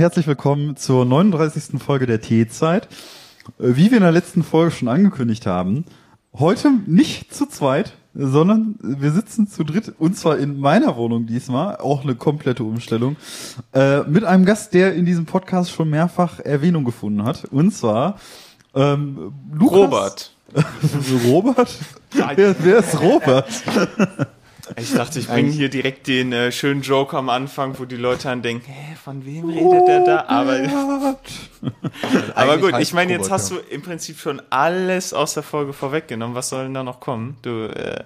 herzlich willkommen zur 39. Folge der Teezeit. Äh, Wie wir in der letzten Folge schon angekündigt haben, heute nicht zu zweit, sondern wir sitzen zu dritt und zwar in meiner Wohnung diesmal, auch eine komplette Umstellung, äh, mit einem Gast, der in diesem Podcast schon mehrfach Erwähnung gefunden hat. Und zwar ähm, Lukas. Robert. Robert? Wer, wer ist Robert? Ich dachte, ich bringe hier direkt den äh, schönen Joke am Anfang, wo die Leute dann denken, hä, von wem redet der da? Aber, aber Eigentlich gut, ich meine, jetzt hast du im Prinzip schon alles aus der Folge vorweggenommen. Was soll denn da noch kommen? Du, äh,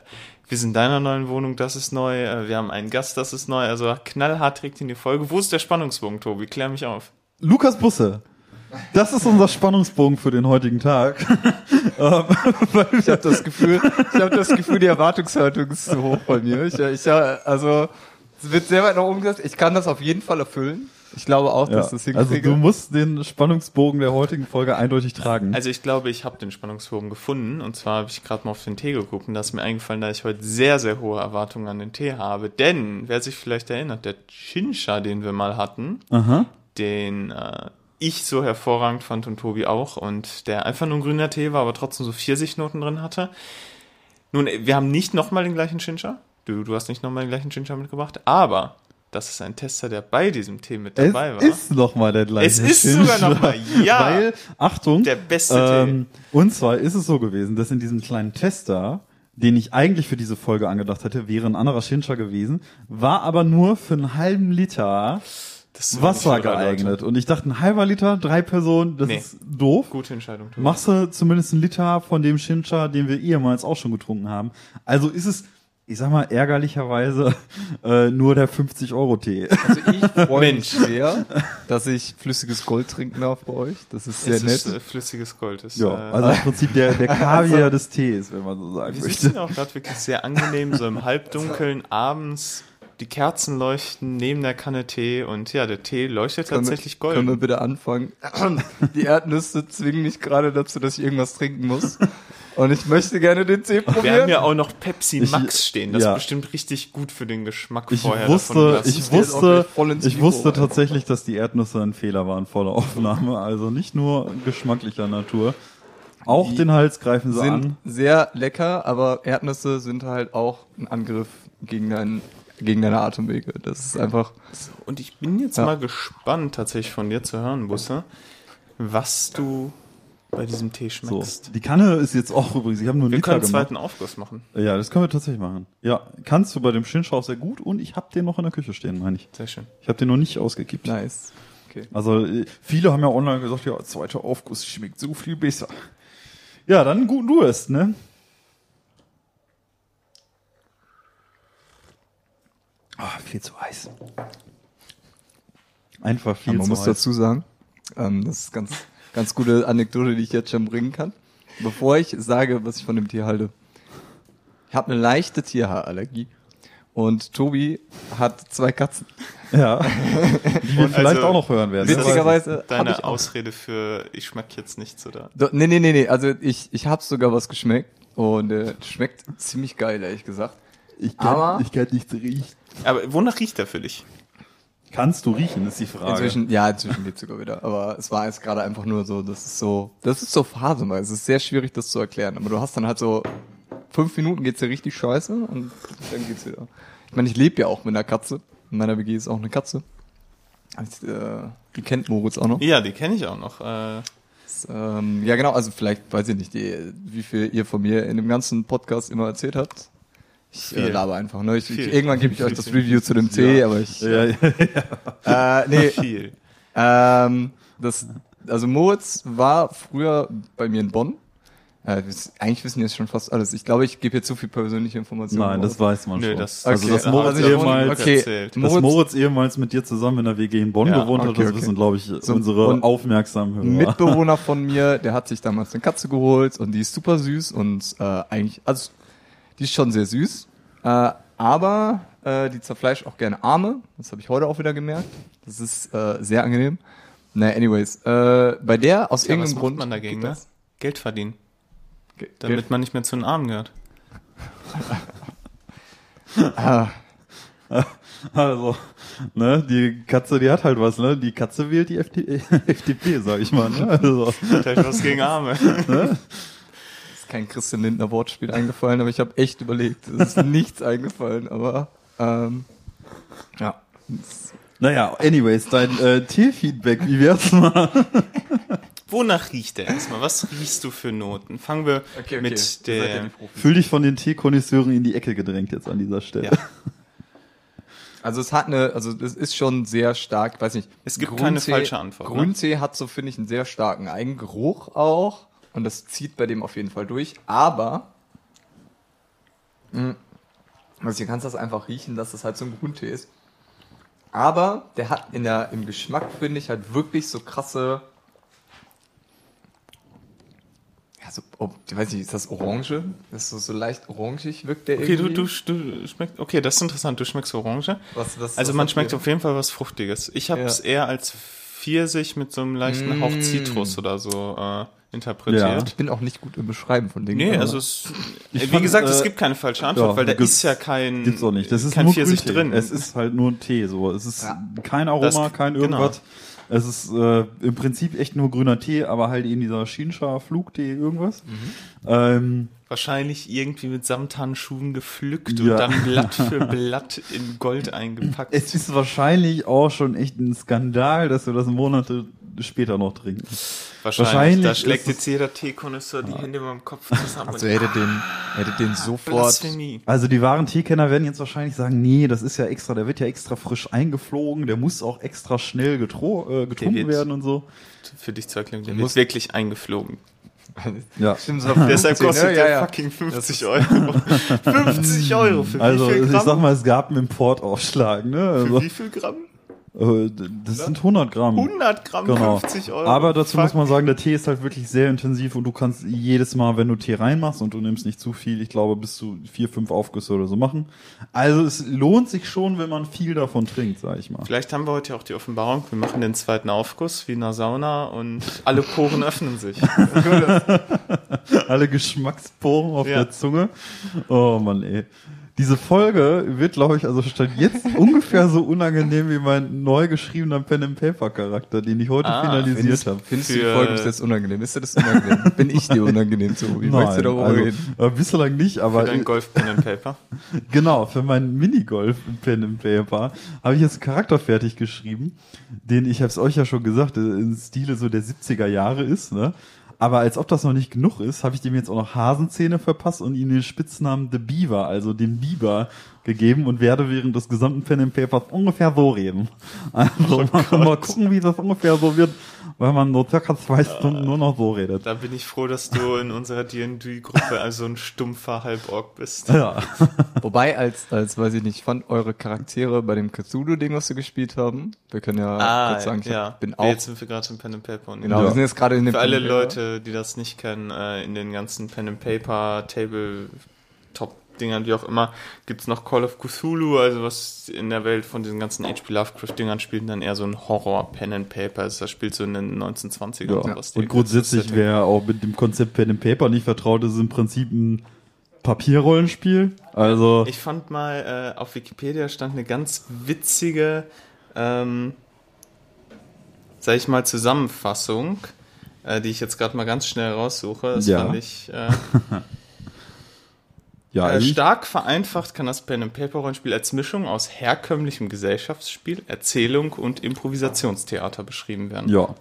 wir sind in deiner neuen Wohnung, das ist neu. Äh, wir haben einen Gast, das ist neu. Also knallhart direkt in die Folge. Wo ist der Spannungsbogen, Tobi? Klär mich auf. Lukas Busse. Das ist unser Spannungsbogen für den heutigen Tag. Ich habe das Gefühl, ich habe das Gefühl, die Erwartungshaltung ist zu hoch bei mir. Ich, ich also es wird sehr weit nach oben gesetzt. Ich kann das auf jeden Fall erfüllen. Ich glaube auch, ja, dass das also hinkriege. du musst den Spannungsbogen der heutigen Folge eindeutig tragen. Also ich glaube, ich habe den Spannungsbogen gefunden. Und zwar habe ich gerade mal auf den Tee geguckt und da ist mir eingefallen, dass ich heute sehr, sehr hohe Erwartungen an den Tee habe. Denn, wer sich vielleicht erinnert, der Chincha, den wir mal hatten, Aha. den äh, ich so hervorragend fand und Tobi auch und der einfach nur ein grüner Tee war, aber trotzdem so Pfirsichnoten drin hatte. Nun, wir haben nicht nochmal den gleichen Chincha. Du, du hast nicht nochmal den gleichen Chincha mitgebracht, aber das ist ein Tester, der bei diesem Tee mit Es dabei war. ist noch mal der gleiche. Es ist Chincha. sogar noch mal, ja. Weil, Achtung. Der beste ähm, Und zwar ist es so gewesen, dass in diesem kleinen Tester, den ich eigentlich für diese Folge angedacht hätte, wäre ein anderer Shincha gewesen, war aber nur für einen halben Liter Das ist Wasser geeignet. Leute. Und ich dachte, ein halber Liter, drei Personen, das Nee. ist doof. Gute Entscheidung, Tobi. Machst du zumindest einen Liter von dem Shincha, den wir ehemals auch schon getrunken haben. Also ist es, ich sag mal, ärgerlicherweise äh, nur der 50-Euro-Tee. also ich freue mich Mensch. sehr, dass ich flüssiges Gold trinken darf bei euch. Das ist sehr es nett. ist äh, flüssiges Gold. Es, ja, äh, also im Prinzip der, der Kaviar des Tees, wenn man so sagen Wir möchte. sitzen auch gerade wirklich sehr angenehm, so im Halbdunkeln, abends. Die Kerzen leuchten neben der Kanne Tee und ja, der Tee leuchtet Können tatsächlich Können wir golden. bitte anfangen? Die Erdnüsse zwingen mich gerade dazu, dass ich irgendwas trinken muss. Und ich möchte gerne den Tee Wir haben probieren. ja auch noch Pepsi Ich- Max stehen. Das ja. ist bestimmt richtig gut für den Geschmack Ich vorher. wusste, ich wusste, ich wusste tatsächlich, dass die Erdnüsse ein Fehler waren vor der Aufnahme. Also nicht nur geschmacklicher Natur. Auch Die den Hals greifen sie sind an. sehr lecker, aber Erdnüsse sind halt auch ein Angriff gegen, deinen, gegen deine Atemwege. Das ist einfach. Und ich bin jetzt Ja. mal gespannt, tatsächlich von dir zu hören, Busse, was du bei diesem Tee So. schmeckst. Die Kanne ist jetzt auch übrigens, ich habe nur einen Wir Liter können einen gemacht. zweiten Aufguss machen. Ja, das können wir tatsächlich machen. Ja, kannst du bei dem Shinshau sehr gut und ich habe den noch in der Küche stehen, meine ich. Sehr schön. Ich habe den noch nicht ausgekippt. Nice. Okay. Also äh, viele haben ja online gesagt, ja, zweiter Aufguss schmeckt so viel besser. Ja, dann guten Durst, ne? Ah, viel zu heiß. Einfach viel Aber man zu muss heiß. dazu sagen, ähm, das ist ganz, ganz gute Anekdote, die ich jetzt schon bringen kann. Bevor ich sage, was ich von dem Tier halte. Ich habe eine leichte Tierhaarallergie. Und Tobi hat zwei Katzen. Ja, die wir vielleicht also, auch noch hören werden. Witzigerweise habe Deine ich. Ausrede für ich schmeck jetzt nichts, oder? Do, nee, nee, nee, nee. Also ich, ich habe sogar was geschmeckt. Und äh, schmeckt ziemlich geil, ehrlich gesagt. Ich kann- Aber- ich kann nichts riechen. Aber wonach riecht er für dich? Kannst du riechen, ist die Frage. Inzwischen, ja, inzwischen lebt sogar wieder. Aber es war jetzt gerade einfach nur so, das ist so, das ist so phasenweise. Es ist sehr schwierig, das zu erklären. Aber du hast dann halt so, fünf Minuten geht's dir richtig scheiße und dann geht's wieder. Ich meine, ich lebe ja auch mit einer Katze. In meiner WG ist auch eine Katze. Ich, äh, die kennt Moritz auch noch. Ja, die kenne ich auch noch. Äh, Das, ähm, ja, genau, also vielleicht, weiß ich nicht, die, wie viel ihr von mir in dem ganzen Podcast immer erzählt habt. Ich äh, Viel. laber einfach, ne? Ich, ich, irgendwann gebe ich euch das. Review zu dem Tee, aber ich. ja, ja, Äh, nee, viel. Ähm, das, also Moritz war früher bei mir in Bonn. Äh, das, eigentlich wissen jetzt schon fast alles. Ich glaube, ich gebe jetzt zu viel persönliche Informationen. Nein, das raus. weiß man Nö, schon. das- also, Okay, dass Moritz also ehemals, okay. erzählt. dass Moritz- Moritz ehemals mit dir zusammen in der WG in Bonn Ja, gewohnt hat, okay, das okay. wissen, glaube ich, So, unsere aufmerksamen Hörer. Mitbewohner von mir, der hat sich damals eine Katze geholt und die ist super süß und äh, eigentlich, also die ist schon sehr süß, äh, aber äh, die zerfleischt auch gerne Arme. Das habe ich heute auch wieder gemerkt. Das ist äh, sehr angenehm. Naja, anyways, äh, bei der aus Ja, was irgendeinem macht Grund man dagegen, ne? Geld verdienen. Ge- Damit Geld- man nicht mehr zu den Armen gehört. Ah, Also, Ne? Die Katze, die hat halt was, ne? Die Katze wählt die FD FDP, sag ich mal. Ne? Also, Vielleicht was gegen Arme. ist kein Christian Lindner Wortspiel eingefallen, aber ich habe echt überlegt. Es ist nichts eingefallen, aber ähm, ja. naja, anyways, dein äh, Tierfeedback, wie wär's mal? Wonach riecht der erstmal? Was riechst du für Noten? Fangen wir Okay, okay. mit der. Fühl dich von den Teekonnoisseuren in die Ecke gedrängt jetzt an dieser Stelle. Ja. Also es hat eine, also es ist schon sehr stark, weiß nicht. Es gibt keine falsche Antwort, ne? Grüntee hat so, finde ich, einen sehr starken Eigengeruch auch. Und das zieht bei dem auf jeden Fall durch. Aber, mh, also hier kannst du das einfach riechen, dass das halt so ein Grüntee ist. Aber der hat in der, im Geschmack, finde ich, halt wirklich so krasse, ja, so, oh, ich weiß nicht, ist das Orange? Das ist so, so leicht orangig wirkt der Okay, du, irgendwie. du, du schmeckst. Okay, das ist interessant. Du schmeckst Orange. Was- was- also was man schmeckt auf jeden Fall was Fruchtiges. Ich habe es Ja. eher als Pfirsich mit so einem leichten Hauch Mm. Zitrus oder so äh, interpretiert. Ich bin auch nicht gut im Beschreiben von Dingen. Nee, also es, Ich wie fand, gesagt, es äh, gibt keine falsche Antwort, ja, weil da ist ja kein, Gibt's auch nicht. Das ist kein nur Pfirsich drin. Es ist halt nur ein Tee, so. Es ist Ja. kein Aroma, Das- kein genau. irgendwas. Es ist äh, im Prinzip echt nur grüner Tee, aber halt eben dieser Shisha, Flugtee, irgendwas. Mhm. Ähm, Wahrscheinlich irgendwie mit Samthandschuhen gepflückt Ja. und dann Blatt für Blatt in Gold eingepackt. es ist wahrscheinlich auch schon echt ein Skandal, dass wir das Monate später noch trinken. wahrscheinlich. wahrscheinlich Da schlägt jetzt jeder Teekonnoisseur die Hände über dem Kopf zusammen. Also und- er hätte den, er hätte den sofort. Blasphemie. Also die wahren Teekenner werden jetzt wahrscheinlich sagen, nee, das ist ja extra, der wird ja extra frisch eingeflogen, der muss auch extra schnell getro äh, getrunken wird- werden und so. Für dich zur Erklärung, der muss- wird wirklich eingeflogen. Ja. Stimmt, so Deshalb 15, kostet ne? der ja, ja. fucking 50 Euro. 50 Euro für Also wie viel ich Gramm? sag mal, es gab einen Importaufschlag, ne? Also, für wie viel Gramm? Äh, das sind 100 Gramm. 100 Gramm, Genau. 50 Euro. Aber dazu Fuck. muss man sagen, der Tee ist halt wirklich sehr intensiv und du kannst jedes Mal, wenn du Tee reinmachst und du nimmst nicht zu viel, ich glaube bis zu vier, fünf Aufgüsse oder so machen. Also es lohnt sich schon, wenn man viel davon trinkt, sag ich mal. Vielleicht haben wir heute ja auch die Offenbarung, wir machen den zweiten Aufguss wie in einer Sauna und alle Poren öffnen sich. Alle Geschmacksporen auf Ja. der Zunge. Oh Mann, ey. Diese Folge wird, glaube ich, also statt jetzt ungefähr so unangenehm wie mein neu geschriebener Pen and Paper Charakter, den ich heute Ah, finalisiert habe. findest du die Folge bis jetzt unangenehm? Ist dir das unangenehm? Bin ich dir unangenehm, so? Wie möchtest du darüber also, reden? äh, bislang nicht, aber Für dein Golf Pen and Paper. Genau, für meinen Minigolf Pen and Paper habe ich jetzt einen Charakter fertig geschrieben, den ich habe es euch ja schon gesagt, äh, im Stile so der 70er Jahre ist, ne? Aber als ob das noch nicht genug ist, habe ich dem jetzt auch noch Hasenzähne verpasst und ihm den Spitznamen The Beaver, also den Biber, gegeben und werde während des gesamten Pen and Papers ungefähr so reden. Also mal, mal gucken, wie das ungefähr so wird, weil man so circa zwei Stunden nur noch so redet. Da bin ich froh, dass du in unserer D&D-Gruppe also ein stumpfer Halborg bist. Ja. Wobei, als, als, weiß ich nicht, ich fand eure Charaktere bei dem Cthulhu-Ding, was wir gespielt haben, wir können ja kurz sagen, ich Ah, ja. hab, bin auch, Jetzt sind wir gerade im Pen and Paper. Und genau, Ja. wir sind jetzt gerade in dem Für alle Pen and Paper. Leute, die das nicht kennen, äh, in den ganzen Pen and Paper, Tabletop-Dingern, wie auch immer, gibt's noch Call of Cthulhu, also was in der Welt von diesen ganzen H.P. Lovecraft-Dingern spielt, dann eher so ein Horror-Pen and Paper. Also das spielt so in den 1920ern. Ja. sowas. Die- Und grundsätzlich, ist wer auch mit dem Konzept Pen and Paper nicht vertraut ist, im Prinzip ein Papierrollenspiel. Also, Ich fand mal, äh, auf Wikipedia stand eine ganz witzige, ähm, sag ich mal, Zusammenfassung, äh, die ich jetzt gerade mal ganz schnell raussuche. Das Ja. fand ich äh, ja, äh, stark vereinfacht kann das Pen and Paper Rollenspiel als Mischung aus herkömmlichem Gesellschaftsspiel, Erzählung und Improvisationstheater beschrieben werden. ja.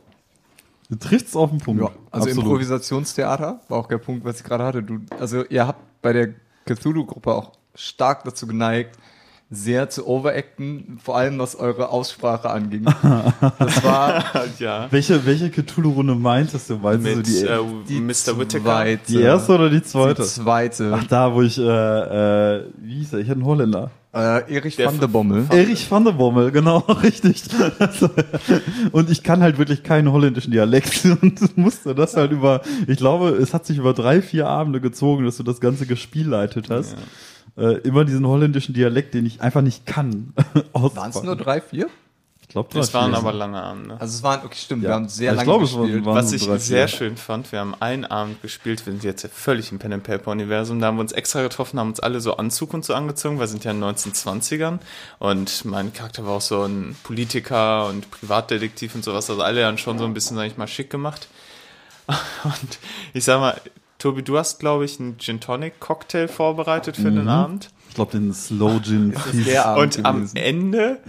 Du triffst auf den Punkt. Ja, also Absolut. Improvisationstheater war auch der Punkt, was ich gerade hatte. Du, also ihr habt bei der Cthulhu-Gruppe auch stark dazu geneigt, sehr zu overacten, vor allem was eure Aussprache anging. Das war ja. Welche, welche Cthulhu-Runde meintest du? Meinst du Mit die, äh, die Mr. Whittaker. zweite. die erste oder die zweite? Die zweite. Ach, da, wo ich, äh, äh, wie hieß er? Ich hatte einen Holländer. Äh, Erich Der van der Bommel. Erich van der Bommel, genau, richtig. Und ich kann halt wirklich keinen holländischen Dialekt und musste das halt über, ich glaube, es hat sich über drei, vier Abende gezogen, dass du das ganze gespielleitet hast. Äh, immer diesen holländischen Dialekt, den ich einfach nicht kann. Waren es nur drei, vier? Ich glaube, Das waren aber lange Abende. Also es waren, okay, stimmt, Ja. wir haben sehr Also ich lange glaube, es waren- gespielt. waren- Was so ich drei, sehr vier. schön fand, wir haben einen Abend gespielt, wir sind jetzt ja völlig im Pen and Paper Universum, da haben wir uns extra getroffen, haben uns alle so Anzug und so angezogen, wir sind ja in den 1920ern und mein Charakter war auch so ein Politiker und Privatdetektiv und sowas, also alle dann schon so ein bisschen, sag ich mal, schick gemacht. Und ich sag mal, Tobi, du hast, glaube ich, einen Gin Tonic Cocktail vorbereitet für den Abend. Ich glaube, den Slow Gin Und am. Ende,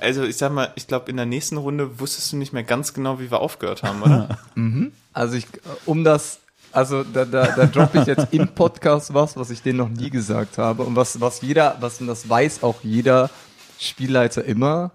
also ich sag mal, ich glaube, in der nächsten Runde wusstest du nicht mehr ganz genau, wie wir aufgehört haben, oder? Also ich, um das, also da, da, da droppe ich jetzt im Podcast was, was ich denen noch nie gesagt habe und was, was jeder, was das weiß auch jeder Spielleiter immer.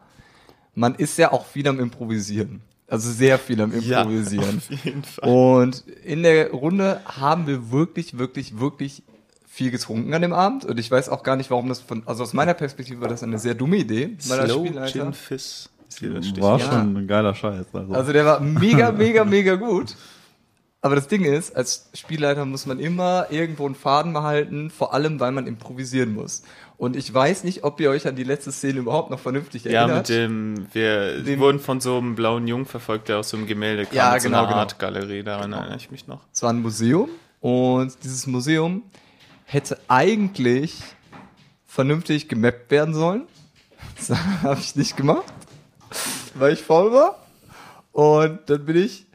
Man ist ja auch viel am Improvisieren. Also sehr viel am Improvisieren. auf jeden Fall. Und in der Runde haben wir wirklich, wirklich, wirklich viel getrunken an dem Abend. Und ich weiß auch gar nicht, warum das von, also aus meiner Perspektive war das eine sehr dumme Idee. Slow Gin Fizz ist hier das War Stichwort. Ja. schon ein geiler Scheiß. Also. Also der war mega, mega, mega gut. Aber das Ding ist, als Spielleiter muss man immer irgendwo einen Faden behalten, vor allem weil man improvisieren muss. Und ich weiß nicht, ob ihr euch an die letzte Szene überhaupt noch vernünftig Ja, erinnert. mit dem, wir Dem- wurden von so einem blauen Jungen verfolgt, der aus so einem Gemälde kam, Ja, mit so genau, einer genau. Artgalerie, daran erinnere ich mich noch. Es war ein Museum und dieses Museum hätte eigentlich vernünftig gemappt werden sollen. Das habe ich nicht gemacht, weil ich faul war. Und dann bin ich,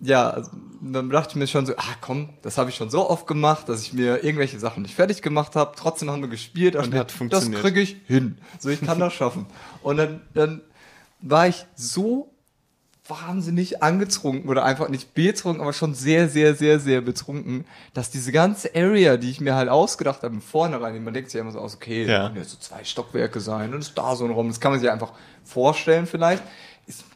ja, also, dann dachte ich mir schon so, ah komm, das habe ich schon so oft gemacht, dass ich mir irgendwelche Sachen nicht fertig gemacht habe. Trotzdem haben wir gespielt Und mir, hat funktioniert. Das kriege ich hin. So, ich kann das schaffen. Und dann, dann war ich so wahnsinnig angetrunken oder einfach nicht betrunken, aber schon sehr, sehr, sehr, sehr betrunken, dass diese ganze Area, die ich mir halt ausgedacht habe, im Vornherein, man denkt sich immer so aus, okay, Ja. das können ja so zwei Stockwerke sein und ist da so ein Raum, das kann man sich einfach vorstellen vielleicht,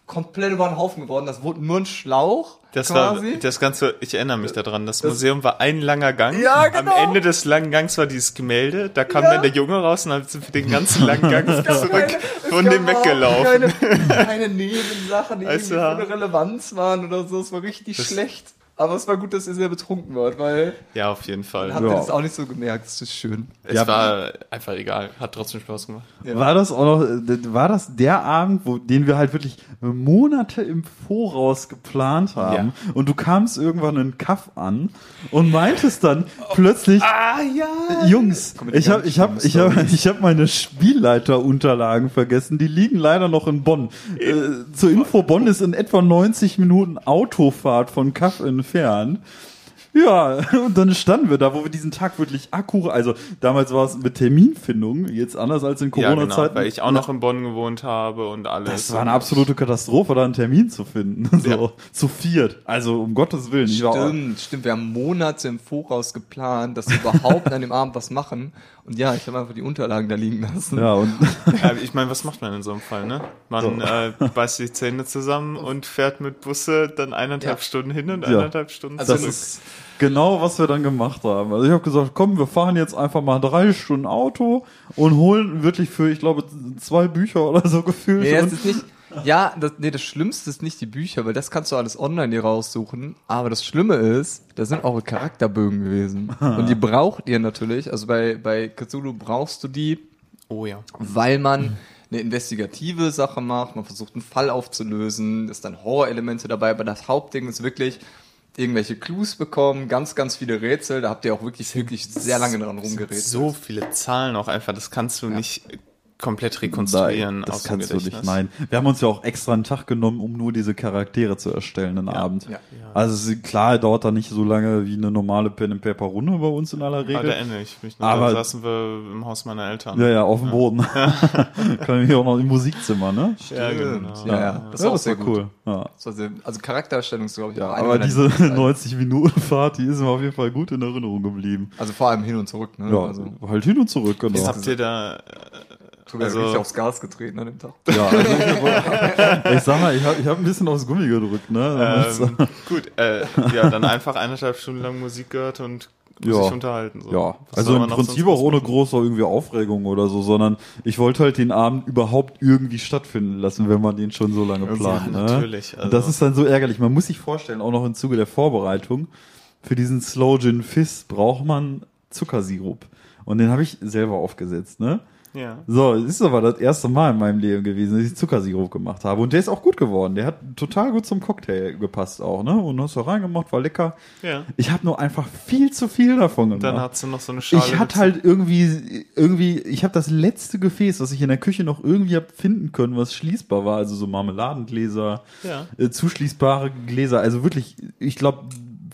komplett über den Haufen geworden, das wurde nur ein Schlauch Das quasi. war, das Ganze, ich erinnere mich daran, das, Museum war ein langer Gang. Ja, genau. Am Ende des langen Gangs war dieses Gemälde, da kam Ja. dann der Junge raus und hat für den ganzen langen Gang zurück von dem weggelaufen. Keine, keine Nebensachen, die Weißt irgendwie der Relevanz waren oder so. Es war richtig schlecht. Aber es war gut, dass ihr sehr betrunken wart, weil Ja, auf jeden Fall. habt ihr Ja. das auch nicht so gemerkt. Das ist schön. Es Ja. war einfach egal, hat trotzdem Spaß gemacht. War das auch noch, äh, war das der Abend, wo, den wir halt wirklich Monate im Voraus geplant haben und du kamst irgendwann in Kaff an und meintest dann plötzlich, Ah, ja! Jungs, ich habe ich hab, ich hab, ich hab meine Spielleiterunterlagen vergessen. Die liegen leider noch in Bonn. Äh, zur Info, Bonn ist in etwa 90 Minuten Autofahrt von Kaff entfernt. Ja, und dann standen wir da, wo wir diesen Tag wirklich akkurat, also damals war es mit Terminfindung, jetzt anders als in Ja, genau, Corona-Zeiten. weil ich auch noch in Bonn gewohnt habe und alles. Das war eine absolute Katastrophe, da einen Termin zu finden. So, Ja. zu viert. Also, um Gottes Willen. Ich war- Stimmt, stimmt. Wir haben Monate im Voraus geplant, dass wir überhaupt an dem Abend was machen. Und ja, ich habe einfach die Unterlagen da liegen lassen. Ja, und Ja, ich meine, was macht man in so einem Fall, ne? Man äh, beißt die Zähne zusammen und fährt mit Busse dann eineinhalb Ja. Stunden hin und Ja. eineinhalb Stunden Also das zurück. Genau, was wir dann gemacht haben. Also ich habe gesagt, komm, wir fahren jetzt einfach mal drei Stunden Auto und holen wirklich für, ich glaube, zwei Bücher oder so gefühlt. Nee, das ist nicht. Ja, das, nee, das Schlimmste ist nicht die Bücher, weil das kannst du alles online dir raussuchen. Aber das Schlimme ist, da sind eure Charakterbögen gewesen. Und die braucht ihr natürlich. Also bei, bei Cthulhu brauchst du die, Oh ja. weil man eine investigative Sache macht, man versucht einen Fall aufzulösen, ist dann Horror-Elemente dabei, aber das Hauptding ist wirklich irgendwelche Clues bekommen, ganz, ganz viele Rätsel, da habt ihr auch wirklich, wirklich sehr lange dran rumgerätselt. So viele Zahlen auch einfach, das kannst du nicht komplett rekonstruieren Nein, das aus dem kannst du nicht. Nein, wir haben uns ja auch extra einen Tag genommen, um nur diese Charaktere zu erstellen, einen Abend. ja. Also es ist, klar, dauert da nicht so lange wie eine normale Pen and Paper Runde bei uns in aller Aber Regel. erinnere ich mich noch. Aber- da saßen wir im Haus meiner Eltern. Ja, ja, auf dem Boden. Können wir hier auch noch im Musikzimmer, ne? Ja, genau. Ja, ja, das war auch sehr cool. Ja. Das war sehr, also Charaktererstellung ist, glaube ich, auch Aber diese Lieblingsseiten. 90 Minuten Fahrt, die ist mir auf jeden Fall gut in Erinnerung geblieben. Also vor allem hin und zurück, ne? Ja, Also, halt hin und zurück, genau. Habt ihr da, Tobi hat also- richtig aufs Gas getreten an dem Tag. Ja, also, ich sag mal, ich habe ich hab ein bisschen aufs Gummi gedrückt, ne? ähm, gut, äh, ja, dann einfach eineinhalb Stunden lang Musik gehört und Ja. sich unterhalten. So. Ja, Was also im Prinzip auch ohne große irgendwie Aufregung oder so, sondern ich wollte halt den Abend überhaupt irgendwie stattfinden lassen, wenn man den schon so lange plant. ja, ne? natürlich, Und das also- ist dann so ärgerlich. Man muss sich vorstellen, auch noch im Zuge der Vorbereitung, für diesen Slow Gin Fizz braucht man Zuckersirup. Und den habe ich selber aufgesetzt, ne? Ja. So, es ist aber das erste Mal in meinem Leben gewesen, dass ich Zuckersirup gemacht habe. Und der ist auch gut geworden. Der hat total gut zum Cocktail gepasst auch, ne? Und hast du reingemacht, war lecker. Ja. Ich habe nur einfach viel zu viel davon gemacht. Dann hast du noch so eine Schale. ich hatte halt irgendwie, irgendwie, ich habe das letzte Gefäß, was ich in der Küche noch irgendwie hab finden können, was schließbar war, also so Marmeladengläser, Ja. äh, zuschließbare Gläser, also wirklich, ich glaube,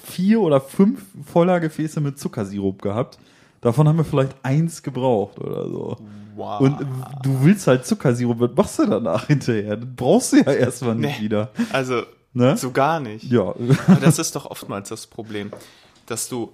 vier oder fünf voller Gefäße mit Zuckersirup gehabt. Davon haben wir vielleicht eins gebraucht oder so. Wow. Und du willst halt Zuckersirup, was machst du danach hinterher? Das brauchst du ja erstmal nicht Nee. wieder. also, Ne? so gar nicht. Ja. Aber das ist doch oftmals das Problem, dass du,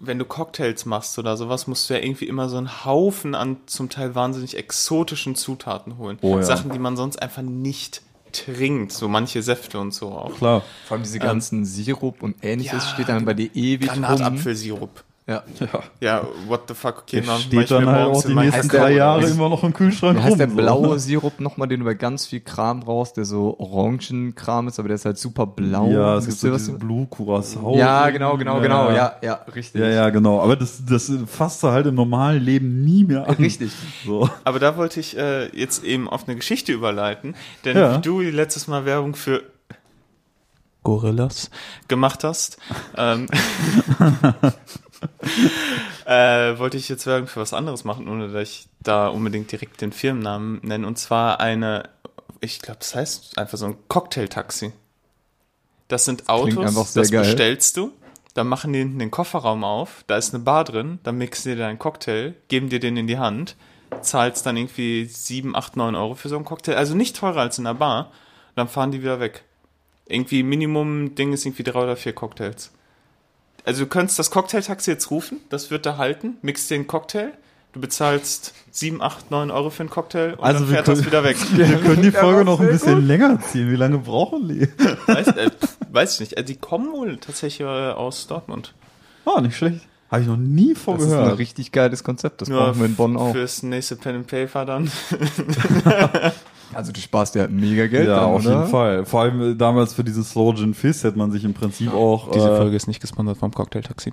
wenn du Cocktails machst oder sowas, musst du ja irgendwie immer so einen Haufen an zum Teil wahnsinnig exotischen Zutaten holen. Oh ja. Sachen, die man sonst einfach nicht trinkt. So manche Säfte und so auch. Klar. Vor allem diese ganzen Sirup und ähnliches ja, steht dann bei dir ewig rum. Granatapfelsirup. Ja. Ja. Ja, what the fuck, okay, mach steht dann halt auch die nächsten drei Jahre wie- immer noch im Kühlschrank Wie heißt rum. der so. blaue Sirup nochmal, den du bei ganz viel Kram brauchst, der so Orangenkram ist, aber der ist halt super blau. Ja, es gibt so was Blue Curacao. Ja, genau, genau, genau. Ja, ja, richtig. Ja, ja, genau. Aber das, das fasst du halt im normalen Leben nie mehr an. Richtig. So. Aber da wollte ich äh, jetzt eben auf eine Geschichte überleiten, denn Ja. wie du letztes Mal Werbung für Gorillas gemacht hast, ähm, äh, wollte ich jetzt Werbung für was anderes machen, ohne dass ich da unbedingt direkt den Firmennamen nenne. Und zwar eine, ich glaube, das heißt einfach so ein Cocktailtaxi. Das sind Autos, das geil. bestellst du, dann machen die hinten den Kofferraum auf, da ist eine Bar drin, dann mixen die deinen Cocktail, geben dir den in die Hand, zahlst dann irgendwie 7, 8, 9 Euro für so einen Cocktail, also nicht teurer als in der Bar, dann fahren die wieder weg. Irgendwie Minimum-Ding ist irgendwie drei oder vier Cocktails. Also du könntest das Cocktailtaxi jetzt rufen, das wird da halten, mixt dir einen Cocktail, du bezahlst 7, 8, 9 Euro für einen Cocktail und Also dann fährt das können- wieder weg. Wir können die Ja, Folge noch ein bisschen länger ziehen. Wie lange brauchen die? weiß, äh, weiß ich nicht. Also die kommen wohl tatsächlich äh, aus Dortmund. Ah, nicht schlecht. Habe ich noch nie Das ist ein vorgehört. richtig geiles Konzept. Das Nur brauchen wir in Bonn auch. Fürs nächste Pen and Paper dann. Also du sparst ja mega Geld Ja, dann, auf oder? jeden Fall. Vor allem äh, damals für diesen Slow Gin Fizz hätte man sich im Prinzip auch äh, ist nicht gesponsert vom Cocktailtaxi.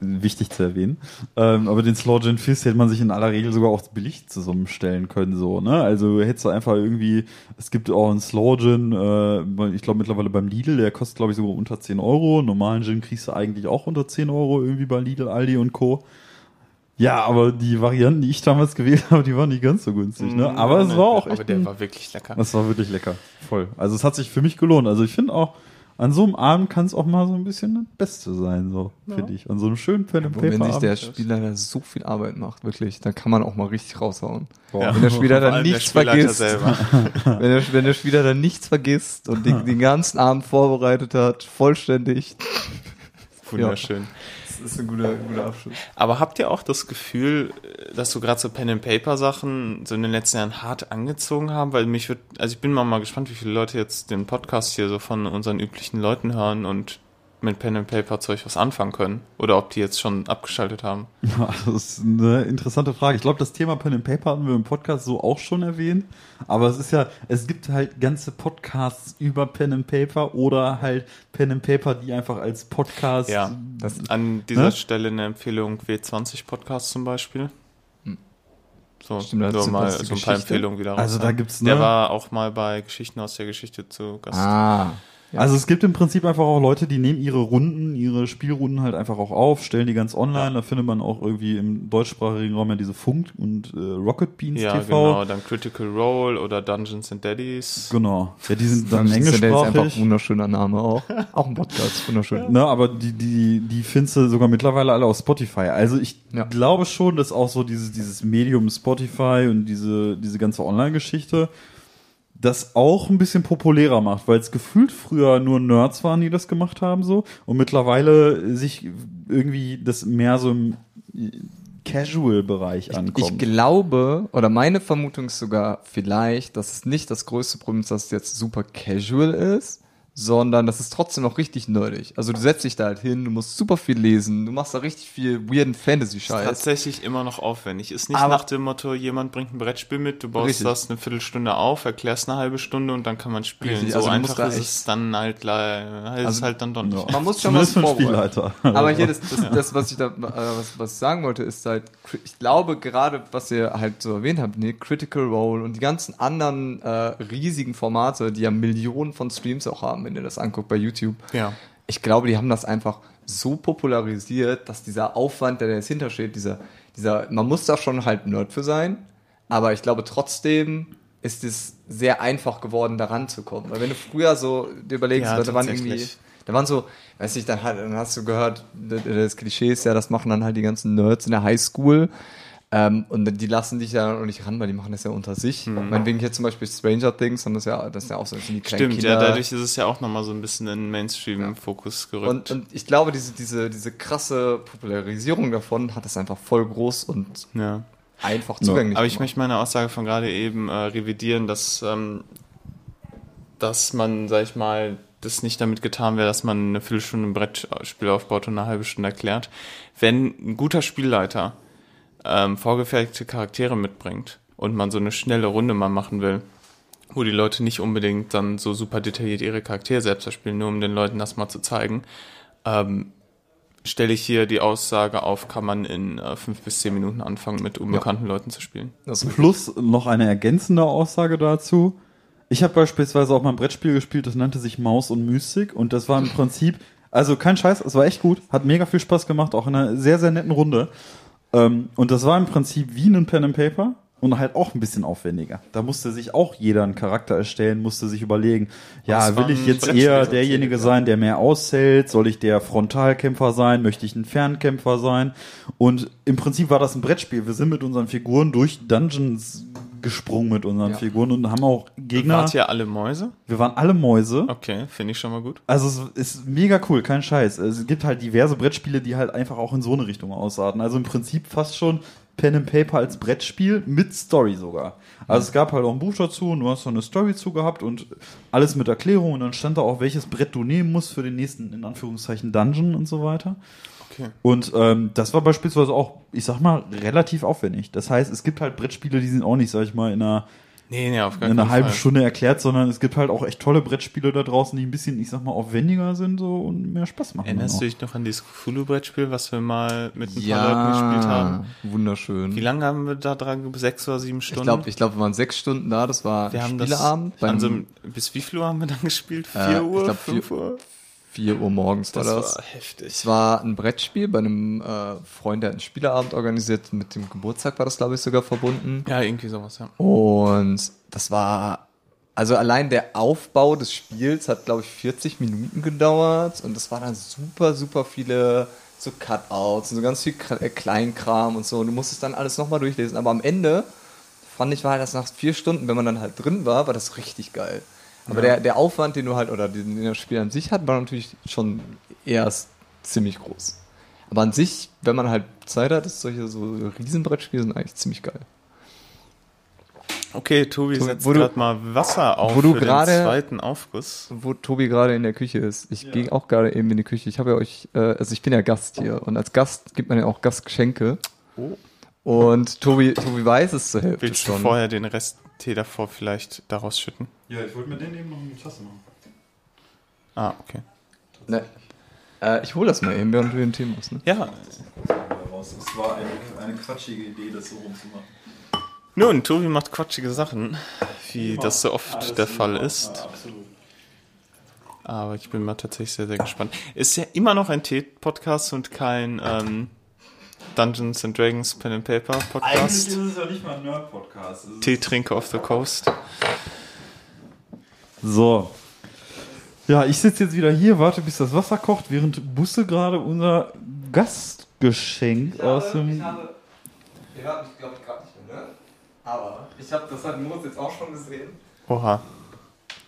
wichtig zu erwähnen. Ähm, aber den Slow Gin Fizz hätte man sich in aller Regel sogar auch billig zusammenstellen können, so, ne? Also hättest du einfach irgendwie, es gibt auch einen Slow Gin, äh, ich glaube mittlerweile beim Lidl, der kostet glaube ich sogar unter 10 Euro. Normalen Gin kriegst du eigentlich auch unter 10 Euro irgendwie bei Lidl, Aldi und Co. Ja, aber die Varianten, die ich damals gewählt habe, die waren nicht ganz so günstig, ne? Aber es war auch echt Aber der ein- war wirklich lecker. das war wirklich lecker. Voll. Also es hat sich für mich gelohnt. Also ich finde auch, an so einem Abend kann es auch mal so ein bisschen das Beste sein, so, finde ich. An so einem schönen Pen and Und wenn Paper sich der. Spieler da so viel Arbeit macht, wirklich, dann kann man auch mal richtig raushauen. Boah. Wenn der Spieler dann nichts Spielleiter vergisst, selber. wenn der, wenn der Spieler dann nichts vergisst und den, den ganzen Abend vorbereitet hat, vollständig, Wunderschön. Das ist ein guter, guter Abschluss. Aber habt ihr auch das Gefühl, dass so gerade so Pen and Paper Sachen so in den letzten Jahren hart angezogen haben? Weil mich wird, also ich bin mal, mal gespannt, wie viele Leute jetzt den Podcast hier so von unseren üblichen Leuten hören und mit Pen and Paper Zeug was anfangen können. Oder ob die jetzt schon abgeschaltet haben. Das ist eine interessante Frage. Ich glaube, das Thema Pen and Paper hatten wir im Podcast so auch schon erwähnt. Aber es ist ja, es gibt halt ganze Podcasts über Pen and Paper oder halt Pen and Paper, die einfach als Podcast. Ja, Das, an dieser Ne? Stelle eine Empfehlung W20 Podcast zum Beispiel. So, Stimmt, das nur ist mal eine so ein paar Empfehlungen wieder Also da raushauen. gibt's, Der ne? war auch mal bei Geschichten aus der Geschichte zu Gast. ah, ja. Also es gibt im Prinzip einfach auch Leute, die nehmen ihre Runden, ihre Spielrunden halt einfach auch auf, stellen die ganz online. Da findet man auch irgendwie im deutschsprachigen Raum ja diese Funk und äh, Rocket Beans Ja, TV. genau. Dann Critical Role oder Dungeons and Daddies. Genau. Ja, die sind dann Das ist ja jetzt einfach englischsprachig. ein wunderschöner Name auch. Auch ein Podcast, wunderschön. Ne, aber die, die, die findest du sogar mittlerweile alle auf Spotify. Also ich Ja. glaube schon, dass auch so dieses, dieses Medium Spotify und diese, diese ganze Online-Geschichte das auch ein bisschen populärer macht, weil es gefühlt früher nur Nerds waren, die das gemacht haben so und mittlerweile sich irgendwie das mehr so im Casual-Bereich ankommt. Ich glaube, oder meine Vermutung ist sogar vielleicht, dass es nicht das größte Problem ist, dass es jetzt super casual ist, sondern das ist trotzdem noch richtig nerdig. Also du setzt dich da halt hin, du musst super viel lesen, du machst da richtig viel weirden Fantasy-Scheiß. Tatsächlich immer noch aufwendig. Ist nicht Aber- nach dem Motto, jemand bringt ein Brettspiel mit, du baust Richtig. das eine Viertelstunde auf, erklärst eine halbe Stunde und dann kann man spielen. Richtig, so also einfach da ist es dann halt, le- ist Also- halt dann doch nicht. Man muss schon was vorbereiten. Spielleiter. Aber hier, das, das, das was ich da, äh, was, was ich sagen wollte, ist halt, ich glaube gerade, was ihr halt so erwähnt habt, ne, Critical Role und die ganzen anderen äh, riesigen Formate, die ja Millionen von Streams auch haben, wenn ihr das anguckt bei YouTube. Ja. Ich glaube, die haben das einfach so popularisiert, dass dieser Aufwand, der da jetzt hintersteht, dieser, dieser, man muss da schon halt Nerd für sein, aber ich glaube trotzdem ist es sehr einfach geworden, da ranzukommen. Weil wenn du früher so dir überlegst, Ja, da waren irgendwie, da waren so, weiß nicht, dann, dann hast du gehört, das- das Klischee ist ja, das machen dann halt die ganzen Nerds in der Highschool. Ähm, und die lassen dich ja noch nicht ran, weil die machen das ja unter sich. Meinetwegen hier zum Beispiel Stranger Things, haben das ja, das ist ja auch so, das sind die kleinen Stimmt, Kinder. ja, dadurch ist es ja auch nochmal so ein bisschen in den Mainstream-Fokus gerückt. Und, und ich glaube, diese, diese, diese krasse Popularisierung davon hat das einfach voll groß und ja. einfach zugänglich Aber ich gemacht. möchte meine Aussage von gerade eben äh, revidieren, dass, ähm, dass man, sag ich mal, das nicht damit getan wäre, dass man eine Viertelstunde ein Brettspiel aufbaut und eine halbe Stunde erklärt. Wenn ein guter Spielleiter ähm, vorgefertigte Charaktere mitbringt und man so eine schnelle Runde mal machen will, wo die Leute nicht unbedingt dann so super detailliert ihre Charaktere selbst spielen, nur um den Leuten das mal zu zeigen, ähm, stelle ich hier die Aussage auf, kann man in äh, fünf bis zehn Minuten anfangen, mit unbekannten Leuten zu spielen. Das Plus noch eine ergänzende Aussage dazu. Ich habe beispielsweise auch mal ein Brettspiel gespielt, das nannte sich Maus und Mystik und das war im Prinzip, also kein Scheiß, es war echt gut, hat mega viel Spaß gemacht, auch in einer sehr, sehr netten Runde. Ähm, und das war im Prinzip wie ein Pen and Paper und halt auch ein bisschen aufwendiger. Da musste sich auch jeder einen Charakter erstellen, musste sich überlegen, ja, will ich jetzt eher derjenige sein, der mehr aushält? Soll ich der Frontalkämpfer sein? Möchte ich ein Fernkämpfer sein? Und im Prinzip war das ein Brettspiel. Wir sind mit unseren Figuren durch Dungeons gesprungen mit unseren Ja. Figuren und haben auch Gegner. Wart ihr alle Mäuse? Wir waren alle Mäuse. Okay, finde ich schon mal gut. Also es ist mega cool, kein Scheiß. Es gibt halt diverse Brettspiele, die halt einfach auch in so eine Richtung ausarten. Also im Prinzip fast schon Pen and Paper als Brettspiel mit Story sogar. Also es gab halt auch ein Buch dazu und du hast so eine Story zu gehabt und alles mit Erklärung und dann stand da auch, welches Brett du nehmen musst für den nächsten, in Anführungszeichen, Dungeon und so weiter. Okay. Und ähm, das war beispielsweise auch, ich sag mal, relativ aufwendig. Das heißt, es gibt halt Brettspiele, die sind auch nicht, sag ich mal, in einer Nee, nee, auf gar in einer halben Fall. Stunde erklärt, sondern es gibt halt auch echt tolle Brettspiele da draußen, die ein bisschen, ich sag mal, aufwendiger sind so und mehr Spaß machen. Erinnerst du dich noch an dieses Cthulhu-Brettspiel, was wir mal mit ein paar Leuten gespielt haben? wunderschön. Wie lange haben wir da dran? Sechs oder sieben ich Stunden? glaube, ich glaub, wir waren sechs Stunden da, das war wir ein haben das Spieleabend. an so einem, bis wie viel Uhr haben wir dann gespielt? Vier Äh, ich Uhr? glaub, fünf vier- Uhr? 4 Uhr morgens war Das das. war heftig. Es war ein Brettspiel bei einem äh, Freund, der hat einen Spieleabend organisiert. Mit dem Geburtstag war das, glaube ich, sogar verbunden. Ja, irgendwie sowas, ja. Und das war, also allein der Aufbau des Spiels hat, glaube ich, 40 Minuten gedauert. Und das waren dann super, super viele so Cutouts und so ganz viel äh, Kleinkram und so. Und du musstest dann alles nochmal durchlesen. Aber am Ende fand ich, war halt das nach vier Stunden, wenn man dann halt drin war, war das richtig geil. Aber der, der Aufwand, den du halt, oder den, den das Spiel an sich hat, war natürlich schon s- ziemlich groß. Aber an sich, wenn man halt Zeit hat, ist solche so Riesenbrettspiele sind eigentlich ziemlich geil. Okay, Tobi Tobi, setzt wo du- gerade mal Wasser auf wo du für den gerade- zweiten Aufguss. wo Tobi gerade in der Küche ist. Ich gehe auch gerade eben in die Küche. Ich habe ja euch, äh, also ich bin ja Gast hier und als Gast gibt man ja auch Gastgeschenke. Oh. Und Tobi, Tobi weiß es zur Hälfte Willst du schon. vorher den Rest Tee davor vielleicht daraus schütten? Ja, ich wollte mir den eben noch eine Tasse machen. Ah, okay. Ne. Äh, ich hole das mal eben, während du den Tee machst. Ne? Ja, Es war eine, eine quatschige Idee, das so rumzumachen. nun, Tobi macht quatschige Sachen, wie das so oft der Fall ist. absolut. Aber ich bin mal tatsächlich sehr, sehr gespannt. Ist ja immer noch ein Tee-Podcast und kein ähm, Dungeons and Dragons Pen and Paper Eigentlich ist Podcast. es ja nicht mal ein Nerd-Podcast. Teetrinker of the Coast. So. Ja, ich sitze jetzt wieder hier, warte, bis das Wasser kocht, während Busse gerade unser Gastgeschenk aus dem. ihr hört mich, glaube ich, gerade nicht mehr, ne? Aber ich habe das hat Moritz jetzt auch schon gesehen. Oha.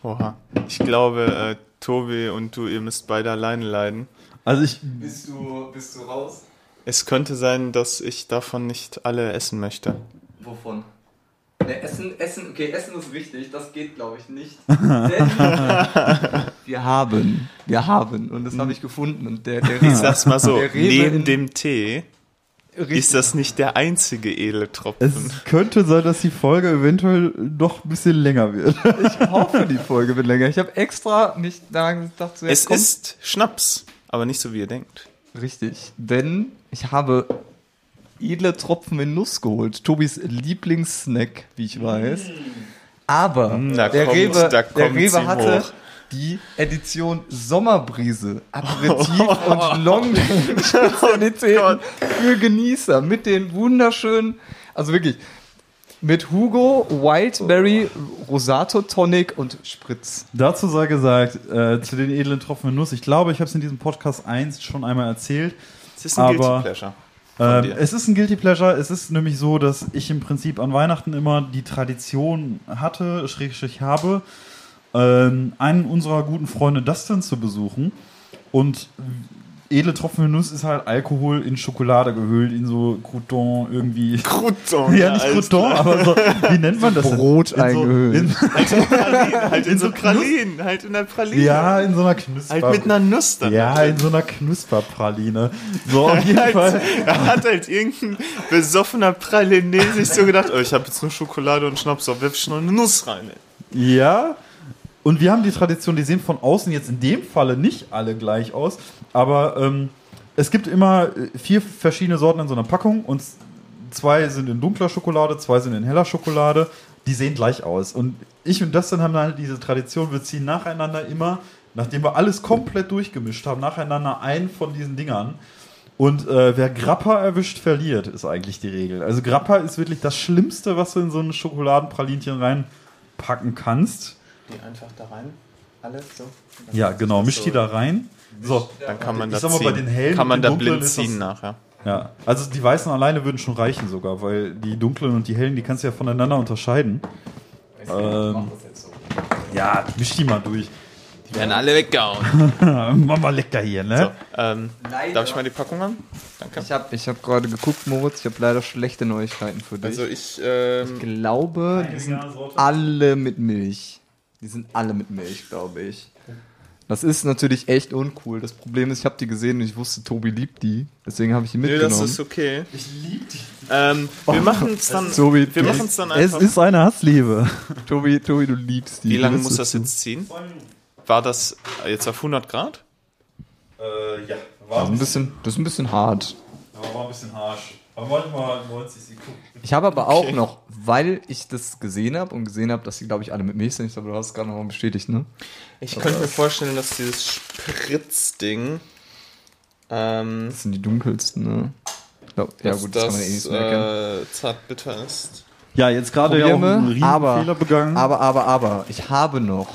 Oha. Ich glaube, äh, Tobi und du, ihr müsst beide alleine leiden. Also ich. Bist du, bist du raus? Es könnte sein, dass ich davon nicht alle essen möchte. Wovon? Ne, Essen, Essen, okay, Essen ist wichtig, das geht glaube ich nicht. Denn wir haben, wir haben, und das habe ich gefunden. Und der, der Ich sag's mal so, neben dem Tee ist das nicht der einzige edle Tropfen. Es könnte sein, dass die Folge eventuell doch ein bisschen länger wird. Ich hoffe, die Folge wird länger. Ich habe extra nicht daran gedacht, so, Es kommt- ist Schnaps, aber nicht so wie ihr denkt. Richtig, denn ich habe edle Tropfen in Nuss geholt. Tobis Lieblingssnack, wie ich weiß. Aber Hm, da der kommt- Rewe, da der Rewe hatte hoch. die Edition Sommerbrise, Aperitif und Long Spezialität für Genießer mit den wunderschönen, also wirklich mit Hugo, Wildberry, Rosato Tonic und Spritz. Dazu sei gesagt, äh, zu den edlen Tropfen in Nuss. Ich glaube, ich habe es in diesem Podcast 1 schon einmal erzählt. Es ist ein Aber- Guilty Pleasure. Ähm, es ist ein Guilty Pleasure. Es ist nämlich so, dass ich im Prinzip an Weihnachten immer die Tradition hatte, Schrägstrich habe, ähm, einen unserer guten Freunde Dustin zu besuchen. Und edle Tropfen in Nuss ist halt Alkohol in Schokolade gehüllt, in so Crouton irgendwie. Crouton. Ja, nicht Crouton, klar. aber so, wie nennt man das? denn? Brot in so, eingehüllt. In, Pralinen, halt in, In so so Pralinen, halt in der Praline. ja, in so einer Knusper. halt mit einer Nuss dann. ja, in so einer Knusperpraline. So, auf jeden Halt, Fall. da hat halt irgendein besoffener Praline sich so gedacht, oh, ich habe jetzt nur Schokolade und Schnaps, so wirf ich noch eine Nuss rein. ey. Ja. Und wir haben die Tradition, die sehen von außen jetzt in dem Falle nicht alle gleich aus, aber ähm, es gibt immer äh, vier verschiedene Sorten in so einer Packung und zwei sind in dunkler Schokolade, zwei sind in heller Schokolade. Die sehen gleich aus. Und ich und Dustin haben halt diese Tradition, wir ziehen nacheinander immer, nachdem wir alles komplett durchgemischt haben, nacheinander ein von diesen Dingern. Und äh, wer Grappa erwischt, verliert, ist eigentlich die Regel. Also Grappa ist wirklich das Schlimmste, was du in so ein Schokoladenpralinchen reinpacken kannst. Die einfach da rein, alles so. Ja, genau, misch die da rein. So, Dann kann man Ich da sag mal, ziehen. bei den hellen kann man da blind das- ziehen nachher. ja. Also die weißen alleine würden schon reichen sogar, weil die dunklen und die hellen, die kannst du ja voneinander unterscheiden. Ähm, ja, misch die mal durch. Die werden alle weggehauen. Mach mal lecker hier, ne? So, ähm, darf ich mal die Packung haben? Danke. Ich habe ich hab gerade geguckt, Moritz, ich habe leider schlechte Neuigkeiten für dich. Also ich, ähm, ich glaube, die sind alle mit Milch. Die sind alle mit Milch, glaube ich. Das ist natürlich echt uncool. Das Problem ist, ich habe die gesehen und ich wusste, Tobi liebt die. Deswegen habe ich die nö, mitgenommen. das ist okay. Ich lieb die. Ähm, wir machen es dann, Tobi, wir du- machen es dann Es einfach. ist eine Hassliebe. Tobi, Tobi, du liebst die. Wie lange muss das jetzt ziehen? War das jetzt auf 100 Grad? Äh, ja, Das ist ein bisschen, das ist ein bisschen hart. war ein bisschen harsch. Aber manchmal 90 Sekunden. Ich habe aber auch noch, weil ich das gesehen habe und gesehen habe, dass die, glaube ich, alle mit Milch sind. Ich glaube, du hast es gerade noch mal bestätigt, ne? Ich könnte mir vorstellen, dass dieses Spritzding, ähm, Das sind die dunkelsten, ne? Glaub, ja gut, das, kann man eh nicht das mehr erkennen. äh, zartbitter ist. Ja, jetzt gerade ja auch einen Fehler begangen. aber, aber, aber, ich habe noch.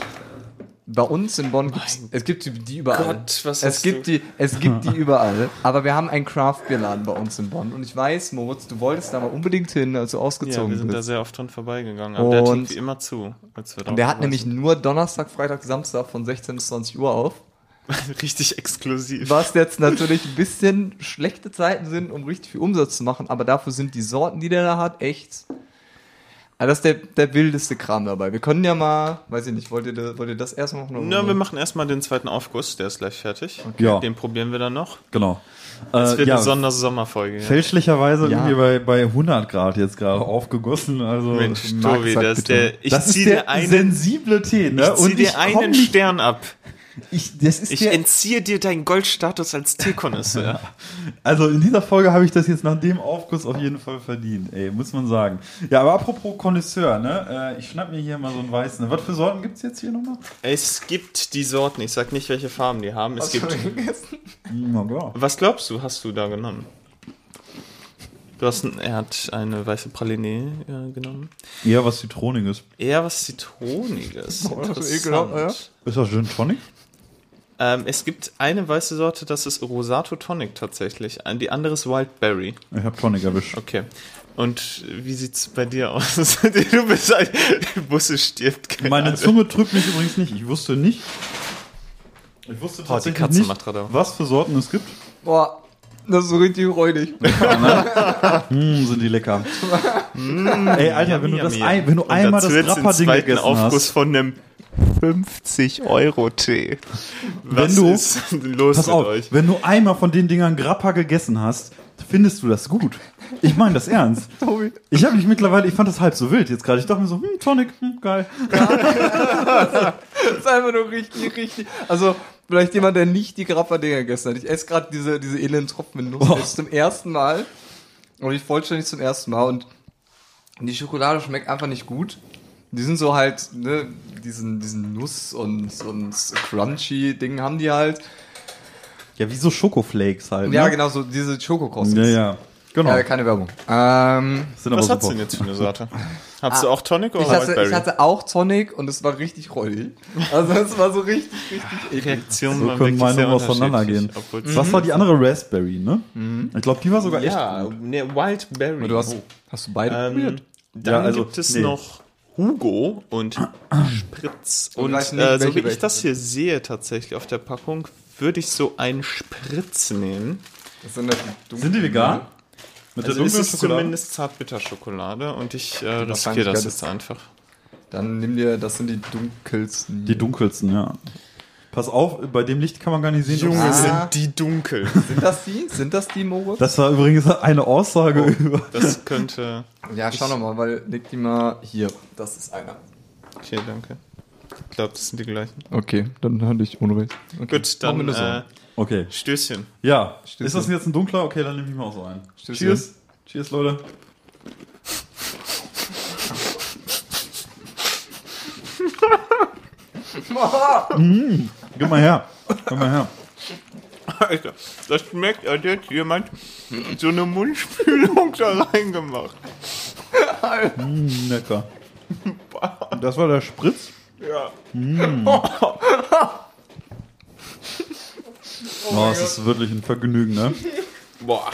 Bei uns in Bonn gibt's, es gibt die, überall. Gott, was es gibt du? die, es gibt die überall. Aber wir haben einen Craft-Bierladen bei uns in Bonn. Und ich weiß, Moritz, du wolltest da mal unbedingt hin, als du Ja, ausgezogen wir sind da bist. sehr oft dran vorbeigegangen. Aber der hat Und- irgendwie immer zu. Als wir da Und der hat nämlich nur Donnerstag, Freitag, Samstag von 16 bis 20 Uhr auf. richtig exklusiv. Was jetzt natürlich ein bisschen schlechte Zeiten sind, um richtig viel Umsatz zu machen, aber dafür sind die Sorten, die der da hat, echt. Also das ist der, der wildeste Kram dabei. Wir können ja mal, weiß ich nicht, wollt ihr, wollt ihr das erst machen? oder- Na, wir machen erstmal den zweiten Aufguss, der ist gleich fertig. Ja. Den probieren wir dann noch. Genau. Das Äh, wird ja, eine Sondersommerfolge. Ja. fälschlicherweise Ja. irgendwie bei, bei 100 Grad jetzt gerade aufgegossen. Also Mensch, Tobi, das ist bitte. der, ich das zieh ist der dir einen, sensible Tee, ne? ich zieh dir einen Stern ab. Ich, das ist Ich der, entziehe dir deinen Goldstatus als Teekonnoisseur. also in dieser Folge habe ich das jetzt nach dem Aufguss auf jeden Fall verdient, ey, muss man sagen. Ja, aber apropos Connoisseur, ne? Äh, ich schnapp mir hier mal so einen weißen. Was für Sorten gibt's jetzt hier nochmal? es gibt die Sorten, ich sag nicht, welche Farben die haben. Es gibt. Na ja. Was glaubst du, hast du da genommen? Du hast, ein, er hat eine weiße Praline äh, genommen. Eher was Zitroniges. Eher was Zitroniges. das ist ekelhaft, ja. Ist das Gin Tonic? Ähm, es gibt eine weiße Sorte, das ist Rosato Tonic tatsächlich. Die andere ist Wildberry. Ich habe Tonic erwischt. Okay. Und wie sieht's bei dir aus? du bist ein der Busse stirbt. keine Meine Ahnung. Zunge drückt mich übrigens nicht. Ich wusste nicht. Ich wusste die tatsächlich Katze nicht, macht gerade. was für Sorten es gibt. Boah, das ist so richtig räudig. Mm, sind die lecker. Ey, Alter, wenn du, das ein, wenn du einmal das zweiten gegessen Aufguss hast. von einem 50 Euro Tee. Was du- ist los Pass mit auf, euch? wenn du einmal von den Dingern Grappa gegessen hast, findest du das gut. Ich meine das ernst. Tobi. Ich habe mich mittlerweile, ich fand das halb so wild jetzt gerade. Ich dachte mir so, hm, Tonic, hm, geil. Das ist einfach nur richtig, richtig. Also, vielleicht jemand, der nicht die Grappa-Dinger gegessen hat. Ich esse gerade diese, diese elenden Tropfen mit Nuss. Oh. Das ist zum ersten Mal. Und ich vollständig zum ersten Mal. Und die Schokolade schmeckt einfach nicht gut. Die sind so halt, ne, diesen, diesen Nuss- und, und Crunchy-Ding haben die halt. Ja, wie so Schokoflakes halt. Ja, ne? genau, so diese Schokokrossen. Ja, ja. Genau. Äh, keine Werbung. Ähm, Sind aber Was du super. denn jetzt für eine Sorte? Hast du auch Tonic oder ich, hatte, Wildberry? ich hatte auch Tonic und es war richtig rollig. Also es war so richtig, richtig eklig. Reaktionen So können Meinungen auseinandergehen. obwohl's- Was war die andere Raspberry, ne? Ich glaube, die war sogar Ja, echt gut. ne, Wildberry. Du hast, hast du beide ähm, probiert? dann Ja, also, gibt es nee. noch Hugo und Spritz. Und Und äh, so welche wie ich das sind. hier sehe tatsächlich auf der Packung, würde ich so einen Spritz nehmen. Das sind, die Sind die vegan? Mit Also der ist dunklen es Schokolade? zumindest Zartbitterschokolade und ich äh, riskiere das ist- jetzt einfach. Dann nimm dir, das sind die dunkelsten. Die dunkelsten, ja. Pass auf, bei dem Licht kann man gar nicht sehen. Junge, Ah. sind die dunkel. sind das die? Sind das die, Moritz? Das war übrigens eine Aussage über. Das könnte. ja, schau noch mal, weil leg die mal hier. Das ist einer. Okay, danke. Ich glaube, das sind die gleichen. Okay, dann hatte ich Unrecht. Okay. Gut, dann Machen wir das äh, Okay. Stößchen. Ja. Stößchen. Ist das jetzt ein dunkler? Okay, dann nehme ich mal auch so einen. Stößchen. Cheers. Cheers, Leute. mm, gib mal her. Gib mal her. Alter, das schmeckt, als hätte jemand so eine Mundspülung da reingemacht. Mm, lecker. Das war der Spritz. Ja. Oh, es ist wirklich ein Vergnügen, ne? Boah.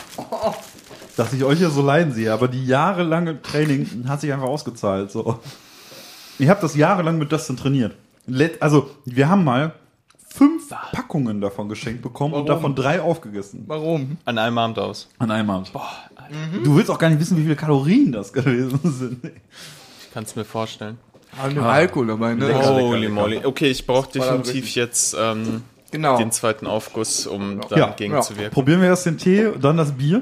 Dass ich euch hier so leiden sehe, aber die jahrelange Training hat sich einfach ausgezahlt. So. Ich habe das jahrelang mit Dustin trainiert. Also, wir haben mal fünf Packungen davon geschenkt bekommen und Warum? davon drei aufgegessen. Warum? An einem Abend aus. An einem Abend. Du willst auch gar nicht wissen, wie viele Kalorien das gewesen sind. Ich kann es mir vorstellen. Ah, nur Alkohol dabei, ne? Lecker, Holy lecker. moly. Okay, ich brauche definitiv jetzt ähm, Genau. den zweiten Aufguss, um Ja, dagegen ja. zu wirken. Probieren wir erst den Tee, dann das Bier.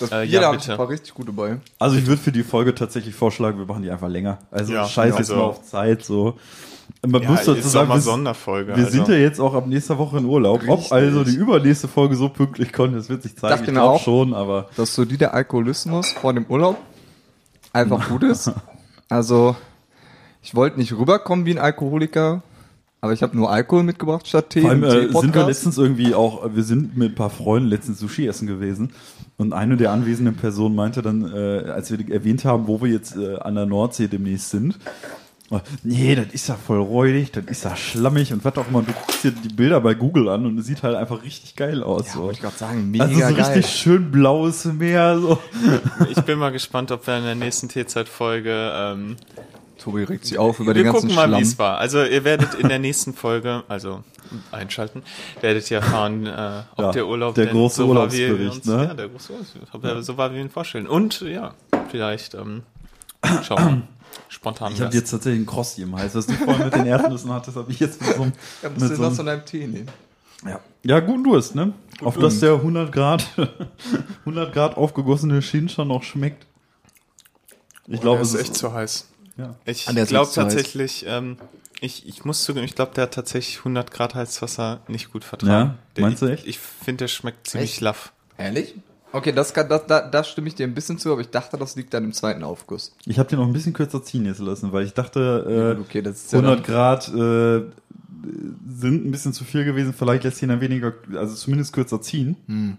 Das Äh, Bier ja, da bitte. war richtig gut dabei. Also ich würde für die Folge tatsächlich vorschlagen, wir machen die einfach länger. Also Ja, scheiß jetzt also- mal auf Zeit. So. Man Ja, muss dazu ist sagen, wir, Sonderfolge. wir also. sind ja jetzt auch ab nächster Woche in Urlaub. Ob Richtig. also die übernächste Folge so pünktlich kommt, das wird sich zeigen. Dachte Ich mir glaube auch. schon, aber Dass so die der Alkoholismus vor dem Urlaub einfach gut ist. Also, ich wollte nicht rüberkommen wie ein Alkoholiker, aber ich habe nur Alkohol mitgebracht statt Tee. Vor allem äh, sind wir letztens irgendwie auch, wir sind mit ein paar Freunden letztens Sushi essen gewesen und eine der anwesenden Personen meinte dann, äh, als wir erwähnt haben, wo wir jetzt äh, an der Nordsee demnächst sind, äh, nee, das ist ja voll räudig, das ist ja schlammig und was auch immer, du guckst dir die Bilder bei Google an und es sieht halt einfach richtig geil aus. Ja, so. wollte ich gerade sagen, mega Also so geil. richtig schön blaues Meer, so. Ich bin mal gespannt, ob wir in der nächsten T-Zeit-Folge. Ähm, Tobi regt sich auf über den wir ganzen gucken mal, wie Schlamm. es war. Also, ihr werdet in der nächsten Folge, also einschalten, werdet ihr erfahren, äh, ob Ja, der Urlaub der denn große so war, wie wir Urlaubsbericht, uns, ne? Ja, der große Urlaubsbericht, ob er so war, wie wir ihn vorstellen. Und ja, vielleicht ähm, schauen wir. Spontan. Ich habe jetzt tatsächlich einen Krossi im Hals, was du vorhin mit den Erdnüssen hattest, habe ich jetzt mit so einem, Ja, musst mit du so das einem Tee nehmen. Ja, ja guten Durst, ne? Auf Durst. dass der 100 Grad, 100 Grad aufgegossene Shincha noch schmeckt. Ich glaube, der es ist echt zu heiß. Ja. Ich Ah, der glaube tatsächlich, ähm, ich, ich muss zugeben, ich glaube, der hat tatsächlich 100 Grad Heißwasser nicht gut vertragen. Ja? Der, Meinst du echt? Ich, ich finde, der schmeckt ziemlich Echt? laff. Ehrlich? Okay, das, kann, das da, da stimme ich dir ein bisschen zu, aber ich dachte, das liegt dann im zweiten Aufguss. Ich habe den noch ein bisschen kürzer ziehen jetzt lassen, weil ich dachte, äh, okay, das ist ja 100 dann- Grad äh, sind ein bisschen zu viel gewesen. Vielleicht lässt ihn dann weniger, also zumindest kürzer ziehen. Hm.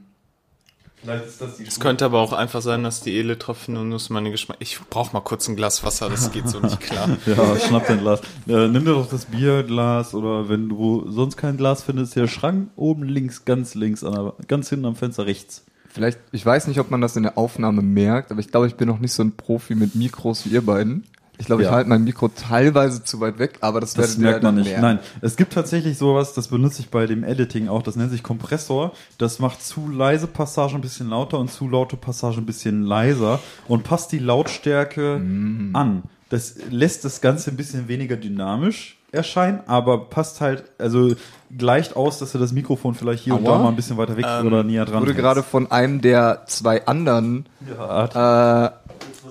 Vielleicht ist das die Es könnte aber auch einfach sein, dass die Ele-Tropfen und Nuss meine Geschmack. Ich brauche mal kurz ein Glas Wasser, das geht so nicht klar. Ja, schnapp dein Glas. Äh, nimm dir doch das Bierglas oder wenn du sonst kein Glas findest, der Schrank oben links, ganz links, an der, ganz hinten am Fenster rechts. Vielleicht, ich weiß nicht, ob man das in der Aufnahme merkt, aber ich glaube, ich bin noch nicht so ein Profi mit Mikros wie ihr beiden. Ich glaube, ich Ja. halte mein Mikro teilweise zu weit weg, aber das, Das merkt man nicht. merken. Nein, es gibt tatsächlich sowas, das benutze ich bei dem Editing auch, das nennt sich Kompressor. Das macht zu leise Passagen ein bisschen lauter und zu laute Passagen ein bisschen leiser und passt die Lautstärke Mhm. an. Das lässt das Ganze ein bisschen weniger dynamisch erscheinen, aber passt halt, also gleicht aus, dass du das Mikrofon vielleicht hier und Aua. da mal ein bisschen weiter weg Ähm, oder näher dran Wurde gerade von einem der zwei anderen ja, äh,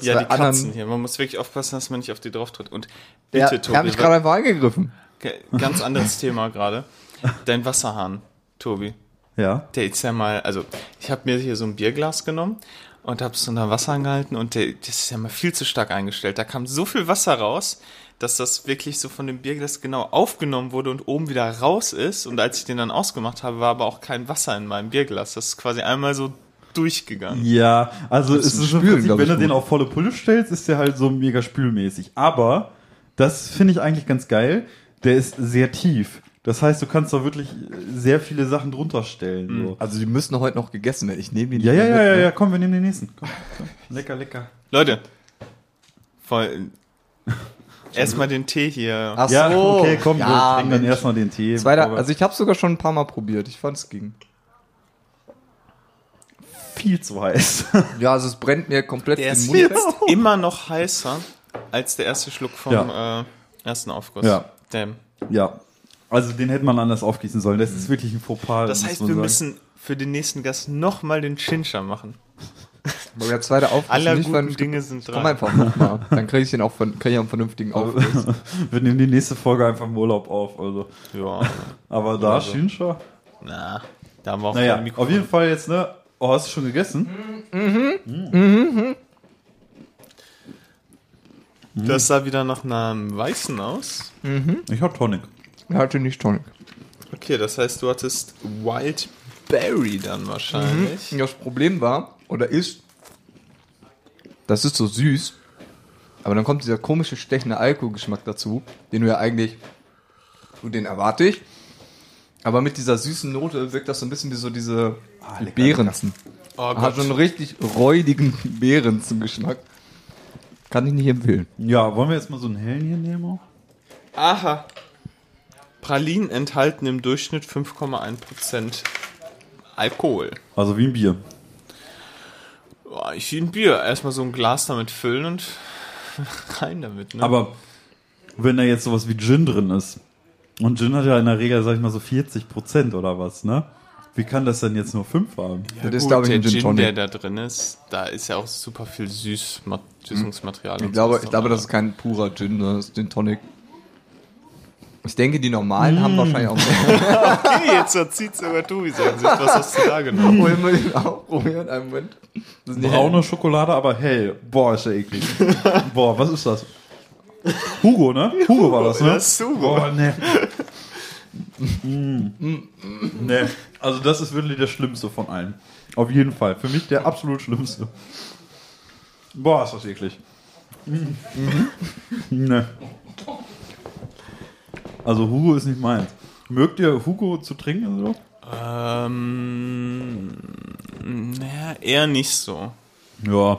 Ja, zwei die Katzen anderen- hier. Man muss wirklich aufpassen, dass man nicht auf die drauf tritt. Und bitte, der hat mich Tobi, gerade einfach angegriffen. Okay, Ganz anderes Thema gerade. Dein Wasserhahn, Tobi. ja. Der ist ja mal, also ich habe mir hier so ein Bierglas genommen und habe es unter Wasser angehalten und der, das ist ja mal viel zu stark eingestellt. Da kam so viel Wasser raus, dass das wirklich so von dem Bierglas genau aufgenommen wurde und oben wieder raus ist. Und als ich den dann ausgemacht habe, war aber auch kein Wasser in meinem Bierglas. Das ist quasi einmal so durchgegangen. Ja, also es ist im Spülen, Prinzip, glaub wenn du den gut. auf volle Pulle stellst, ist der halt so mega spülmäßig. Aber das finde ich eigentlich ganz geil. Der ist sehr tief. Das heißt, du kannst da wirklich sehr viele Sachen drunter stellen. So. Also die müssen heute noch gegessen werden. Ich nehme die Ja, ja, ja, mit, ja, ne? ja, komm, wir nehmen den nächsten. Komm, komm. Lecker, lecker. Leute, voll. Erstmal den Tee hier. Ach Ja, so. okay, komm, wir ja, trinken dann erstmal den Tee. Zweiter, wir- also ich habe sogar schon ein paar Mal probiert. Ich fand es ging. viel zu heiß. Ja, also es brennt mir komplett Der den ist Mund jetzt weg. immer noch heißer als der erste Schluck vom äh, ersten Aufguss. Ja. Damn. ja. Also den hätte man anders aufgießen sollen. Das ist wirklich ein Fauxpas. Das heißt, wir sagen. müssen für den nächsten Gast nochmal den Chincha machen. Aber der zweite Aufguss Aller nicht guten vernünftig- Dinge sind Komm dran. einfach nochmal. Dann kriege ich den auch von, krieg ich auch einen vernünftigen Aufguss. Wir nehmen die nächste Folge einfach im Urlaub auf. Also. Ja, Aber da, Also. Shincha. na, da haben wir auch Naja, auf jeden Fall jetzt, ne? Oh, hast du schon gegessen? Das sah wieder nach einem Weißen aus. Ich hab Tonic. Er hatte nicht Tonic. Okay, das heißt, du hattest Wild Berry dann wahrscheinlich. Das Problem war, oder ist, das ist so süß, aber dann kommt dieser komische, stechende Alkoholgeschmack dazu, den du ja eigentlich, und den erwarte ich, aber mit dieser süßen Note wirkt das so ein bisschen wie so diese lecker, Beerenzen. Oh Hat so einen richtig räudigen Beerenzen-Geschmack. Kann ich nicht empfehlen. Ja, wollen wir jetzt mal so einen hellen hier nehmen? auch? Aha. Pralinen enthalten im Durchschnitt 5,1% Alkohol. Also wie ein Bier. Boah, ich wie ein Bier. Erstmal so ein Glas damit füllen und rein damit. Ne? Aber wenn da jetzt sowas wie Gin drin ist, und Gin hat ja in der Regel, sag ich mal, so 40 Prozent oder was, ne? Wie kann das denn jetzt nur 5 haben? das ist, glaube ich, der ein Gin Gin, Tonic. der da drin ist, da ist ja auch super viel Süß Süßungsmaterial. Ich glaube, ich glaube, das ist kein purer Gin, das ist Gin Tonic. Ich denke, die normalen haben wahrscheinlich auch mehr. Okay, jetzt verzieht sogar Tobi sein Gesicht. Was hast du da genommen? Wollen wir den auch probieren? Einen Moment. Das ist nicht Braune Schokolade, aber hell. Boah, ist ja eklig. Boah, was ist das? Hugo, ne? Hugo war das, ne? Das ist Hugo. Boah, ne. Mm. Ne, also das ist wirklich das Schlimmste von allen. Auf jeden Fall. Für mich der absolut Schlimmste. Boah, ist das eklig. Mhm. Ne. Also Hugo ist nicht meins. Mögt ihr Hugo zu trinken oder so? Ähm, naja, eher nicht so. Ja.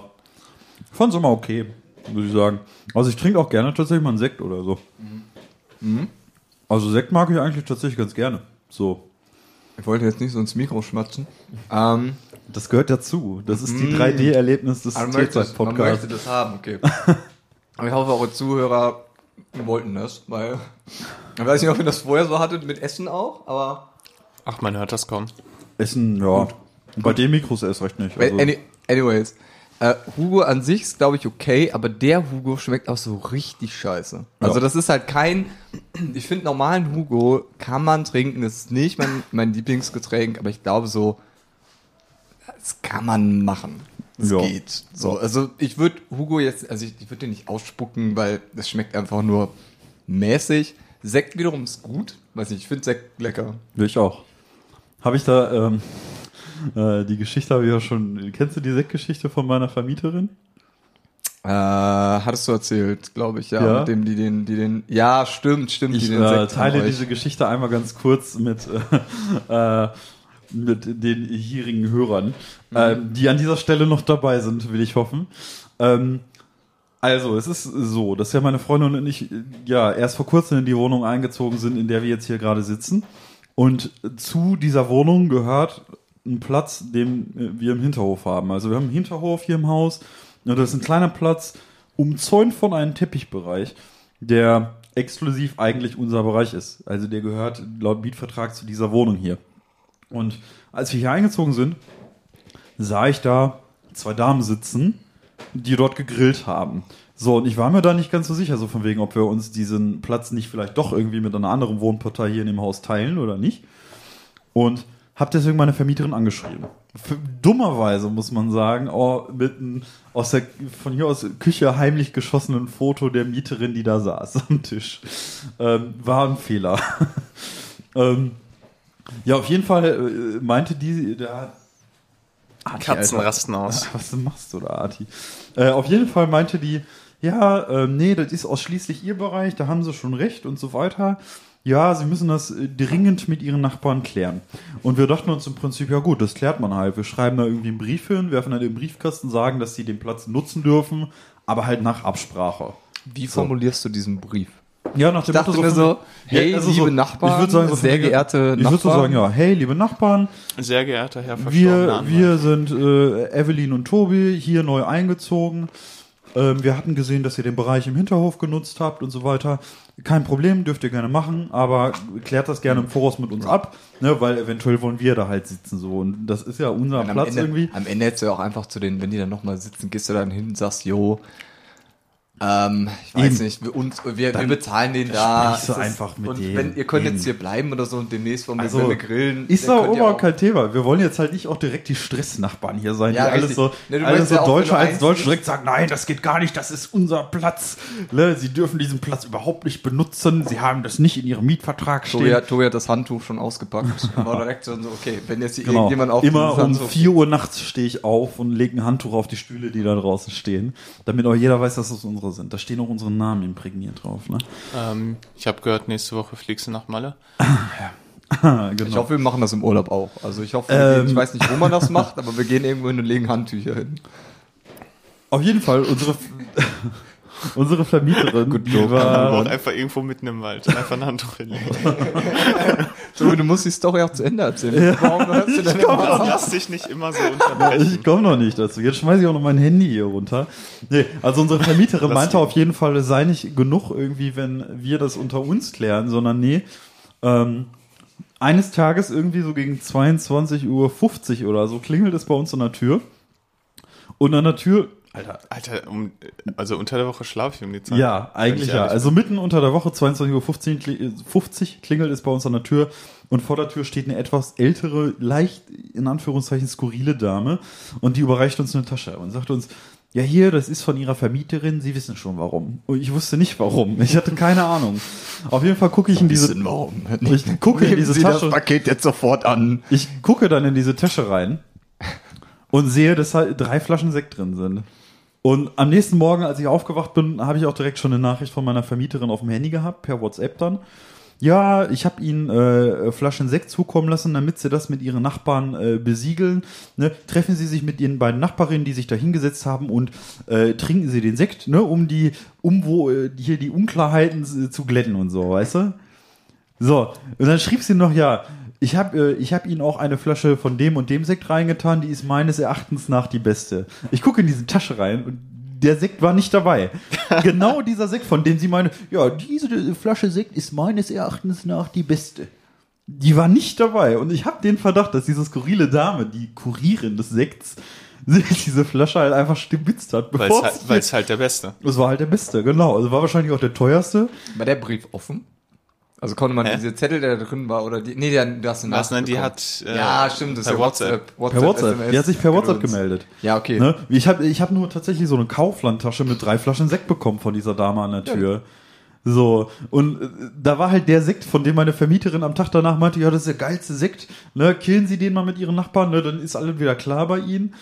Fand's immer okay, muss ich sagen. Also ich trinke auch gerne tatsächlich mal einen Sekt oder so. Also Sekt mag ich eigentlich tatsächlich ganz gerne. So. Ich wollte jetzt nicht so ins Mikro schmatzen. Ähm, Das gehört dazu. Das ist die 3D-Erlebnis des man, möchte, man möchte das haben, okay. Aber ich hoffe, eure Zuhörer wollten das, weil ich weiß nicht, ob ihr das vorher so hattet mit Essen auch, aber Ach, man hört das kaum. Essen, ja. Bei den Mikros erst recht nicht. Also, Any, anyways. Äh, Hugo an sich ist, glaube ich, okay, aber der Hugo schmeckt auch so richtig scheiße. Also Ja. das ist halt kein, ich finde normalen Hugo kann man trinken, das ist nicht mein, mein Lieblingsgetränk, aber ich glaube so, das kann man machen. Es Ja. geht. So, also ich würde Hugo jetzt, also ich, ich würde den nicht ausspucken, weil das schmeckt einfach nur mäßig. Sekt wiederum ist gut. Weiß nicht, ich finde Sekt lecker. ich auch. Habe ich da, ähm, äh, die Geschichte habe ich ja schon, kennst du die Sektgeschichte von meiner Vermieterin? Äh, hattest du erzählt, glaube ich, ja, Ja. Mit dem, die den, die den, ja, stimmt, stimmt, Ich die den äh, teile diese Geschichte einmal ganz kurz mit, äh, äh, mit den hierigen Hörern, ähm, die an dieser Stelle noch dabei sind, will ich hoffen. Ähm, also, es ist so, dass ja meine Freundin und ich äh, ja erst vor kurzem in die Wohnung eingezogen sind, in der wir jetzt hier gerade sitzen. Und zu dieser Wohnung gehört ein Platz, den äh, wir im Hinterhof haben. Also wir haben einen Hinterhof hier im Haus. Und das ist ein kleiner Platz, umzäunt von einem Teppichbereich, der exklusiv eigentlich unser Bereich ist. Also der gehört laut Mietvertrag zu dieser Wohnung hier. Und als wir hier eingezogen sind, sah ich da zwei Damen sitzen, die dort gegrillt haben. So, und ich war mir da nicht ganz so sicher, so von wegen, ob wir uns diesen Platz nicht vielleicht doch irgendwie mit einer anderen Wohnpartei hier in dem Haus teilen oder nicht. Und habe deswegen meine Vermieterin angeschrieben. Dummerweise muss man sagen, oh, mit einem aus der von hier aus Küche heimlich geschossenen Foto der Mieterin, die da saß am Tisch. Ähm, war ein Fehler. ähm, ja, auf jeden Fall äh, meinte die, der Arti, Katzen Alter. rasten aus. Was machst du da, Arti? Äh, auf jeden Fall meinte die, ja, ähm, nee, das ist ausschließlich ihr Bereich, da haben sie schon recht und so weiter. Ja, sie müssen das äh, dringend mit ihren Nachbarn klären. Und wir dachten uns im Prinzip, ja gut, das klärt man halt. Wir schreiben da irgendwie einen Brief hin, werfen dann den Briefkasten, sagen, dass sie den Platz nutzen dürfen, aber halt nach Absprache. Wie formulierst du diesen Brief? Ja, nach dem Ich dachte Motto mir von- so, hey, also liebe Nachbarn, ich sagen, so sehr wegen- geehrte Ich würde so Nachbarn. sagen, ja, hey, liebe Nachbarn, Sehr geehrter Herr verstorbener wir, wir sind äh, Evelyn und Tobi hier neu eingezogen. Ähm, wir hatten gesehen, dass ihr den Bereich im Hinterhof genutzt habt und so weiter. Kein Problem, dürft ihr gerne machen, aber klärt das gerne im Voraus mit uns ab, ne, weil eventuell wollen wir da halt sitzen so und das ist ja unser Und Platz Ende, irgendwie. am Ende hättest du ja auch einfach zu denen, wenn die dann nochmal sitzen, gehst du dann hin und sagst, jo, ähm, ich weiß Eben. nicht, wir, uns, wir, wir bezahlen den da. Es ist- einfach mit und wenn ihr könnt Eben. jetzt hier bleiben oder so und demnächst wollen wir, Also, wir grillen. Ist doch überhaupt kein Thema. Wir wollen jetzt halt nicht auch direkt die Stressnachbarn hier sein, Ja, die alles so, Ne, alles so ja Deutsche als Deutsche direkt sagen, nein, das geht gar nicht, das ist unser Platz. Ne, Sie dürfen diesen Platz überhaupt nicht benutzen. Sie haben das nicht in Ihrem Mietvertrag stehen. Tobi hat, Tobi hat das Handtuch schon ausgepackt. War direkt so, okay, wenn jetzt hier Genau. irgendjemand auf Immer um Handtuch- 4 Uhr nachts stehe ich auf und lege ein Handtuch auf die Stühle, die da draußen stehen, damit auch jeder weiß, dass das unsere sind. Da stehen auch unsere Namen imprägniert drauf. Ne? Ähm, ich habe gehört, nächste Woche fliegst du nach Malle. genau. Ich hoffe, wir machen das im Urlaub auch. Also ich hoffe, wir Ähm. gehen, ich weiß nicht, wo man das macht, aber wir gehen irgendwo hin und legen Handtücher hin. Auf jeden Fall, unsere, unsere Vermieterin, die Auch war, einfach irgendwo mitten im Wald. Einfach ein Handtuch hinlegen. Tobi, du musst die Story auch zu Ende erzählen. Warum hörst du denn immer auf? Lass dich nicht immer so unterbrechen. Ich komme noch nicht dazu. Jetzt schmeiße ich auch noch mein Handy hier runter. Nee, also unsere Vermieterin meinte auf jeden Fall, es sei nicht genug irgendwie, wenn wir das unter uns klären, sondern nee, ähm, eines Tages irgendwie so gegen 22.50 Uhr oder so klingelt es bei uns an der Tür. Und an der Tür, Alter, Alter, um, also unter der Woche schlafe ich um die Zeit. ja, eigentlich ich ja. Also mitten unter der Woche, 22.50 Uhr 50, 50 klingelt es bei uns an der Tür und vor der Tür steht eine etwas ältere, leicht in Anführungszeichen skurrile Dame und die überreicht uns eine Tasche und sagt uns, ja hier, das ist von ihrer Vermieterin, Sie wissen schon warum. Und ich wusste nicht warum. Ich hatte keine Ahnung. Auf jeden Fall gucke ich in diese, warum? ich gucke in diese Sie das Tasche. Paket jetzt sofort an. Ich gucke dann in diese Tasche rein und sehe, dass halt drei Flaschen Sekt drin sind. Und am nächsten Morgen, als ich aufgewacht bin, habe ich auch direkt schon eine Nachricht von meiner Vermieterin auf dem Handy gehabt, per WhatsApp dann. Ja, ich habe ihnen äh, Flaschen Sekt zukommen lassen, damit sie das mit ihren Nachbarn äh, besiegeln. Ne? Treffen sie sich mit ihren beiden Nachbarinnen, die sich da hingesetzt haben und äh, trinken sie den Sekt, ne? um die, um wo äh, hier die Unklarheiten äh, zu glätten und so, weißt du? So, und dann schrieb sie noch, ja, ich habe äh, ich hab Ihnen auch eine Flasche von dem und dem Sekt reingetan, die ist meines Erachtens nach die beste. Ich gucke in diese Tasche rein und der Sekt war nicht dabei. genau dieser Sekt, von dem sie meine, ja, diese Flasche Sekt ist meines Erachtens nach die beste. Die war nicht dabei und ich habe den Verdacht, dass diese skurrile Dame, die Kurierin des Sekts, sich diese Flasche halt einfach stibitzt hat. Weil bevor es sie- halt, halt der Beste. das war halt der Beste, genau. Also war wahrscheinlich auch der teuerste. War der Brief offen? Also konnte man Hä? diese Zettel, der da drin war, oder die, nee, der, du hast eine Was, ne, Nachricht die hat, äh, ja, stimmt, das ist per ja WhatsApp. Per WhatsApp. SMS Die hat sich per WhatsApp gemeldet. Ja, okay. Ne? Ich habe ich hab nur tatsächlich so eine Kauflandtasche mit drei Flaschen Sekt bekommen von dieser Dame an der Tür. So, und äh, da war halt der Sekt, von dem meine Vermieterin am Tag danach meinte, ja, das ist der geilste Sekt, ne, killen Sie den mal mit Ihren Nachbarn, ne, dann ist alles wieder klar bei Ihnen.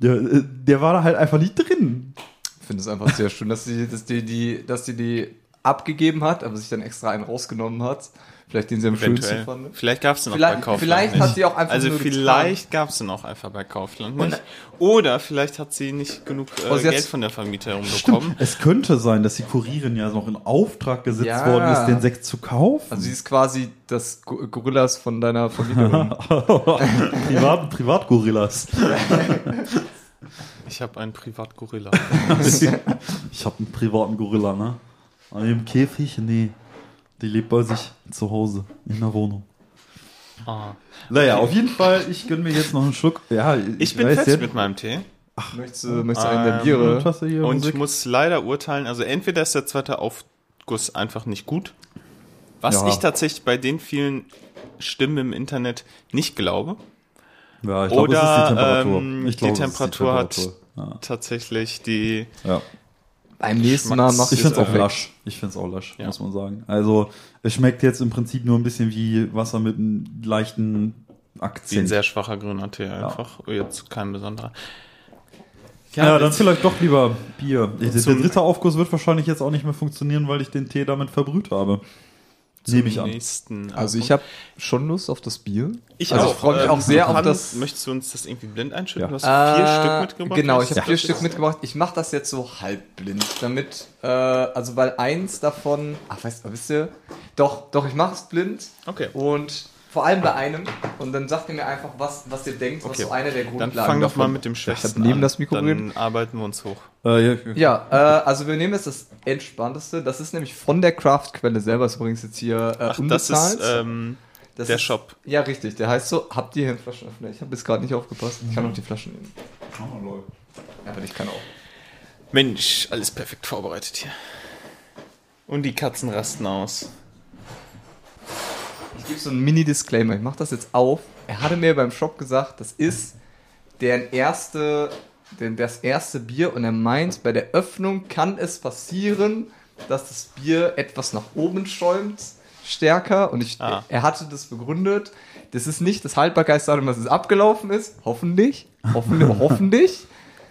Der, äh, der war da halt einfach nicht drin. Ich finde es einfach sehr schön, dass die, dass die, die, dass die die abgegeben hat, aber sich dann extra einen rausgenommen hat. Vielleicht den sie am schönsten fand. Vielleicht gab's den auch Vielleicht- bei Kaufland vielleicht nicht. hat sie auch einfach Also nur getan. vielleicht gab's den auch einfach bei Kaufland nicht. Oder vielleicht hat sie nicht genug äh, Oh, sie Geld von der Vermieterin Stimmt. bekommen. Es könnte sein, dass die Kurierin ja noch in Auftrag gesetzt Ja. worden ist, den Sekt zu kaufen. Also sie ist quasi das Go- Gorillas von deiner Vermieterin. Privat, Privatgorillas. Ich habe einen Privatgorilla. ich habe einen privaten Gorilla, ne? Und im Käfig, nee. Die lebt bei sich zu Hause in der Wohnung. Ah. Naja, auf jeden Fall, ich gönne mir jetzt noch einen Schluck. Ja, Ich bin weiß fertig jetzt- mit meinem Tee. Möchtest du, möchtest du einen der Ähm, Biere? Hier Und Musik. ich muss leider urteilen, also entweder ist der zweite Aufguss einfach nicht gut, was Ja. ich tatsächlich bei den vielen Stimmen im Internet nicht glaube. ja, ich glaube, Oder es ist die Temperatur. ähm, ich die es ist Temperatur hat Temperatur. tatsächlich die. Ja. ja. Beim nächsten Mal machst Ich du finde es auch weg. lasch. Ich finde es auch lasch, Ja. muss man sagen. Also, es schmeckt jetzt im Prinzip nur ein bisschen wie Wasser mit einem leichten Wie ein Akzent. sehr schwacher grüner Tee einfach. Jetzt kein besonderer. ja, dann jetzt- vielleicht doch lieber Bier. Der, dritte Aufguss wird wahrscheinlich jetzt auch nicht mehr funktionieren, weil ich den Tee damit verbrüht habe. Nehme ich an. Nächsten, Also ich habe schon Lust auf das Bier. Ich also auch. ich freue mich Ähm, auch sehr auf das. Möchtest du uns das irgendwie blind einschütten? Ja. Du hast vier Äh, Stück mitgebracht. Genau, ich habe Das vier Stück mitgebracht. Ich mache das jetzt so halbblind, damit, äh, also weil eins davon, ach weißt du, wisst ihr, doch, doch, ich mache es blind. Okay. Und vor allem bei einem. Und dann sagt ihr mir einfach, was, was ihr denkt, was Okay. so eine der Dann Grundlagen fang doch mal mit dem Schwächsten neben an. das Mikro Dann arbeiten wir uns hoch. Äh, ja, Ja, äh, also wir nehmen jetzt das Entspannteste. Das ist nämlich von der Craft-Quelle selber. Das ist übrigens jetzt hier äh, Ach, das ist ähm, Das der ist- Shop. Ja, richtig. Der heißt so, habt ihr hier einen Flaschenöffner? Ich habe jetzt gerade nicht aufgepasst. Ich kann auch die Flaschen nehmen. Aber ich kann auch. Mensch, alles perfekt vorbereitet hier. Und die Katzen rasten aus. Ich gebe so einen Mini-Disclaimer. Ich mache das jetzt auf. Er hatte mir beim Shop gesagt, das ist der erste, der, das erste Bier und er meint, bei der Öffnung kann es passieren, dass das Bier etwas nach oben schäumt, stärker. Und ich, Ah. er hatte das begründet. Das ist nicht das Haltbarkeitsdatum, dass es abgelaufen ist. Hoffentlich. Hoffentlich. hoffentlich.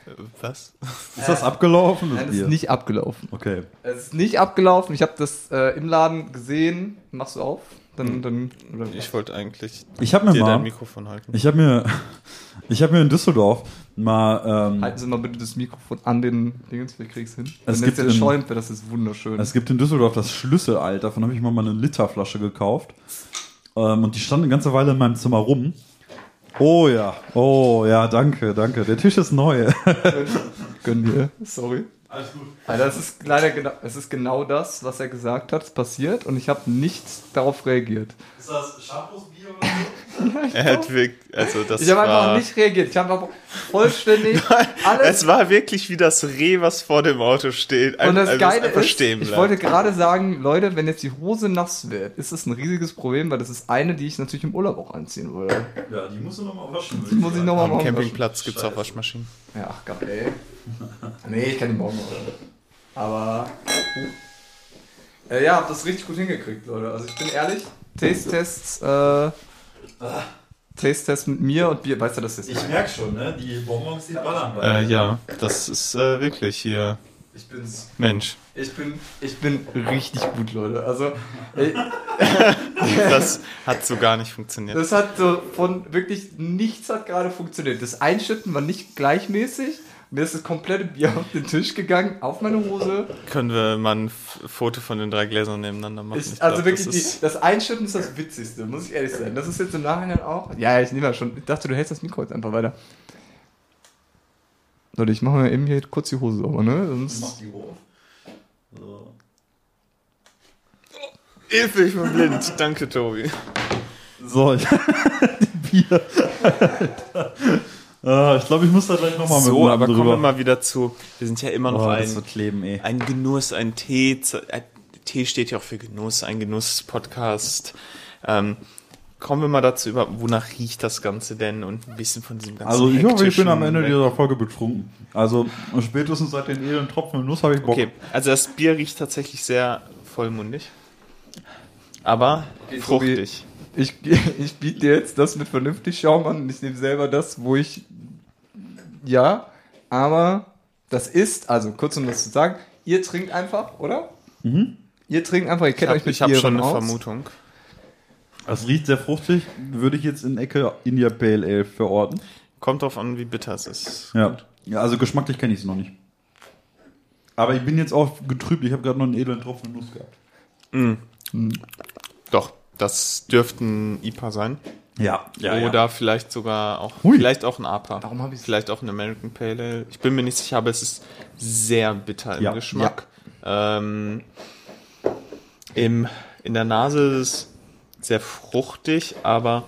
Äh, Was? Ist das abgelaufen? Das Nein, es Bier? ist nicht abgelaufen. Okay. Es ist nicht abgelaufen. Ich habe das äh, im Laden gesehen. Machst du auf? Dann, dann, oder Ich wollte eigentlich Ich habe mir dir dein mal, Mikrofon halten. ich habe mir, ich habe mir in Düsseldorf mal, ähm, Halten Sie mal bitte das Mikrofon an den Dingens, wir krieg's hin. Es Wenn gibt jetzt der in- schäumt, wäre das ist wunderschön. es gibt in Düsseldorf das Schlüsselalter, davon habe ich mal eine Literflasche gekauft. Ähm, und die stand eine ganze Weile in meinem Zimmer rum. Oh ja, oh ja, danke, danke. Der Tisch ist neu. Gönn dir. Sorry. Alles gut. Also das ist leider genau, es ist genau das, was er gesagt hat, es passiert und ich habe nicht darauf reagiert. Ist das Schabrostbier oder so? Er hat wirklich, also das Ich habe einfach nicht reagiert. Ich habe einfach vollständig alles. Es war wirklich wie das Reh, was vor dem Auto steht. und das Geile ist, ich wollte gerade sagen, Leute, wenn jetzt die Hose nass wird, ist das ein riesiges Problem, weil das ist eine, die ich natürlich im Urlaub auch anziehen würde. Ja, die musst du nochmal waschen. Die muss ich nochmal Am machen. Campingplatz gibt's auch Scheiße. Waschmaschinen. Ja, ach Gott, ey. nee, ich kann die morgen machen. Aber. Äh, ja, hab das richtig gut hingekriegt, Leute. Also ich bin ehrlich, Taste-Tests, äh. Taste-Test mit mir und Bier, weißt du, das ist. Ich merk schon, ne? Die Bonbons, die ballern bei Äh, ja, das ist äh, wirklich hier. Ich bin's. Mensch, Ich bin, ich bin richtig gut, Leute. Also, ey, das hat so gar nicht funktioniert. das hat so von wirklich nichts hat gerade funktioniert. Das Einschütten war nicht gleichmäßig. Mir ist das komplette Bier auf den Tisch gegangen, auf meine Hose. Können wir mal ein Foto von den drei Gläsern nebeneinander machen? Ich, Ich also glaub, wirklich, das die, ist- das Einschütten ist das Witzigste, muss ich ehrlich sein. Das ist jetzt im Nachhinein auch. Ja, ich nehme ja schon. Ich dachte, du hältst das Mikro jetzt einfach weiter. Leute, ich mache mir eben hier kurz die Hose sauber, ne? Sonst Mach die hoch. So. Hilfe, ich bin blind. Danke, Tobi. So, ich, die Bier. Ah, ich glaube, ich muss da gleich nochmal mit So, aber drüber. kommen wir mal wieder zu. Wir sind ja immer noch oh, ein, ey. ein Genuss, ein Tee. Ein Tee steht ja auch für Genuss, ein Genuss-Podcast. Ähm, kommen wir mal dazu über, wonach riecht das Ganze denn und ein bisschen von diesem ganzen Also ich hoffe, ich bin am Ende dieser Folge betrunken. Also spätestens seit den edlen Tropfen Nuss habe ich Bock. Okay, also das Bier riecht tatsächlich sehr vollmundig. Aber Okay, fruchtig. ich, ich biete dir jetzt das mit vernünftig Schaum an und ich nehme selber das, wo ich. Ja, aber das ist, also kurz um das zu sagen, ihr trinkt einfach, oder? Ihr trinkt einfach, ihr Ich kennt habe euch mit hab Bieren schon eine aus. Vermutung. Das riecht sehr fruchtig. Würde ich jetzt in Ecke India Pale Ale verorten. Kommt drauf an, wie bitter es ist. Ja. ja also geschmacklich kenne ich es noch nicht. Aber ich bin jetzt auch getrübt. Ich habe gerade noch einen edlen Tropfen Nuss gehabt. Doch, das dürfte ein IPA sein. Ja. Oder vielleicht sogar auch, Hui. vielleicht auch ein APA. Warum hab ich's- Vielleicht auch ein American Pale Ale. Ich bin mir nicht sicher, aber es ist sehr bitter im Ja. Geschmack. Ähm, Im, in der Nase ist es sehr fruchtig, aber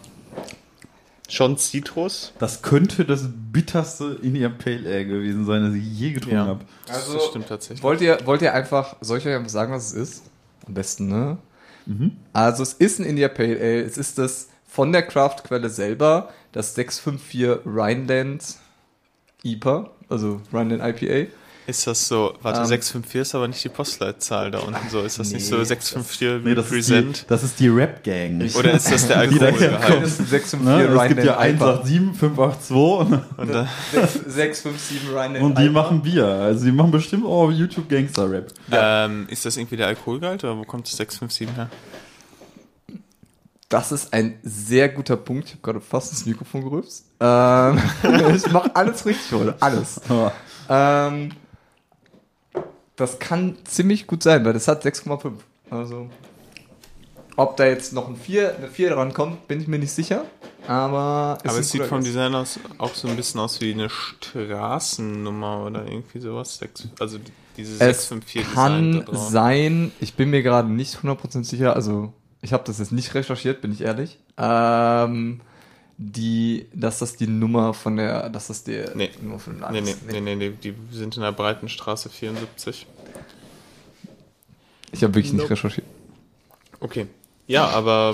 schon Zitrus. Das könnte das bitterste India Pale Ale gewesen sein, das ich je getrunken Ja. habe. Also, das stimmt tatsächlich. Wollt ihr, wollt ihr einfach, soll ich euch einfach sagen, was es ist? Am besten, ne? Also es ist ein India Pale Ale, es ist das von der Craftquelle selber, das 654 Rhineland IPA, also Rhineland IPA. Ist das so, warte, Ähm, 654 ist aber nicht die Postleitzahl da unten so. Ist das nicht Nee, so 654 Nee, das ist die, das ist die Rap-Gang. Oder ist das der Alkoholgehalt? Das ist ein 654 Ne? Es gibt ja Rhineland IPA. 187, 582 Und da, 657 Rhineland und die machen Bier. Also die machen bestimmt auch YouTube Gangster-Rap. ähm, ist das irgendwie der Alkoholgehalt oder wo kommt das 657 her? Das ist ein sehr guter Punkt. Ich habe gerade fast das Mikrofon gerübst. Ähm, ich mache alles richtig heute. Alles. Aber Ähm, das kann ziemlich gut sein, weil das hat 6,5. Also, ob da jetzt noch ein 4, eine 4 dran kommt, bin ich mir nicht sicher. Aber, Aber ein es sieht vom Guess. Design aus auch so ein bisschen aus wie eine Straßennummer oder irgendwie sowas. Also diese Es 654 Design kann sein, ich bin mir gerade nicht 100% sicher, also ich habe das jetzt nicht recherchiert, bin ich ehrlich. Ähm, die, dass das die Nummer von der, dass das der Nee. Nummer von dem Nee, nee, nee, nee, nee, die sind in der Breitenstraße 74. Ich habe wirklich nicht Nope. recherchiert. Okay. Ja, aber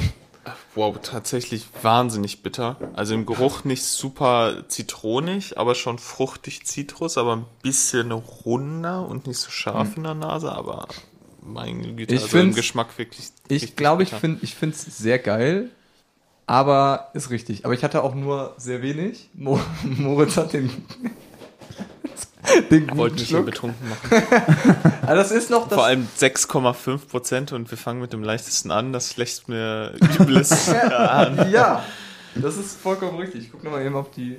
wow, tatsächlich wahnsinnig bitter. Also im Geruch nicht super zitronig, aber schon fruchtig Zitrus, aber ein bisschen runder und nicht so scharf in der Nase, aber mein Güte, Ich also im Geschmack wirklich. Ich glaube, ich finde ich finde es sehr geil, aber ist richtig. Aber ich hatte auch nur sehr wenig. Mo Moritz hat den den wollte guten mich hier Schluck. betrunken machen. Also das ist noch das Vor allem 6,5 Prozent und wir fangen mit dem leichtesten an. Das lässt mir übles an. ja, das ist vollkommen richtig. Ich guck nochmal eben auf die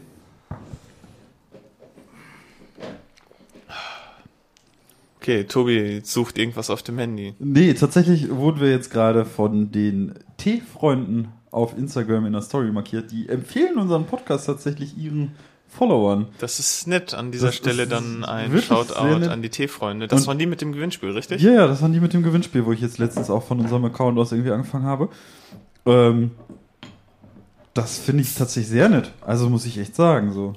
Okay, Tobi sucht irgendwas auf dem Handy. Nee, tatsächlich wurden wir jetzt gerade von den T-Freunden auf Instagram in der Story markiert. Die empfehlen unseren Podcast tatsächlich ihren Followern. Das ist nett. An dieser Das Stelle dann ein Shoutout an die T-Freunde. Das Und- waren die mit dem Gewinnspiel, richtig? Ja, ja, das waren die mit dem Gewinnspiel, wo ich jetzt letztens auch von unserem Account aus irgendwie angefangen habe. Ähm, das finde ich tatsächlich sehr nett. Also muss ich echt sagen, so.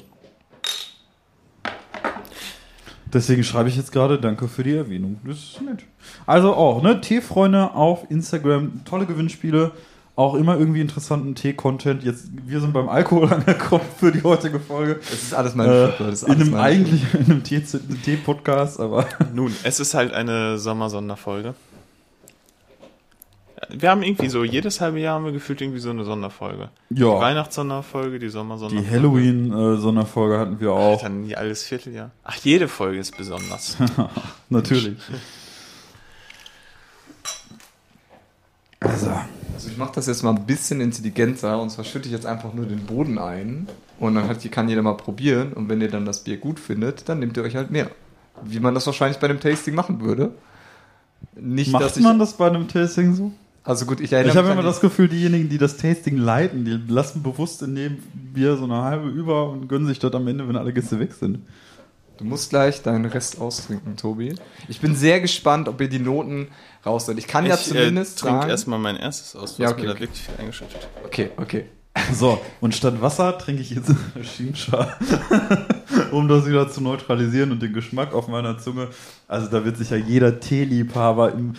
Deswegen schreibe ich jetzt gerade Danke für die Erwähnung. Das ist nett. Also auch, ne? Tee-Freunde auf Instagram, tolle Gewinnspiele, auch immer irgendwie interessanten Tee-Content. Jetzt, wir sind beim Alkohol angekommen für die heutige Folge. Das ist alles meine Äh, ist in einem eigentlich in einem Tee- Tee-Podcast, aber Nun, es ist halt eine Sommersonderfolge. Wir haben irgendwie so, jedes halbe Jahr haben wir gefühlt irgendwie so eine Sonderfolge. Die ja. Weihnachtssonderfolge, die Sommersonderfolge. Die Halloween-Sonderfolge hatten wir auch. Dann nie alles Vierteljahr. Ach, jede Folge ist besonders. Natürlich. Also, Also ich mache das jetzt mal ein bisschen intelligenter und zwar schütte ich jetzt einfach nur den Boden ein und dann kann jeder mal probieren und wenn ihr dann das Bier gut findet, dann nehmt ihr euch halt mehr. Wie man das wahrscheinlich bei einem Tasting machen würde. Nicht, dass macht ich, man das bei einem Tasting so? Also gut, ich erinnere Ich habe immer das Gefühl, diejenigen, die das Tasting leiten, die lassen bewusst in dem Bier so eine halbe über und gönnen sich dort am Ende, wenn alle Gäste weg sind. Du musst gleich deinen Rest austrinken, Tobi. Ich bin sehr gespannt, ob ihr die Noten rausholt. Ich kann ja ich zumindest äh, trinke erstmal mein erstes aus, du Ja, hast okay, mir da okay. wirklich viel eingeschüttet. Okay, okay. So, und statt Wasser trinke ich jetzt Shisha, um das wieder zu neutralisieren und den Geschmack auf meiner Zunge. Also da wird sich ja jeder Teeliebhaber im,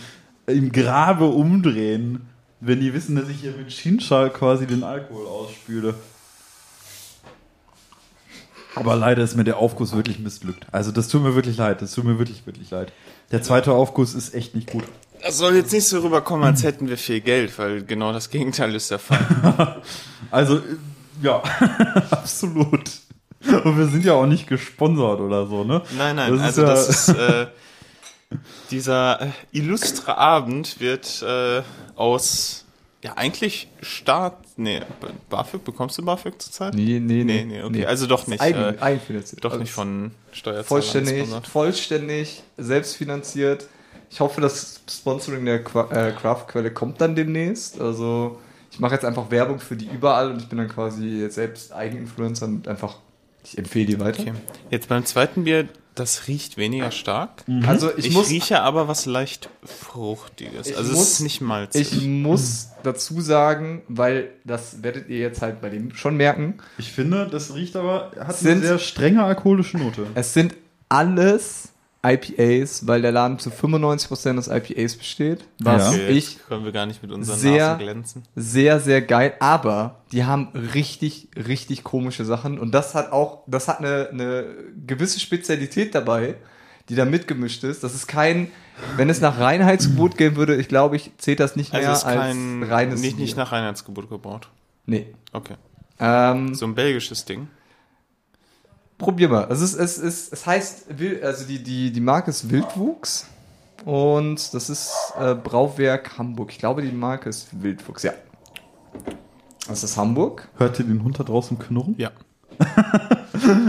im Grabe umdrehen, wenn die wissen, dass ich hier mit Shisha quasi den Alkohol ausspüle. Aber leider ist mir der Aufguss wirklich missglückt. Also das tut mir wirklich leid. Das tut mir wirklich, wirklich leid. Der zweite Aufguss ist echt nicht gut. Das soll jetzt nicht so rüberkommen, als hätten wir viel Geld, weil genau das Gegenteil ist der Fall. Also, ja, absolut. Und wir sind ja auch nicht gesponsert oder so, ne? Nein, nein, Das ist also ja- das ist äh, dieser äh, illustre Abend wird äh, aus ja eigentlich Staat, nee, BAföG bekommst du BAföG zurzeit? Nee, nee, Nee, nee, okay, also doch nicht, Eigen, äh, eigenfinanziert. Doch Also nicht von Steuerzahlern vollständig, vollständig, selbstfinanziert. Ich hoffe, das Sponsoring der äh, Craftquelle kommt dann demnächst. Also ich mache jetzt einfach Werbung für die überall und ich bin dann quasi jetzt selbst Eigeninfluencer und einfach, ich empfehle die weiter. Okay. Jetzt beim zweiten Bier Das riecht weniger stark. Also ich, Ich, muss, rieche aber was leicht Fruchtiges. Ich also es muss- ist nicht malzig. ich muss dazu sagen, weil das werdet ihr jetzt halt bei dem schon merken, Ich finde, das riecht aber, hat Sind- eine sehr strenge alkoholische Note. es sind alles IPAs, weil der Laden zu 95% aus IPAs besteht. Was Ja. okay, ich können wir gar nicht mit unseren sehr- Nasen glänzen. sehr, sehr geil, aber die haben richtig, richtig komische Sachen und das hat auch, das hat eine, eine gewisse Spezialität dabei, die da mitgemischt ist. Das ist kein, wenn es nach Reinheitsgebot gehen würde, ich glaube, ich zählt das nicht mehr Also ist als kein reines nicht, nicht Bier. nach Reinheitsgebot gebraut. Nee. Okay. Ähm, So ein belgisches Ding. Probier mal. Es ist, es ist, es heißt, Wil- also die, die, die Marke ist Wildwuchs und das ist äh, Brauwerk Hamburg. Ich glaube, die Marke ist Wildwuchs, ja. Das ist Hamburg. Hört ihr den Hund da draußen knurren? Ja.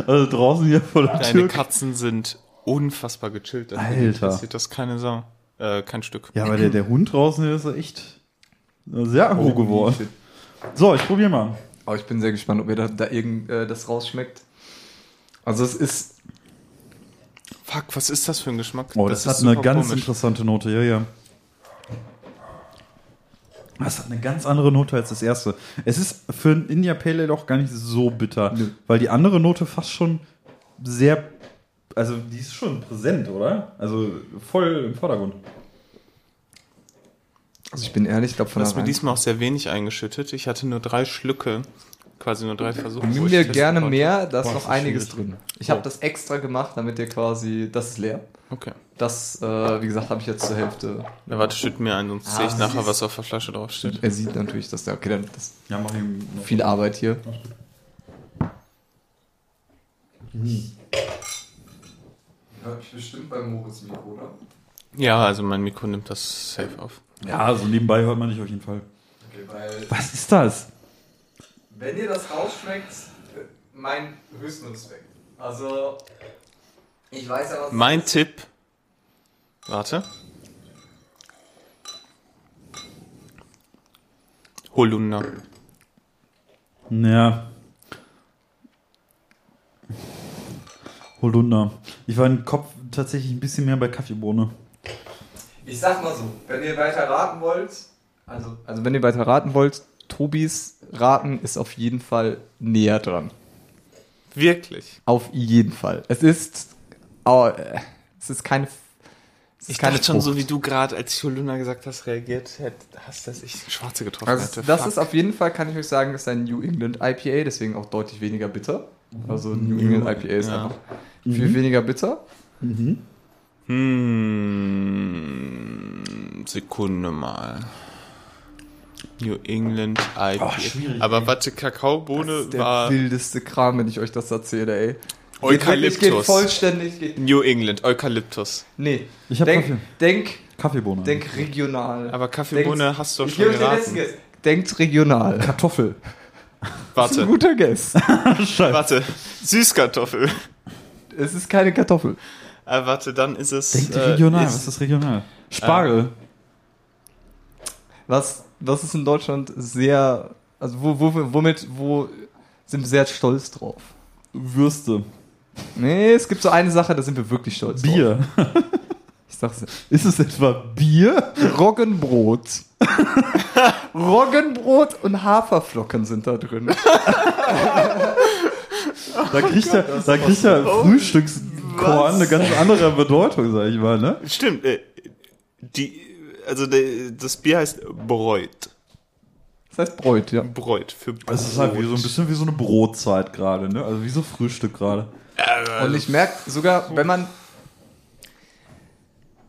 Also draußen hier vor der Deine Tür. Katzen sind unfassbar gechillt. Das Alter. interessiert das keine Sau. Äh, kein Stück. Ja, aber der, der Hund draußen, der ist echt sehr aggro geworden. So, ich probiere mal. Aber ich bin sehr gespannt, ob ihr da, da irgend äh, das rausschmeckt. Also es ist, Fuck, was ist das für ein Geschmack? Oh, das, hat ist eine ganz komisch. interessante Note, ja, ja. Das hat eine ganz andere Note als das erste. Es ist für ein India Pale Ale auch gar nicht so bitter, Nö. weil die andere Note fast schon sehr, also die ist schon präsent, oder? Also voll im Vordergrund. also ich bin ehrlich, ich glaube Du von hast der mir diesmal auch sehr wenig eingeschüttet. Ich hatte nur drei Schlücke. Quasi nur drei Versuche. Nimm ich dir gerne konnte. mehr, da ist Boah, noch ist einiges schwierig. drin. Ich habe das extra gemacht, damit ihr quasi, das ist leer. Okay. Das, äh, wie gesagt, habe ich jetzt zur Hälfte. Na, warte, schütt mir ein, sonst Ah, sehe ich nachher, was auf der Flasche draufsteht. Er sieht natürlich, dass der, okay, dann das ist Ja, mach ihm viel Arbeit hier. Hört mich bestimmt beim Moritz Mikro, oder? Ja, also mein Mikro nimmt das safe auf. Ja, also nebenbei hört man dich auf jeden Fall. Okay, weil, Was ist das? Wenn ihr das rausschmeckt, mein höchsten Respekt. Also, ich weiß ja, was Mein Tipp. Warte. Holunder. Ja. Holunder. Ich war im Kopf tatsächlich ein bisschen mehr bei Kaffeebohne. Ich sag mal so, wenn ihr weiter raten wollt, also, also wenn ihr weiter raten wollt, Tobis Raten ist auf jeden Fall näher dran. Wirklich. Auf jeden Fall. Es ist, oh, es ist keine, es ist Ich keine dachte schon, so wie du gerade, als ich Holunder gesagt hast, reagiert hast, dass ich Schwarze getroffen Also hätte. das Fuck. ist auf jeden Fall, kann ich euch sagen, ist ein New England IPA, deswegen auch deutlich weniger bitter. Also New England IPA ist Ja. einfach viel weniger bitter. Hm, Sekunde mal. New England IPA. schwierig, Aber warte, Kakaobohne Der war wildeste Kram, wenn ich euch das erzähle, ey. Geht, Eukalyptus. wirklich- geht vollständig, geht, New England, Eukalyptus. nee. Ich hab denk, Kaffee. denk, Kaffeebohne. denk regional. Aber Kaffeebohne Denkt- hast du doch schon geraten. Denkt regional. Kartoffel. Das ist ein Warte, guter Guess. Scheiße. warte. Süßkartoffel. es ist keine Kartoffel. Ah, warte, dann ist es. Denkt äh, regional. ist- Was ist das regional? Spargel. Was, was ist in Deutschland sehr, also wo, wo, womit, wo sind wir sehr stolz drauf? Würste. Nee, es gibt so eine Sache, da sind wir wirklich stolz drauf. Bier. Ich sag's dir. Ist es etwa Bier? Roggenbrot. Roggenbrot und Haferflocken sind da drin. Da kriegt ja, da kriegt ja Frühstückskorn eine ganz andere Bedeutung, sag ich mal, ne? Stimmt. Äh, die, also der, das Bier heißt Bräut. Das heißt Bräut, ja. Bräut für Brot. Es ist halt wie so ein bisschen wie so eine Brotzeit gerade, ne? Also wie so Frühstück gerade. Äh, Und ich merke sogar, wenn man.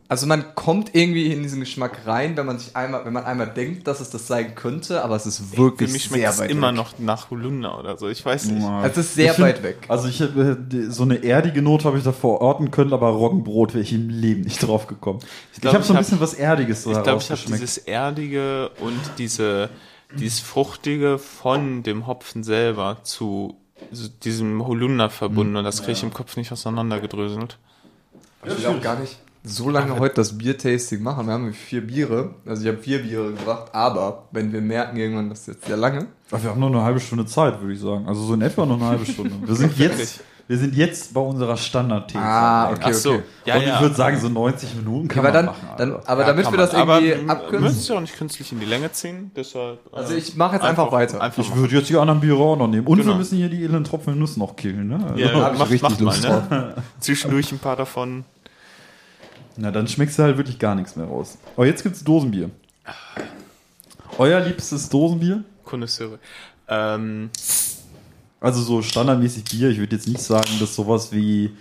Also man kommt irgendwie in diesen Geschmack rein, wenn man sich einmal, wenn man einmal denkt, dass es das sein könnte, aber es ist für wirklich mich schmeckt sehr es weit immer weg. noch nach Holunder oder so. Ich weiß nicht. Es ist sehr Ich find- weit weg. Also ich äh, so eine erdige Note habe ich da verorten können, aber Roggenbrot wäre ich im Leben nicht drauf gekommen. Ich, glaub, habe so ich ein hab- bisschen was Erdiges so Ich glaube, ich habe dieses Erdige und diese, dieses Fruchtige von dem Hopfen selber zu diesem Holunder verbunden und das kriege ich im Kopf nicht auseinandergedröselt. Ich will auch gar nicht so lange heute das Bier-Tasting machen. Wir haben vier Biere. Also ich habe vier Biere gebracht, aber wenn wir merken irgendwann, das ist jetzt sehr lange. Ach, wir haben noch eine halbe Stunde Zeit, würde ich sagen. Also so in etwa noch eine halbe Stunde. Wir sind jetzt wir sind jetzt bei unserer standard -Theke. Ah, okay, Ach so. okay. Ja, und ich ja. würde sagen, so 90 Minuten kann aber man dann, machen. dann, aber Ja, damit wir das man. Aber irgendwie m- abkürzen. müsst ihr auch nicht künstlich in die Länge ziehen. Deshalb, äh, Also ich mache jetzt einfach, weiter. Einfach ich würde jetzt die anderen Biere auch noch nehmen. Und wir Genau. müssen hier die edlen Tropfen Nuss noch killen, ne? Also, ja, hab ich macht, richtig macht mal, Lust ne? Zwischendurch ein paar davon. Na, dann schmeckst du halt wirklich gar nichts mehr raus. Aber jetzt gibt's Dosenbier. Euer liebstes Dosenbier? Connoisseure. Ähm, Also so standardmäßig Bier. Ich würde jetzt nicht sagen, dass sowas wie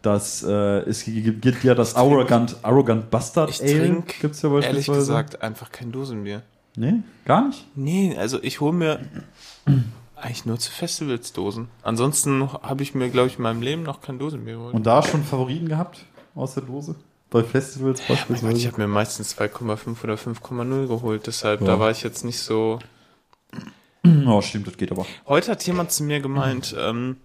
das, äh, es gibt gibt ja das Arrogant, Arrogant Bastard ich Ale. Gibt's ja ehrlich beispielsweise. gesagt, einfach kein Dosenbier. Nee, gar nicht? Nee, also ich hole mir eigentlich nur zu Festivals Dosen. Ansonsten habe ich mir, glaube ich, in meinem Leben noch kein Dosenbier geholt. Und da schon Favoriten gehabt aus der Dose? Bei Festivals Mein Gott, ich beispielsweise? habe mir meistens 2,5 oder 5,0 geholt, deshalb Ja. da war ich jetzt nicht so. Oh, stimmt, das geht aber. Heute hat jemand zu mir gemeint, ähm,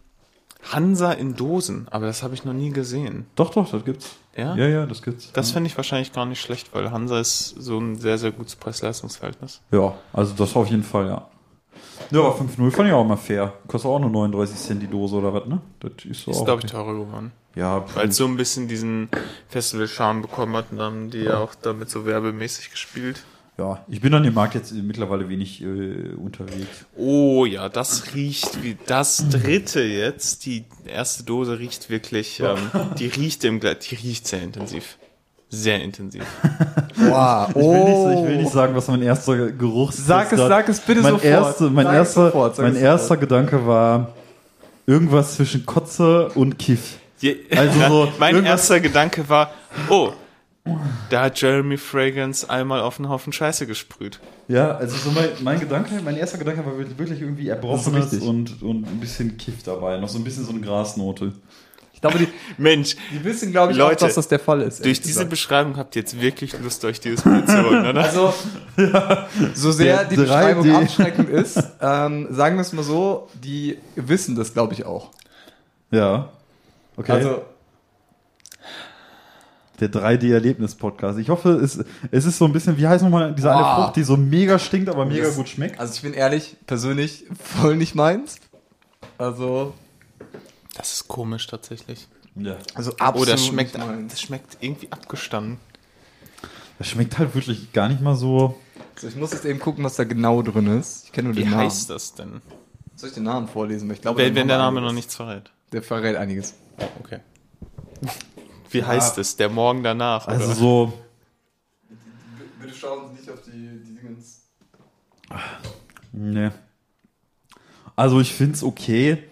Hansa in Dosen, aber das habe ich noch nie gesehen. Doch, doch, das gibt's. Ja? Ja, ja, das gibt's. Das ja. fände ich wahrscheinlich gar nicht schlecht, weil Hansa ist so ein sehr, sehr gutes Preis-Leistungs-Verhältnis. Ja, also das auf jeden Fall, ja. Ja, aber 5,0 fand ich auch mal fair. Kostet auch nur 39 Cent die Dose oder was, ne? Das ist so Ist, glaube ich, teurer geworden. Ja, Weil es so ein bisschen diesen Festival-Charme bekommen hat und haben die ja auch damit so werbemäßig gespielt. ja, ich bin an dem Markt jetzt mittlerweile wenig äh, unterwegs. Oh ja, das riecht wie das dritte jetzt. Die erste Dose riecht wirklich, ähm, die riecht im Gle- die riecht sehr intensiv. Sehr intensiv. Wow. Ich will, nicht, ich will nicht sagen, was mein erster Geruch ist. Sag es, sag es bitte mein sofort. Erste, mein Sag erster, sofort, mein erster. Gedanke war irgendwas zwischen Kotze und Kiff. Je, Also so mein erster Gedanke war, oh, da hat Jeremy Fragrance einmal auf einen Haufen Scheiße gesprüht. Ja, also so mein, mein Gedanke, mein erster Gedanke war wirklich irgendwie Erbrochenes und, und ein bisschen Kiff dabei. Noch so ein bisschen so eine Grasnote. Ich glaube, die, Mensch, die wissen, glaube ich, Leute, auch, dass das der Fall ist. durch diese gesagt. Beschreibung habt ihr jetzt wirklich Lust, euch dieses Bild zu holen, oder? Also, so sehr die Beschreibung 3D. abschreckend ist, ähm, sagen wir es mal so, die wissen das, glaube ich, auch. Ja. Okay. Also, der 3D-Erlebnis-Podcast. Ich hoffe, es, es ist so ein bisschen, wie heißt nochmal diese eine Boah. Frucht, die so mega stinkt, aber mega Das- gut schmeckt? also ich bin ehrlich, persönlich voll nicht meins. Also, Das ist komisch tatsächlich. Ja. also Oh, absolut das schmeckt, nicht meins. das schmeckt irgendwie abgestanden. Das schmeckt halt wirklich gar nicht mal so. So, ich muss jetzt eben gucken, was da genau drin ist. Ich kenne nur Wie den Namen. heißt das denn? Soll ich den Namen vorlesen? Ich glaube, Wenn, wenn der Name noch nichts verrät. Der verrät einiges. Okay. Wie heißt es? Der Morgen danach. Also oder? so. Bitte schauen Sie nicht auf die, die Dingens. Nee. Also ich find's okay.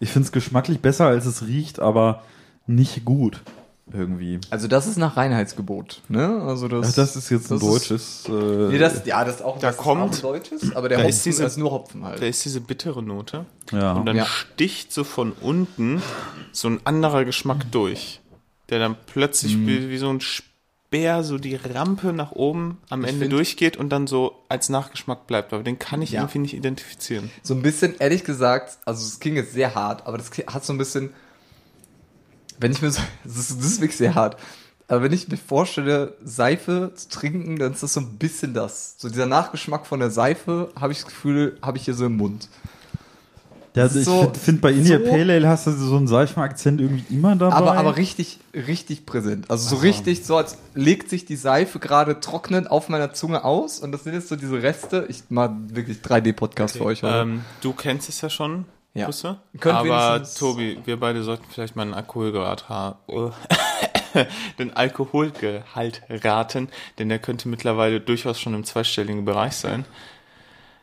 Ich find's geschmacklich besser, als es riecht, aber nicht gut. Irgendwie. Also das ist nach Reinheitsgebot, ne? Also das, Ach, das ist jetzt ein das ist- deutsches. äh, Nee, das, ja, das ist auch, Da das kommt- ist auch ein deutsches, aber der da Hopfen ist diese- ist nur Hopfen halt. Da ist diese bittere Note. ja. Und dann Ja. sticht so von unten so ein anderer Geschmack durch. Der dann plötzlich Mhm. wie, wie so ein Speer so die Rampe nach oben am Ende find- durchgeht und dann so als Nachgeschmack bleibt. Aber den kann ich Ja. irgendwie nicht identifizieren. So ein bisschen, ehrlich gesagt, also es klingt jetzt sehr hart, aber das hat so ein bisschen, wenn ich mir so, das ist, das ist wirklich sehr hart, aber wenn ich mir vorstelle, Seife zu trinken, dann ist das so ein bisschen das. So dieser Nachgeschmack von der Seife, habe ich das Gefühl, habe ich hier so im Mund. Ja, also ich so- finde, find bei India so- Pale Ale hast du so einen Seifenakzent irgendwie immer dabei. Aber, aber richtig, richtig präsent. Also so richtig, so als legt sich die Seife gerade trocknend auf meiner Zunge aus und das sind jetzt so diese Reste. Ich mache wirklich 3D-Podcast für euch heute. Ähm, du kennst es ja schon, Ja. Busse. Könnt Aber Tobi, wir beide sollten vielleicht mal einen Alkoholgrad haben. den Alkoholgehalt raten, denn der könnte mittlerweile durchaus schon im zweistelligen Bereich sein.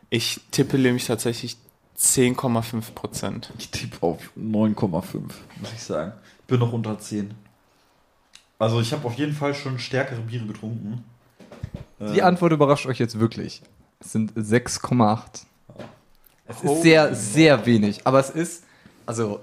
Ich tippe nämlich tatsächlich 10,5 Prozent. Ich tippe auf 9,5, muss ich sagen. Ich bin noch unter 10. Also ich habe auf jeden Fall schon stärkere Biere getrunken. Die Antwort überrascht euch jetzt wirklich. Es sind 6,8. Es ist sehr, sehr wenig. Aber es ist, also,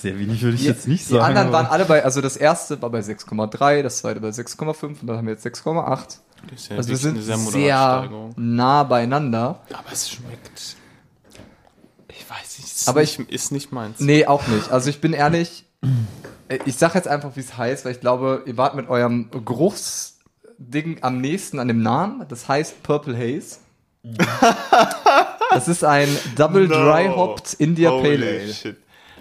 Sehr wenig würde ich die, jetzt nicht die sagen. anderen waren alle bei, also das erste war bei 6,3, das zweite bei 6,5 und dann haben wir jetzt 6,8. Das ist ja Also wir sind eine sehr sehr, moderate Steigerung. nah beieinander. Aber es schmeckt. Ich weiß nicht, es ist, Aber nicht, ist nicht meins. Nee, auch nicht. Also ich bin ehrlich, ich sag jetzt einfach, wie es heißt, weil ich glaube, ihr wart mit eurem Geruchsding am nächsten an dem Namen. Das heißt Purple Haze. Das ist ein Double No. Dry Hopped India Holy Pale Ale. Shit.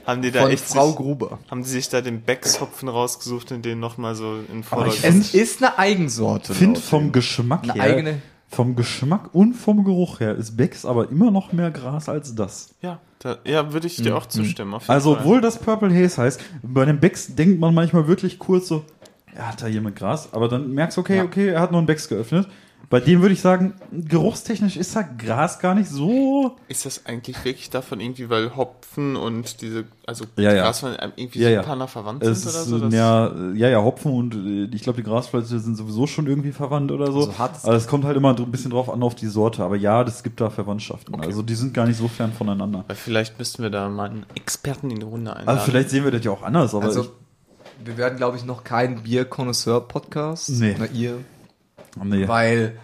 Haben die da Von echt Frau sich, Gruber. haben die sich da den Becks-Hopfen rausgesucht und den nochmal so in Vordergrund? Es ist eine Eigensorte. Ich finde vom. Geschmack Eine her, eigene- vom Geschmack und vom Geruch her ist Becks aber immer noch mehr Gras als das. Ja, da, ja, würde ich dir auch zustimmen. Auf jeden Also, Fall. obwohl das Purple Haze heißt, bei den Becks denkt man manchmal wirklich kurz so, er hat da hier mit Gras, aber dann merkst du, okay, okay, er hat nur einen Becks geöffnet. Bei dem würde ich sagen, geruchstechnisch ist da Gras gar nicht so. Ist das eigentlich wirklich davon irgendwie, weil Hopfen und diese, also Ja, ja. Irgendwie Ja, ja. super nah verwandt Es sind oder ist, so? Das- ja, ja, ja, Hopfen und äh, ich glaube, die Graspflanzen sind sowieso schon irgendwie verwandt oder so. Also es- aber es kommt halt immer ein bisschen drauf an auf die Sorte. Aber ja, das gibt da Verwandtschaften. Also die sind gar nicht so fern voneinander. Weil vielleicht müssten wir da mal einen Experten in die Runde einladen. Also vielleicht sehen wir das ja auch anders, aber Also, ich, wir werden, glaube ich, noch kein Bier-Connoisseur-Podcast. Nee. Na, ihr. Nee. Weil,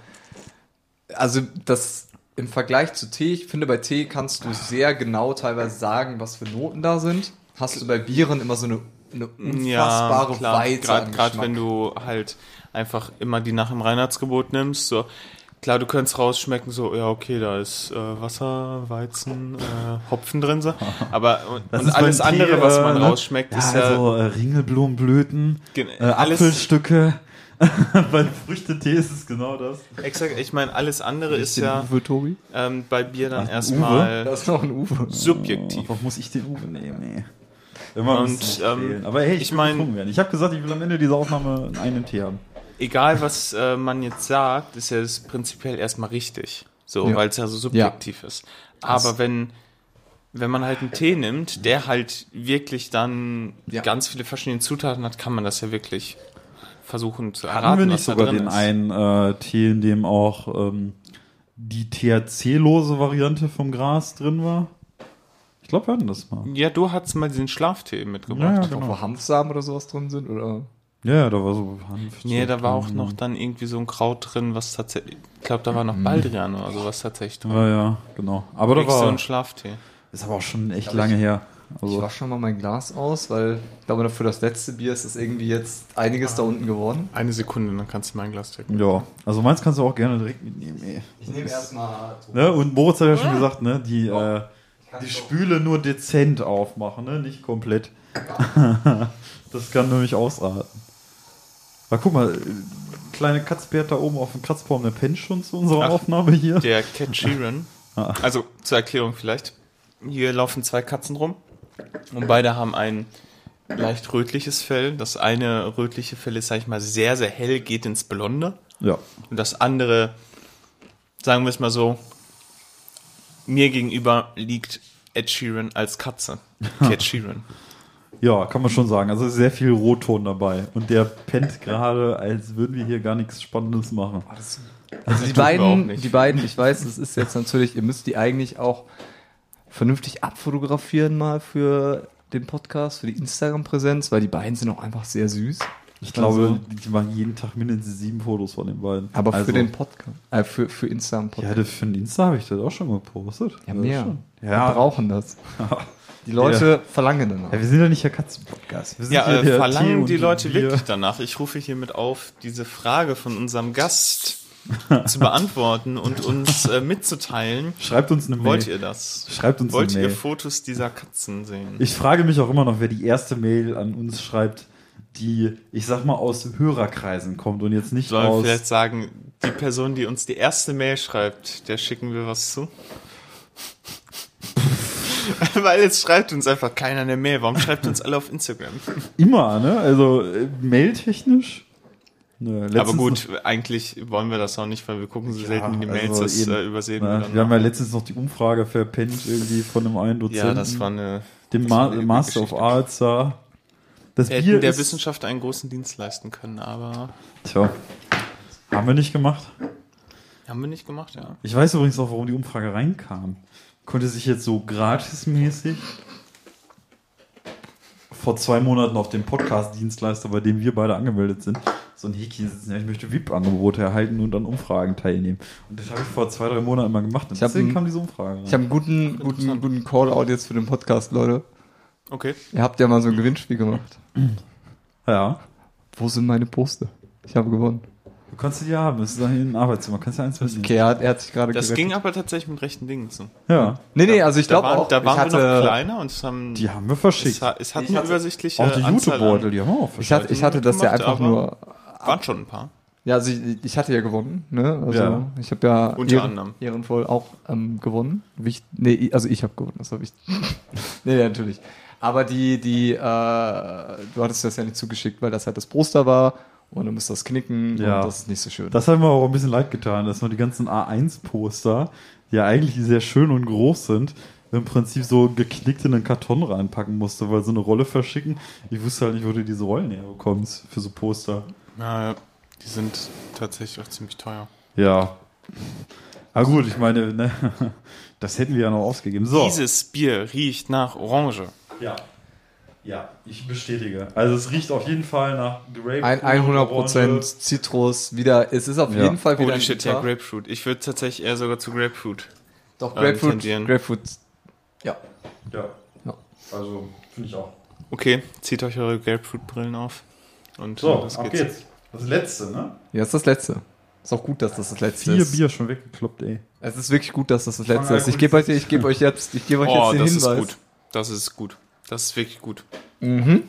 also das im Vergleich zu Tee, ich finde, bei Tee kannst du sehr genau teilweise sagen, was für Noten da sind. Hast du bei Bieren immer so eine, eine unfassbare Weite. Gerade an gerade wenn du halt einfach immer die nach dem Reinheitsgebot nimmst, so klar, du könntest rausschmecken, so ja okay, da ist äh, Wasser, Weizen, äh, Hopfen drin, so. aber und, Das und ist alles Tee, andere, was äh, man ne? rausschmeckt, ja, ist ja also äh, Ringelblumenblüten, äh, alles- Apfelstücke. Bei Früchtetee ist es genau das. exakt. Ich meine, alles andere ist Den ja Uwe, Tobi? ähm, bei Bier dann Ach, erstmal Da ist noch ein Uwe. subjektiv. Warum muss ich den Uwe nehmen? Nee. Immer Und, muss ich ähm, aber hey, ich, ich werden. Ich habe gesagt, ich will am Ende dieser Aufnahme einen Tee haben. egal was äh, man jetzt sagt, ist ja das prinzipiell erstmal richtig. So, Ja. weil es ja so subjektiv ist. Aber wenn, wenn man halt einen Tee nimmt, der halt wirklich dann Ja. ganz viele verschiedene Zutaten hat, kann man das ja wirklich versuchen zu erraten. Hatten wir nicht sogar den ist. einen äh, Tee, in dem auch ähm, die THC-lose Variante vom Gras drin war? Ich glaube, wir hatten das mal. Ja, du hattest mal diesen Schlaftee mitgebracht. Ja, ja, Wo genau. Hanfsamen oder sowas drin sind? Oder? Ja, da war so Hanf. Nee, da war auch noch dann irgendwie so ein Kraut drin, was tatsächlich, ich glaube, da war noch Baldrian oder sowas tatsächlich drin. Ja, ja, genau. Aber da Wirklich so war, ein Schlaftee. ist aber auch schon echt Aber lange ich- her. Ich Also, wasche schon mal mein Glas aus, weil ich glaube, für das letzte Bier ist es irgendwie jetzt einiges da unten geworden. Eine Sekunde, dann kannst du mein Glas trinken. ja, also meins kannst du auch gerne direkt mitnehmen. Ey. Ich nehme erstmal. Ne? Und Moritz hat ja schon gesagt, ne, die, Ja. äh, die Spüle nur dezent aufmachen, ne? nicht komplett. das kann nämlich ausraten. Aber guck mal, kleine Katzbär da oben auf dem Kratzbaum, der pennt schon zu unserer Ach. Aufnahme hier. Der Cat Sheeran. Ah. Also zur Erklärung vielleicht. Hier laufen zwei Katzen rum und beide haben ein leicht rötliches Fell. Das eine rötliche Fell ist, sag ich mal, sehr, sehr hell, geht ins Blonde. Ja. Und das andere, sagen wir es mal so, mir gegenüber liegt Ed Sheeran als Katze. Cat Sheeran. ja, kann man schon sagen. Also sehr viel Rotton dabei. Und der pennt gerade, als würden wir hier gar nichts Spannendes machen. Also die beiden, die beiden, ich weiß, es ist jetzt natürlich, ihr müsst die eigentlich auch vernünftig abfotografieren mal für den Podcast, für die Instagram-Präsenz, weil die beiden sind auch einfach sehr süß. Ich glaube, Also- die machen jeden Tag mindestens sieben Fotos von den beiden. Aber Also- für den Podcast, äh, für, für Instagram Ja, für den Insta habe ich das auch schon gepostet. Ja, Das mehr. schon. Wir Ja, brauchen das. Die Leute verlangen danach. ja, wir sind ja nicht der Katzenpodcast. Wir sind Ja, hier äh, verlangen die Leute wirklich danach. Ich rufe hiermit auf, diese Frage von unserem Gast zu beantworten und uns äh, mitzuteilen. Schreibt uns eine Mail. Wollt ihr das? Schreibt uns Wollt eine ihr Mail. Fotos dieser Katzen sehen? Ich frage mich auch immer noch, wer die erste Mail an uns schreibt, die, ich sag mal, aus Hörerkreisen kommt und jetzt nicht Sollen wir aus. vielleicht sagen, die Person, die uns die erste Mail schreibt, der schicken wir was zu? Weil jetzt schreibt uns einfach keiner eine Mail. Warum schreibt uns alle auf Instagram? Immer, ne? Also äh, mailtechnisch. Ne, Aber gut, eigentlich wollen wir das auch nicht, weil wir gucken so Ja, selten in die Mails, also das eben, äh, übersehen noch, wir ne, dann. wir haben ja letztens noch die Umfrage verpennt irgendwie von einem einen Dozenten. ja, das war eine. dem Ma eine Master of Geschichte. Arts da. Das Wir Bier hätten der Wissenschaft einen großen Dienst leisten können, aber Tja, haben wir nicht gemacht. haben wir nicht gemacht, ja. Ich weiß übrigens auch, warum die Umfrage reinkam. Konnte sich jetzt so gratismäßig vor zwei Monaten auf dem Podcast-Dienstleister, bei dem wir beide angemeldet sind, so ein Häkchen setzen. Ja, ich möchte VIP-Angebote erhalten und an Umfragen teilnehmen. Und das habe ich vor zwei, drei Monaten mal gemacht. Und Ich deswegen ein- kam diese Umfrage rein. Ich habe einen guten, guten, guten Call-out jetzt für den Podcast, Leute. Okay. Ihr habt ja mal so ein Gewinnspiel gemacht. ja. Wo sind meine Poster? Ich habe gewonnen. Du kannst sie ja haben, das ist da hier ein Arbeitszimmer, kannst ja eins mitnehmen. Okay, er hat, er hat sich gerade Das gerettet. ging aber tatsächlich mit rechten Dingen zu. Ja, Nee, nee, also ich Da glaube waren, auch, da waren ich wir noch hatte, kleiner und es haben die haben wir es, verschickt. hat- es hat Ich eine hatte- übersichtliche Auch die Anzahl YouTube-Beutel, die haben wir auch ich hatte, ich hatte das ja gemacht, einfach aber- nur, Waren schon ein paar. ja, also ich, ich hatte ja gewonnen, ne? Also Ja. ich habe ja Unter ehren, anderem. ehrenvoll auch ähm, gewonnen. Wicht, nee, also ich habe gewonnen, das habe ich. nee, nee, natürlich. Aber die, die, äh, du hattest das ja nicht zugeschickt, weil das halt das Poster war und du musst das knicken Ja. und das ist nicht so schön. Das hat mir auch ein bisschen leid getan, dass man die ganzen A1-Poster, die ja eigentlich sehr schön und groß sind, im Prinzip so geknickt in einen Karton reinpacken musste, weil so eine Rolle verschicken. Ich wusste halt nicht, wo du diese Rollen her bekommst für so Poster. Ja, die sind tatsächlich auch ziemlich teuer. Ja. Aber gut, ich meine, ne, das hätten wir ja noch ausgegeben. So. Dieses Bier riecht nach Orange. Ja. Ja, ich bestätige. Also es riecht auf jeden Fall nach Grapefruit. Ein 100% Orange. Zitrus, wieder, es ist auf Ja. jeden Fall wieder Holy ein shit, ja, Grapefruit. Ich würde tatsächlich eher sogar zu Grapefruit. Doch, ähm, Grapefruit, tendieren. Grapefruit, ja. Ja. Ja. Also, finde ich auch. Okay, zieht euch eure Grapefruit-Brillen auf. Und So, los ab geht's. Das letzte, ne? Ja, das ist das Letzte. Ist auch gut, dass das das Letzte Vier ist. Bier schon weggekloppt, ey. Es ist wirklich gut, dass das das Letzte ist. Ich gebe euch, ich gebe euch jetzt, ich gebe euch Oh, jetzt den das Hinweis. ist gut. Das ist gut. Das ist wirklich gut. Mhm.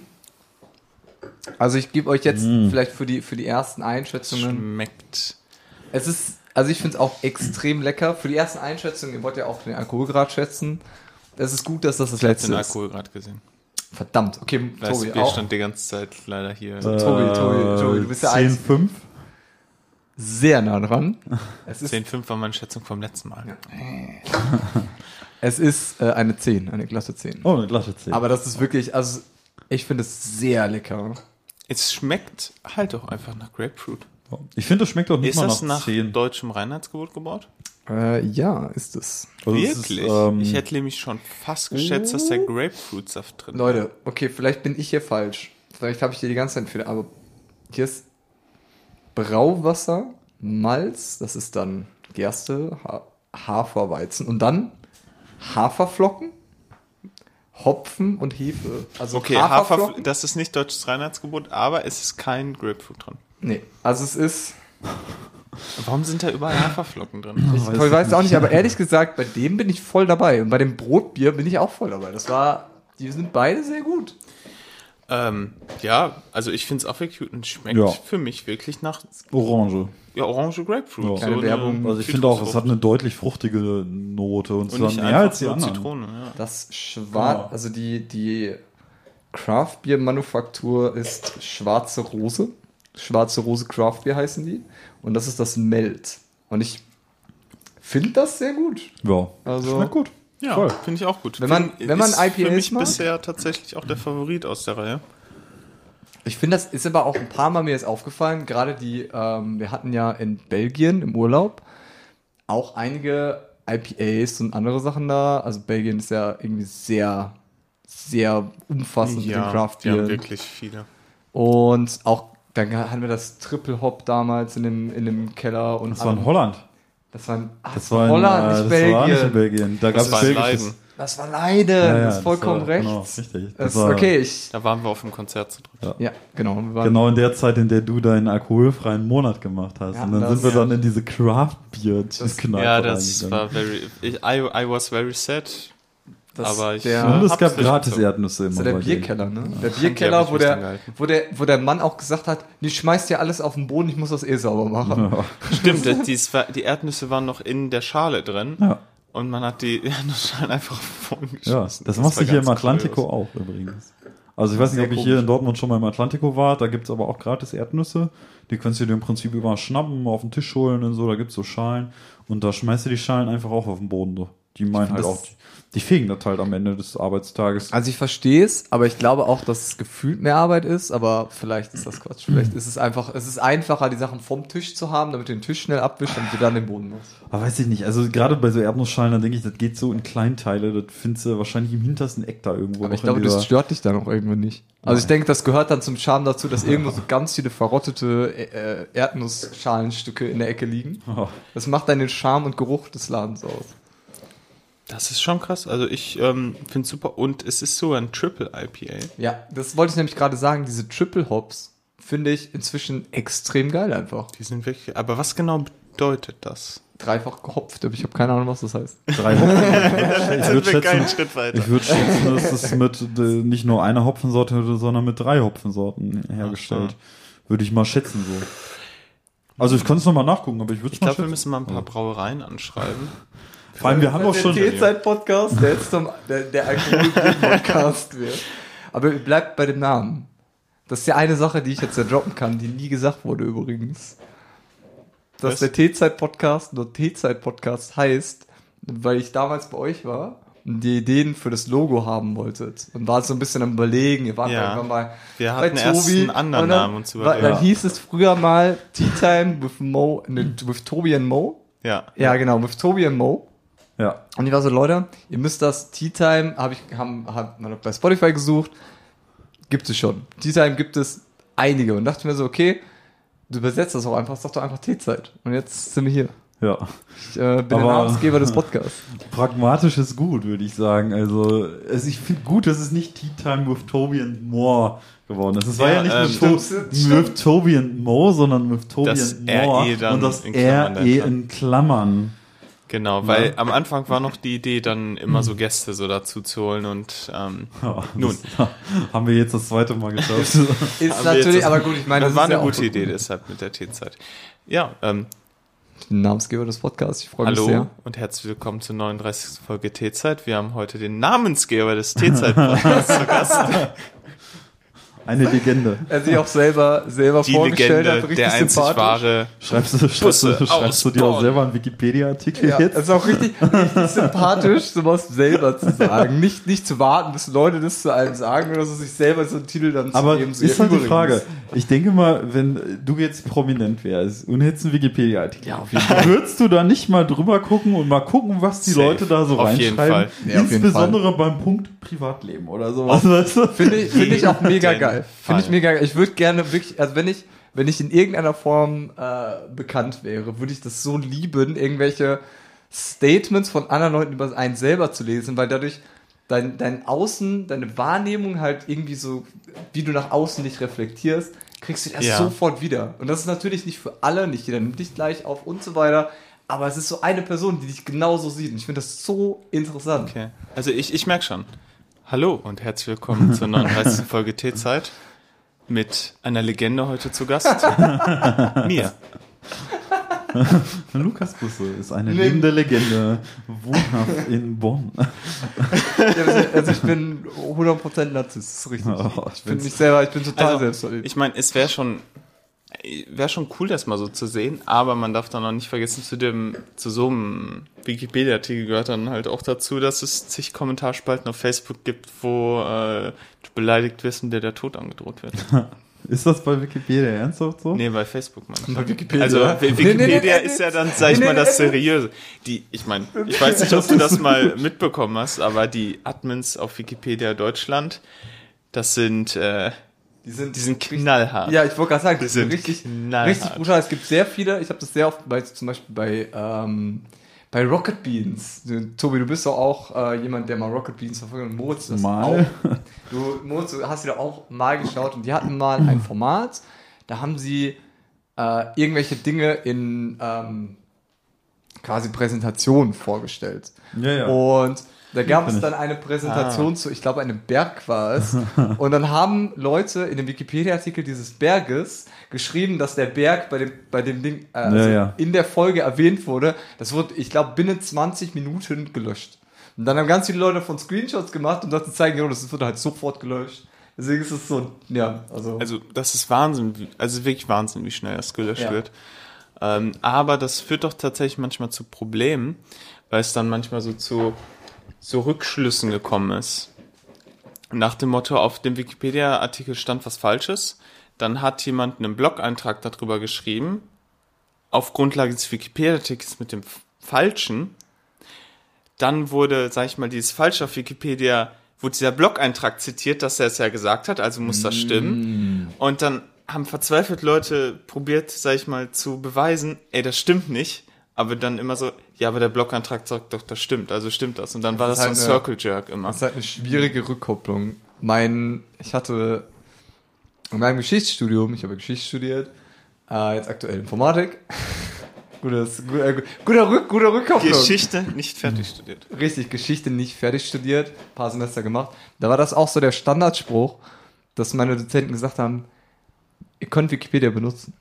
Also ich gebe euch jetzt Mm. vielleicht für die für die ersten Einschätzungen. Schmeckt. Es ist, also ich finde es auch extrem lecker. Für die ersten Einschätzungen, ihr wollt ja auch den Alkoholgrad schätzen. Es ist gut, dass das das Den Letzte ist. Alkohol gerade gesehen. Verdammt. Okay, Das Tobi auch. stand die ganze Zeit leider hier. Tobi, Tobi, Tobi, du bist ja 10, eins. 5. Sehr nah dran. Es ist, 10,5 war meine Schätzung vom letzten Mal. Ja. es ist äh, eine 10, eine glatte 10. Oh, eine glatte 10. Aber das ist wirklich, also ich finde es sehr lecker. Es schmeckt halt auch einfach nach Grapefruit. Ich finde, das schmeckt auch nicht Ist mal das nach nach 10. deutschem Reinheitsgebot gebaut? Äh, ja, ist es. Also es ist, Wirklich? ähm, ich hätte nämlich schon fast geschätzt, dass der Grapefruitsaft drin ist. Leute, okay, vielleicht bin ich hier falsch. Vielleicht habe ich hier die ganze Zeit Fehler, aber hier ist Brauwasser, Malz, das ist dann Gerste, ha Hafer, Weizen und dann Haferflocken, Hopfen und Hefe. Also Okay, Haferflocken. Hafer, das ist nicht deutsches Reinheitsgebot, aber es ist kein Grapefruit drin. Nee, also es ist Warum sind da überall Haferflocken drin? Ich Weiß weiß, ich weiß auch nicht. aber ehrlich gesagt, bei dem bin ich voll dabei. Und bei dem Brotbier bin ich auch voll dabei. Das war, die sind beide sehr gut. ähm, ja, also ich finde es auch wirklich gut und schmeckt Ja. für mich wirklich nach Orange. ja, Orange Grapefruit. Ja. Keine eine Werbung. Also ich finde auch, es hat eine deutlich fruchtige Note und und zwar mehr als die so anderen. Zitrone. Ja. Das Schwarz, Genau. also die, die Craft Beer Manufaktur ist Schwarze Rose. Schwarze Rose Craft Beer heißen die. Und das ist das Melt. Und ich finde das sehr gut. Ja, Also- schmeckt gut. Ja, finde ich auch gut. Wenn man- wenn man ist IPAs für mich mag? bisher tatsächlich auch der Favorit aus der Reihe. Ich finde, das ist aber auch ein paar Mal mir jetzt aufgefallen. Gerade die, ähm, wir hatten ja in Belgien im Urlaub auch einige IPAs und andere Sachen da. Also Belgien ist ja irgendwie sehr, sehr umfassend mit den Craft Beer. wirklich viele. Und auch dann hatten wir das Triple Hop damals in dem, in dem Keller und Das war in Holland. Das war, in, ach, Das war in, Holland, äh, nicht das Belgien. war nicht in Belgien. Da gab Das es. Leiden. Das war Leiden. Ja, ja, das ist vollkommen das war- recht. genau, richtig. Das Das war- okay, ich. Da waren wir auf dem Konzert zu dritt. Ja, genau. Wir waren, Genau in der Zeit, in der du deinen alkoholfreien Monat gemacht hast. Ja, und dann das- sind wir ja. dann in diese Craft Beer Kneipe Ja, das war very. Ich, I, I was very sad. Das, aber ich- der, Und es gab gratis. Erdnüsse Das immer. ist ja der. Bierkeller, ne? Der Die Bierkeller, wo der, wo, der, wo der Mann auch gesagt hat, nee, schmeißt ja alles auf den Boden, ich muss das eh sauber machen. Stimmt, das- dies war, die Erdnüsse waren noch in der Schale drin. Ja. Und man hat die Erdnussschalen einfach Ja, vorgeschmissen. das, machst du hier im Atlantico kurios. auch übrigens. Also ich weiß nicht, Sehr ob ich hier in Dortmund schon mal im Atlantico war, da gibt's aber auch gratis Erdnüsse. Die kannst du dir im Prinzip überall schnappen, auf den Tisch holen und so, da gibt's so Schalen. Und da schmeißt du die Schalen einfach auch auf den Boden. So. Die meinen halt das- auch, die, fegen das halt am Ende des Arbeitstages. Also ich verstehe es, aber ich glaube auch, dass es gefühlt mehr Arbeit ist, aber vielleicht ist das Quatsch. Vielleicht ist es einfach, es ist einfacher, die Sachen vom Tisch zu haben, damit du den Tisch schnell abwischst, damit du dann den Boden machst. Aber weiß ich nicht, also gerade bei so Erdnussschalen, dann denke ich, das geht so in Kleinteile, das findest du wahrscheinlich im hintersten Eck da irgendwo. Aber ich glaube, das stört dich dann auch irgendwie nicht. Also ich denke, das gehört dann zum Charme dazu, dass irgendwo so ganz viele verrottete äh, Erdnussschalenstücke in der Ecke liegen. Oh. Das macht dann den Charme und Geruch des Ladens aus. Das ist schon krass. Also ich ähm, finde es super. Und es ist sogar ein Triple IPA. Ja, das wollte ich nämlich gerade sagen. Diese Triple Hops finde ich inzwischen extrem geil einfach. Die sind wirklich. Aber was genau bedeutet das? Dreifach gehopft, aber ich habe keine Ahnung, was das heißt. Drei Hopfen. ich würde wir keinen schätzen, Schritt weiter. ich würde schätzen, dass es mit äh, nicht nur einer Hopfensorte, sondern mit drei Hopfensorten hergestellt. Würde ich mal schätzen so. Also ich kann es nochmal nachgucken, aber ich würde es Ich glaube, wir müssen mal ein paar Brauereien anschreiben. Vor allem, wir haben auch schon... T-Zeit-Podcast, der jetzt zum, der, der Alkohol-Podcast wird. Aber bleibt bei dem Namen. Das ist ja eine Sache, die ich jetzt ja droppen kann, die nie gesagt wurde übrigens. Dass Was? der T-Zeit-Podcast nur T-Zeit-Podcast heißt, weil ich damals bei euch war und die Ideen für das Logo haben wolltet. Und war so ein bisschen am überlegen, ihr wart Ja. irgendwann mal Wir bei hatten erst Tobi einen anderen und dann, Namen uns war- überlegt. Dann hieß es früher mal Tea Time with Mo, ne, with Tobi and Mo. Ja. Ja, genau, with Tobi and Mo. Ja. Und ich war so, Leute, ihr müsst das Tea Time, habe ich haben, hab man bei Spotify gesucht, gibt es schon. Tea Time gibt es einige und dachte mir so, okay, du übersetzt das auch einfach, sag doch einfach Teezeit. Und jetzt sind wir hier. Ja. Ich äh, bin der Aber- Namensgeber des Podcasts. Pragmatisch ist gut, würde ich sagen. Also, also ich finde gut, dass es nicht Tea Time with Toby and More geworden ist. Es war Ja, ja, nicht ähm, mit, to stimmt, stimmt. with Toby and Mo, sondern with Toby Das and More. RE dann und das in Klammern RE dahinter. in Klammern. Genau, weil am Anfang war noch die Idee, dann immer so Gäste so dazu zu holen und ähm, Ja, Nun. das haben wir jetzt das zweite Mal geschafft. Ist natürlich, das- aber gut, ich meine, das das war ist ja eine auch gute Idee deshalb mit der Teezeit. Ja, ähm, Den Namensgeber des Podcasts, ich freue mich hallo sehr. und herzlich willkommen zur 39. Folge Teezeit. Wir haben heute den Namensgeber des Teezeit-Podcasts zu Gast. Eine Legende. Er sich auch selber, selber Die vorgestellt hat, Legende, richtig der einzig sympathisch. wahre. Schreibst du, schreibst du, schreibst du dir auch selber einen Wikipedia-Artikel Ja, jetzt? das ist auch richtig, richtig sympathisch, sowas selber zu sagen. Nicht, nicht zu warten, bis Leute das zu einem sagen oder so sich selber so einen Titel dann zu Aber geben. So, ist halt die. Frage. Ich denke mal, wenn du jetzt prominent wärst und hättest einen Wikipedia-Artikel, Ja, auf jeden Fall. würdest du da nicht mal drüber gucken und mal gucken, was die Safe. Leute da so Auf jeden reinschreiben? Fall. Ja, auf jeden Insbesondere beim Punkt Privatleben oder sowas. Du? Finde ich, finde ich auch mega geil. Finde ich mega geil. Ich würde gerne wirklich, also wenn ich, wenn ich in irgendeiner Form äh, bekannt wäre, würde ich das so lieben, irgendwelche Statements von anderen Leuten über einen selber zu lesen, weil dadurch dein, dein Außen, deine Wahrnehmung halt irgendwie so, wie du nach außen dich reflektierst, kriegst du das Ja. sofort wieder. Und das ist natürlich nicht für alle, nicht jeder nimmt dich gleich auf und so weiter. Aber es ist so eine Person, die dich genauso sieht. Und ich finde das so interessant. Okay. Also ich, ich merke schon. Hallo und herzlich willkommen zur 39. Folge Teezeit mit einer Legende heute zu Gast. Mir. Lukas Busse ist eine Nee. lebende Legende, wohnhaft in Bonn. Also, also ich bin 100% Narzisst, das ist richtig. Oh, ich bin mich selber, ich bin total Also, selbstverliebt. Ich meine, es wäre schon wäre schon cool, das mal so zu sehen, aber man darf dann auch nicht vergessen, zu dem, zu so einem Wikipedia-Artikel gehört dann halt auch dazu, dass es zig Kommentarspalten auf Facebook gibt, wo äh, du beleidigt wirst und dir der Tod angedroht wird. Ist das bei Wikipedia ernsthaft so? Nee, bei Facebook ich. Bei Wikipedia? Also Nee, nee, Wikipedia nee, nee, ist ja dann, sag ich nee, mal, das. Seriöse. Die, ich meine, ich weiß nicht, ob du das mal mitbekommen hast, aber die Admins auf Wikipedia Deutschland, das sind, äh, Die sind, die sind knallhart. ja, ich wollte gerade sagen, die Die sind sind richtig, knallhart. richtig brutal. Es gibt sehr viele, ich habe das sehr oft bei, zum Beispiel bei, ähm, bei Rocket Beans. Tobi, du bist doch auch äh, jemand, der mal Rocket Beans verfolgt und Moritz das Mal. auch. Du, Moritz, du hast dir da auch mal geschaut und die hatten mal ein Format, da haben sie äh, irgendwelche Dinge in ähm, quasi Präsentationen vorgestellt. Ja, ja. Und da gab es dann eine Präsentation Ah. zu, ich glaube, einem Berg war es. Und dann haben Leute in dem Wikipedia-Artikel dieses Berges geschrieben, dass der Berg bei dem, bei dem Ding äh, also ja. in der Folge erwähnt wurde. Das wurde, ich glaube, binnen 20 Minuten gelöscht. Und dann haben ganz viele Leute von Screenshots gemacht, um das zu zeigen, jo, das wurde halt sofort gelöscht. Deswegen ist es so, ja, also. Also das ist Wahnsinn, also wirklich Wahnsinn, wie schnell das gelöscht Ja. wird. Ähm, aber das führt doch tatsächlich manchmal zu Problemen, weil es dann manchmal so zu so Rückschlüssen gekommen ist. Nach dem Motto, auf dem Wikipedia-Artikel stand was Falsches, dann hat jemand einen Blog-Eintrag darüber geschrieben, auf Grundlage des Wikipedia-Artikels mit dem Falschen, dann wurde, sag ich mal, dieses Falsche auf Wikipedia, wurde dieser Blog-Eintrag zitiert, dass er es ja gesagt hat, also muss das stimmen. Und dann haben verzweifelt Leute probiert, sag ich mal, zu beweisen, ey, das stimmt nicht. Aber dann immer so, ja, aber der Blog-Eintrag sagt doch, das stimmt, also stimmt das. Und dann war das, ist so ein halt Circle Jerk immer. Das ist halt eine schwierige Rückkopplung. Mein, ich hatte in meinem Geschichtsstudium, ich habe Geschichte studiert, äh, jetzt aktuell Informatik. Gutes, guter, guter, Rück, guter Rückkopplung. Geschichte nicht fertig studiert. Richtig, Geschichte nicht fertig studiert, paar Semester gemacht. Da war das auch so der Standardspruch, dass meine Dozenten gesagt haben, ihr könnt Wikipedia benutzen,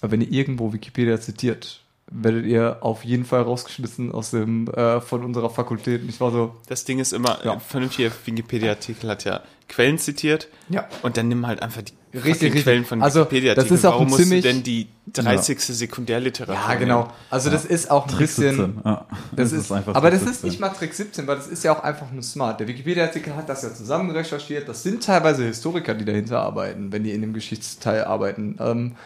aber wenn ihr irgendwo Wikipedia zitiert, werdet ihr auf jeden Fall rausgeschmissen aus dem äh, von unserer Fakultät. Und ich war so, Das Ding ist immer, Ja. ein vernünftiger Wikipedia-Artikel hat ja Quellen zitiert. Ja. Und dann nimm halt einfach die Richtig, richtig. Quellen von Also, Wikipedia-Artikeln. das ist auch Warum musst ziemlich- du denn die 30. Sekundärliteratur ja genau. Also das ist auch ein Trick bisschen, 17. Ja, Das ist, einfach aber Trick das ist 17. nicht mal Trick 17, weil das ist ja auch einfach nur smart. Der Wikipedia-Artikel hat das ja zusammen recherchiert. Das sind teilweise Historiker, die dahinter arbeiten, wenn die in dem Geschichtsteil arbeiten. Ähm,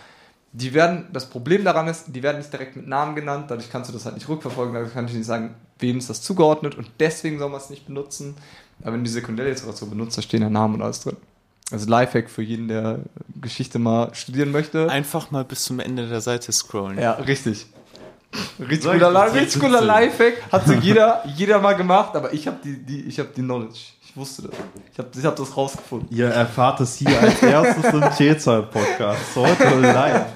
die werden, das Problem daran ist, die werden nicht direkt mit Namen genannt, dadurch kannst du das halt nicht rückverfolgen, dadurch kannst du nicht sagen, wem ist das zugeordnet und deswegen soll man es nicht benutzen. Aber wenn du die Sekundärliteratur benutzt, da stehen ja Namen und alles drin. Also Lifehack für jeden, der Geschichte mal studieren möchte. Einfach mal bis zum Ende der Seite scrollen. Ja, richtig. Richtig guter, ich, richtig guter. Lifehack. Hat so jeder, jeder mal gemacht, aber ich habe die, die, ich hab die Knowledge. Ich wusste das. Ich habe ich hab das rausgefunden. Ihr erfahrt es hier als erstes im T-Zahl-Podcast. Heute live.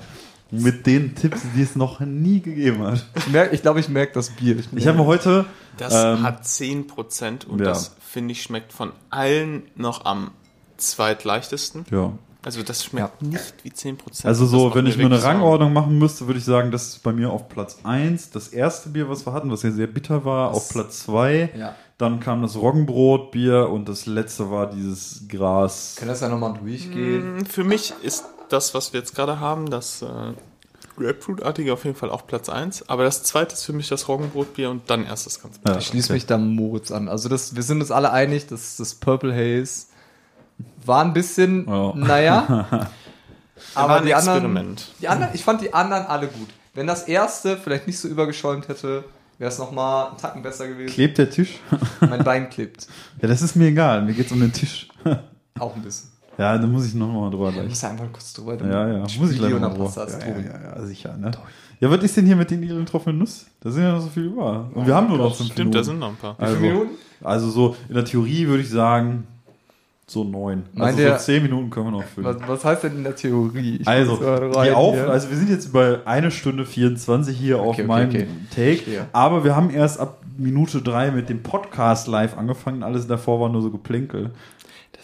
Mit den Tipps, die es noch nie gegeben hat. Ich, merk, ich glaube, ich merke das Bier. Ich habe mir heute. Das ähm, hat 10% und ja. das, finde ich, schmeckt von allen noch am zweitleichtesten. Ja. Also das schmeckt nicht wie 10%. Also Das so, wenn mir ich mir eine. Rangordnung machen müsste, würde ich sagen, das ist bei mir auf Platz 1. Das erste Bier, was wir hatten, was ja sehr bitter war, auf Platz 2. Ja. Dann kam das Roggenbrotbier und das letzte war dieses Gras. Kann das ja nochmal durchgehen? Mm, Für mich ist das, was wir jetzt gerade haben, das äh, Grapefruitartige auf jeden Fall auch Platz 1. Aber das zweite ist für mich das Roggenbrotbier und dann erst das ganze Ja, Ich schließe okay. mich da Moritz an. Also das, wir sind uns alle einig, dass das Purple Haze war ein bisschen, Ja. naja. aber die anderen, Experiment. die anderen, ich fand die anderen alle gut. Wenn das erste vielleicht nicht so übergeschäumt hätte, wäre es nochmal einen Tacken besser gewesen. Klebt der Tisch? Mein Bein klebt. Ja, das ist mir egal. Mir geht's um den Tisch. Auch ein bisschen. Ja, da muss ich noch mal drüber Ich gleich. muss da einfach kurz drüber. Ja, ja, muss ich Spiel gleich und noch dann mal passt drüber. das. Ja, ja, ja, sicher, ne? Ja, was ist denn hier mit den ihren getroffenen Nuss? Da sind ja noch so viel über. Und wir haben nur noch fünf Stimmt, da Minuten. sind noch ein paar. Wie viele Also, Minuten? also so, in der Theorie würde ich sagen, so neun. Meint Also so zehn Minuten können wir noch füllen. Was, was heißt denn in der Theorie? Ich Also, die rein Auf hier. also wir sind jetzt bei eine Stunde 24 hier auf okay, meinem okay. Take, Verstehe. aber wir haben erst ab Minute drei mit dem Podcast live angefangen. Alles davor war nur so Geplänkel.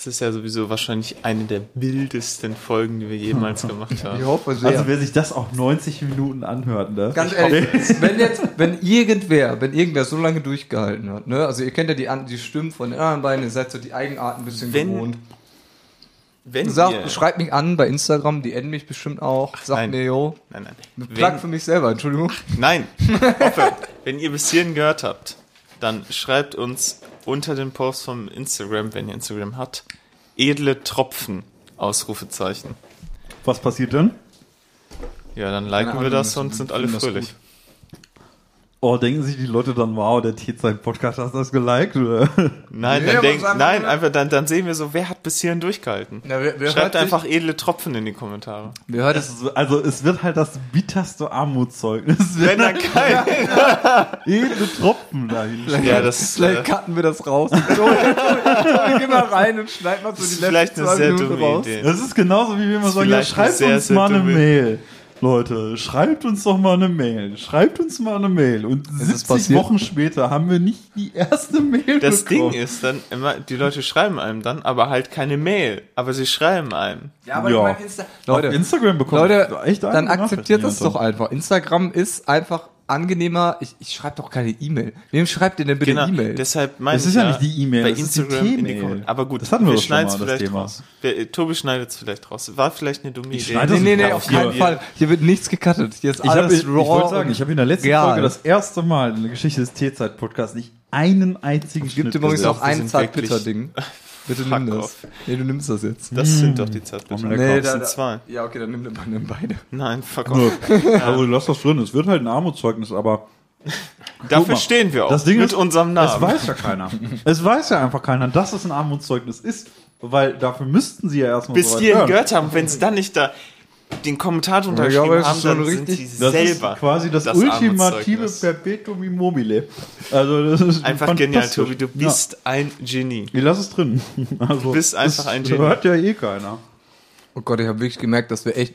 Das ist ja sowieso wahrscheinlich eine der wildesten Folgen, die wir jemals gemacht ich haben. hoffe sehr. Also wer sich das auch 90 Minuten anhört, ne? Ganz ehrlich, wenn jetzt, wenn irgendwer, wenn irgendwer so lange durchgehalten hat, ne, also ihr kennt ja die, die Stimmen von den anderen beiden, ihr seid so die Eigenarten ein bisschen Wenn gewohnt. Wenn Sagt, ihr, schreibt mich an bei Instagram, die adden mich bestimmt auch. Sagt nein. mir, yo. nein, nein. Plug Wenn, für mich selber, Entschuldigung. nein, hoffe, wenn ihr bis hierhin gehört habt, dann schreibt uns unter den Post vom Instagram, wenn ihr Instagram habt, edle Tropfen, Ausrufezeichen. Was passiert denn? Ja, dann liken wir das und sind alle fröhlich. gut. Oh, denken sich die Leute dann, wow, der T-Zeit-Podcast hat das geliked, oder? Nein, Nee, dann denk, wir nein, einfach dann, dann sehen wir so, wer hat bis hierhin durchgehalten. Na, wer, wer Schreibt einfach edle Tropfen in die Kommentare. Sich, wer hört Es also es wird halt das bitterste Armutszeugnis. Wenn dann kein, edle Tropfen dahin. ja, das Vielleicht äh, cutten wir das raus. Tobi, geh mal rein und schneid mal so die ist letzten vielleicht zwei Minuten raus. Idee. Das ist genauso wie wir immer sagen, ja, vielleicht schreibt uns sehr mal eine Mail. Leute, schreibt uns doch mal eine Mail. Schreibt uns mal eine Mail. Und es 70 passiert? Wochen später haben wir nicht die erste Mail Das Ding bekommen. ist dann immer, die Leute schreiben einem dann, aber halt keine Mail. Aber sie schreiben einem. Ja, aber Ja. ich meine, Insta Auf Leute, Instagram bekommen Leute, echt dann akzeptiert das doch einfach. Instagram ist einfach angenehmer. Ich, ich schreibe doch keine E-Mail. Wem schreibt ihr denn bitte Genau, E-Mail? deshalb meine Das ich ist ja nicht die E-Mail, bei das ist die Instagram in die T-Mail. Kommentare. Aber gut, Das hatten wir doch schon schneiden's mal, das vielleicht Thema. raus. Wir, äh, Tobi schneidet es vielleicht raus. War vielleicht eine dumme Ich Idee. Nee, nee, nee, auf keinen Hier- Fall. Hier wird nichts gecuttet. Hier ist Ich, hab, alles ich, ich raw. wollte sagen, ich habe in der letzten real. Folge das erste Mal in der Geschichte des T-Zeit-Podcasts nicht einen einzigen Es gibt Schnitt übrigens auch ein Zartbitter-Ding. Bitte Fuck nimm das. off. Nee, du nimmst das jetzt. Das sind doch die Zartbitter. Nee, Nee, da- das sind zwei. Ja, okay, dann nimm, nimm, nimm beide. Nein, fuck off. Also lass das drin. Es wird halt ein Armutszeugnis, aber Dafür mal, stehen wir auch. das Ding mit ist, unserem es Namen. weiß ja keiner. es weiß ja einfach keiner, dass es ein Armutszeugnis ist, weil dafür müssten sie ja erstmal Bis so ihn hören. gehört haben, wenn sie dann nicht da den Kommentar drunter Ja, geschrieben es haben, schon dann sind richtig- sie Das selber. ist quasi das, das ultimative. Perpetuum immobile. Also das ist Einfach genial. Tobi. Du bist ein Genie. Ja. Ich lass es drin. Also, Du bist einfach das ein Genie. hört ja eh keiner. Oh Gott, ich habe wirklich gemerkt, dass wir echt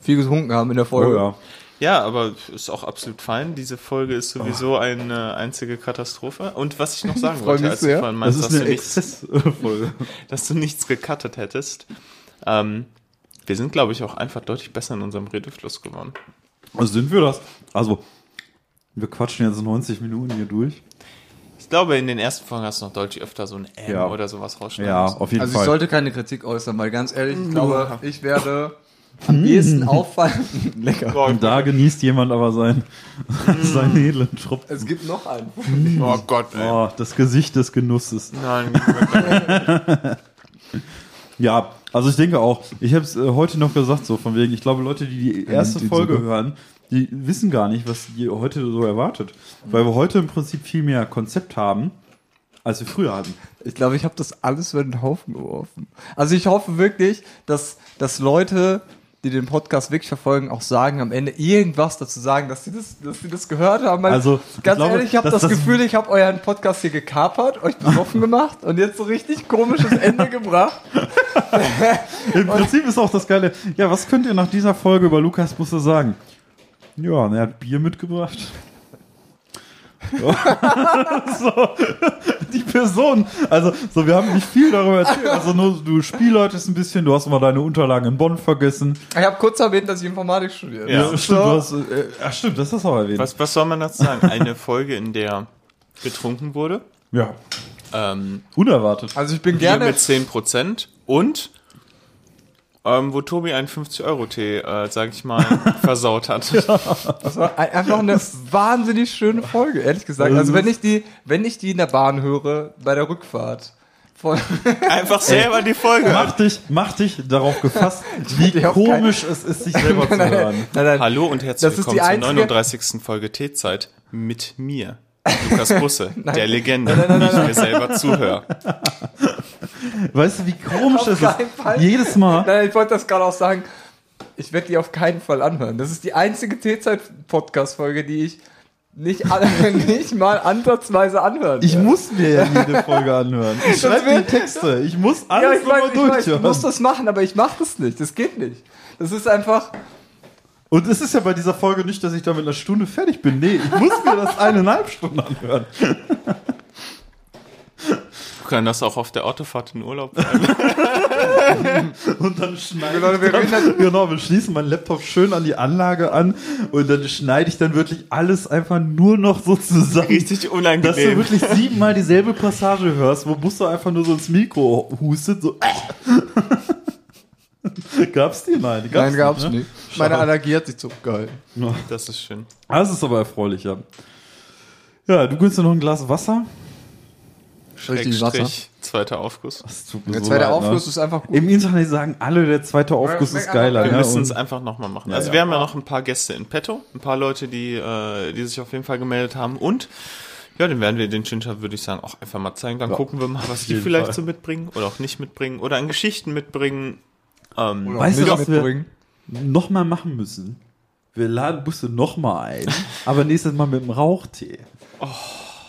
viel getrunken haben in der Folge. Oh ja. Ja, aber ist auch absolut fein. Diese Folge ist sowieso eine einzige Katastrophe. Und was ich noch sagen Freu wollte, mich als du sehr. vorhin Das meinst, ist dass du, eine nichts, dass du nichts gecuttet hättest. Ähm, wir sind, glaube ich, auch einfach deutlich besser in unserem Redefluss geworden. Also sind wir das? Also, wir quatschen jetzt 90 Minuten hier durch. Ich glaube, in den ersten Folgen hast du noch deutlich öfter so ein M Ja. oder sowas rausschneiden Ja, auf jeden Also ich Fall. sollte keine Kritik äußern, weil ganz ehrlich, ich glaube, ich werde am ehesten auffallen. Lecker. Und da genießt jemand aber sein, sein edlen Tropfen. Es gibt noch einen. oh Gott, ey. Oh, das Gesicht des Genusses. Nein. Ja, also ich denke auch, ich habe es äh, heute noch gesagt, so von wegen, ich glaube, Leute, die die erste die Folge Suppe. hören, die wissen gar nicht, was die heute so erwartet. Weil wir heute im Prinzip viel mehr Konzept haben, als wir früher hatten. Ich glaube, ich habe das alles über den Haufen geworfen. Also ich hoffe wirklich, dass, dass Leute, die den Podcast wirklich verfolgen, auch sagen, am Ende irgendwas dazu sagen, dass sie das, dass sie das gehört haben. Weil, Also, ich ganz glaube, ehrlich, ich habe das, das- Gefühl, ich habe euren Podcast hier gekapert, euch besoffen gemacht und jetzt so richtig komisches Ende gebracht. Im Prinzip ist auch das Geile, ja, was könnt ihr nach dieser Folge über Lukas Busse sagen? Ja, er hat Bier mitgebracht. so, die Person, also so, wir haben nicht viel darüber erzählt, also nur du spielleitest ein bisschen, du hast mal deine Unterlagen in Bonn vergessen. Ich habe kurz erwähnt, dass ich Informatik studiere. Ja. stimmt, du hast, äh, ach stimmt, das hast du auch erwähnt. Was, was soll man dazu sagen? Eine Folge, in der getrunken wurde. Ja, Ähm, unerwartet. Also ich bin gerne mit 10% und ähm, wo Tobi einen 50-Euro-Tee, äh, sag ich mal, versaut hat. Das war ein- einfach eine wahnsinnig schöne Folge, ehrlich gesagt. Also wenn ich die, wenn ich die in der Bahn höre, bei der Rückfahrt von, Einfach selber die Folge. Mach dich, mach dich darauf gefasst, wie komisch es ist, sich selber zu hören. nein, nein, Hallo und herzlich willkommen zur einzige- 39. Folge T-Zeit mit mir, Lukas Busse, der Legende, wie ich mir selber zuhöre. Weißt du, wie komisch keinen ist? Fall. Jedes Mal. Nein, ich wollte das gerade auch sagen. Ich werde die auf keinen Fall anhören. Das ist die einzige T-Zeit-Podcast-Folge, die ich nicht, an, nicht mal ansatzweise anhören Ich muss mir ja jede Folge anhören. Ich Das schreibe die Texte. Ich muss Ja, alles ich nochmal ich weiß, ich durchhören. muss das machen, aber ich mache das nicht. Das geht nicht. Das ist einfach. Und es ist ja bei dieser Folge nicht, dass ich da mit einer Stunde fertig bin. Nee, ich muss mir das eineinhalb Stunden anhören. Können das auch auf der Autofahrt in Urlaub bleiben. Und dann schneide Genau, wir dann, genau, wir schließen meinen Laptop schön an die Anlage an und dann schneide ich dann wirklich alles einfach nur noch so zusammen. Richtig Dass du unangenehm. wirklich siebenmal dieselbe Passage hörst, wo Buster einfach nur so ins Mikro hustet, so. gab's die? Nein, die gab's Nein, gab's ne? nicht. Meine Allergie hat sich zurückgehalten. Das ist schön. Das ist aber erfreulich, ja. Ja, du gönnst dir noch ein Glas Wasser? Richtig Wasser. Zweiter Aufguss. Der so zweite leid, ne? Aufguss ist einfach gut. Im Internet sagen alle, der zweite Aufguss ist geiler. Wir ne? müssen Und- es einfach nochmal machen. Ja, also ja. wir haben ja noch ein paar Gäste in petto, ein paar Leute, die, äh, die sich auf jeden Fall gemeldet haben und ja, dann werden wir den Chincha, würde ich sagen, auch einfach mal zeigen. Dann Ja, gucken wir mal, was die vielleicht Fall. so mitbringen oder auch nicht mitbringen oder an Geschichten mitbringen. Ähm, Weißt du, was wir mitbringen. nochmal machen müssen? Wir laden Busse nochmal ein, aber nächstes Mal mit dem Rauchtee.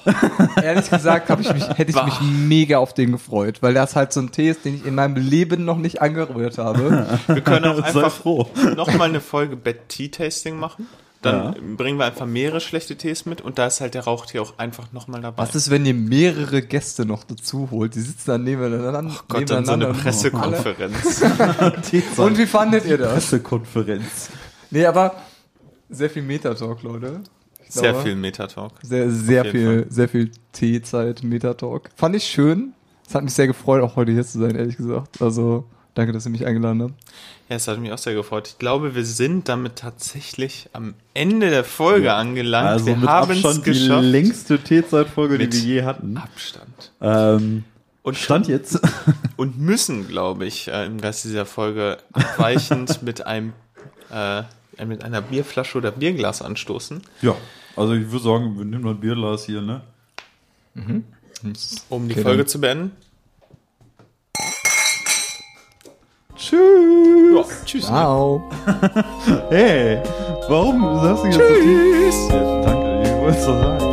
Ehrlich gesagt ich mich, hätte ich mich mega auf den gefreut, weil das halt so ein Tee ist, den ich in meinem Leben noch nicht angerührt habe. wir können auch einfach froh. nochmal eine Folge Bad Tea Tasting machen. Dann Ja. bringen wir einfach mehrere schlechte Tees mit und da ist halt der Rauchtee auch einfach nochmal dabei. Was ist, wenn ihr mehrere Gäste noch dazu holt? Die sitzen dann nebeneinander. Oh Gott, dann so eine Pressekonferenz. Und wie fandet ihr das? Pressekonferenz. Nee, aber sehr viel Metatalk, Leute. Sehr viel Metatalk. Sehr, sehr viel, sehr viel Teezeit, Metatalk. Fand ich schön. Es hat mich sehr gefreut, auch heute hier zu sein, ehrlich gesagt. Also, danke, dass ihr mich eingeladen habt. Ja, es hat mich auch sehr gefreut. Ich glaube, wir sind damit tatsächlich am Ende der Folge angelangt. Also wir haben es Abstand die geschafft. längste Teezeitfolge, die Mit wir je hatten. Abstand. Ähm, Und, Stand jetzt. und müssen, glaube ich, äh, im Geiste dieser Folge abweichend mit einem äh, mit einer Bierflasche oder Bierglas anstoßen, ja, also ich würde sagen, wir nehmen noch ein Bierglas hier, ne? um die Okay, Folge dann. zu beenden. Tschüss. Ja, tschüss. Ciao. Hey, warum sagst du jetzt so tief? Ja, danke, ich wollte es sagen.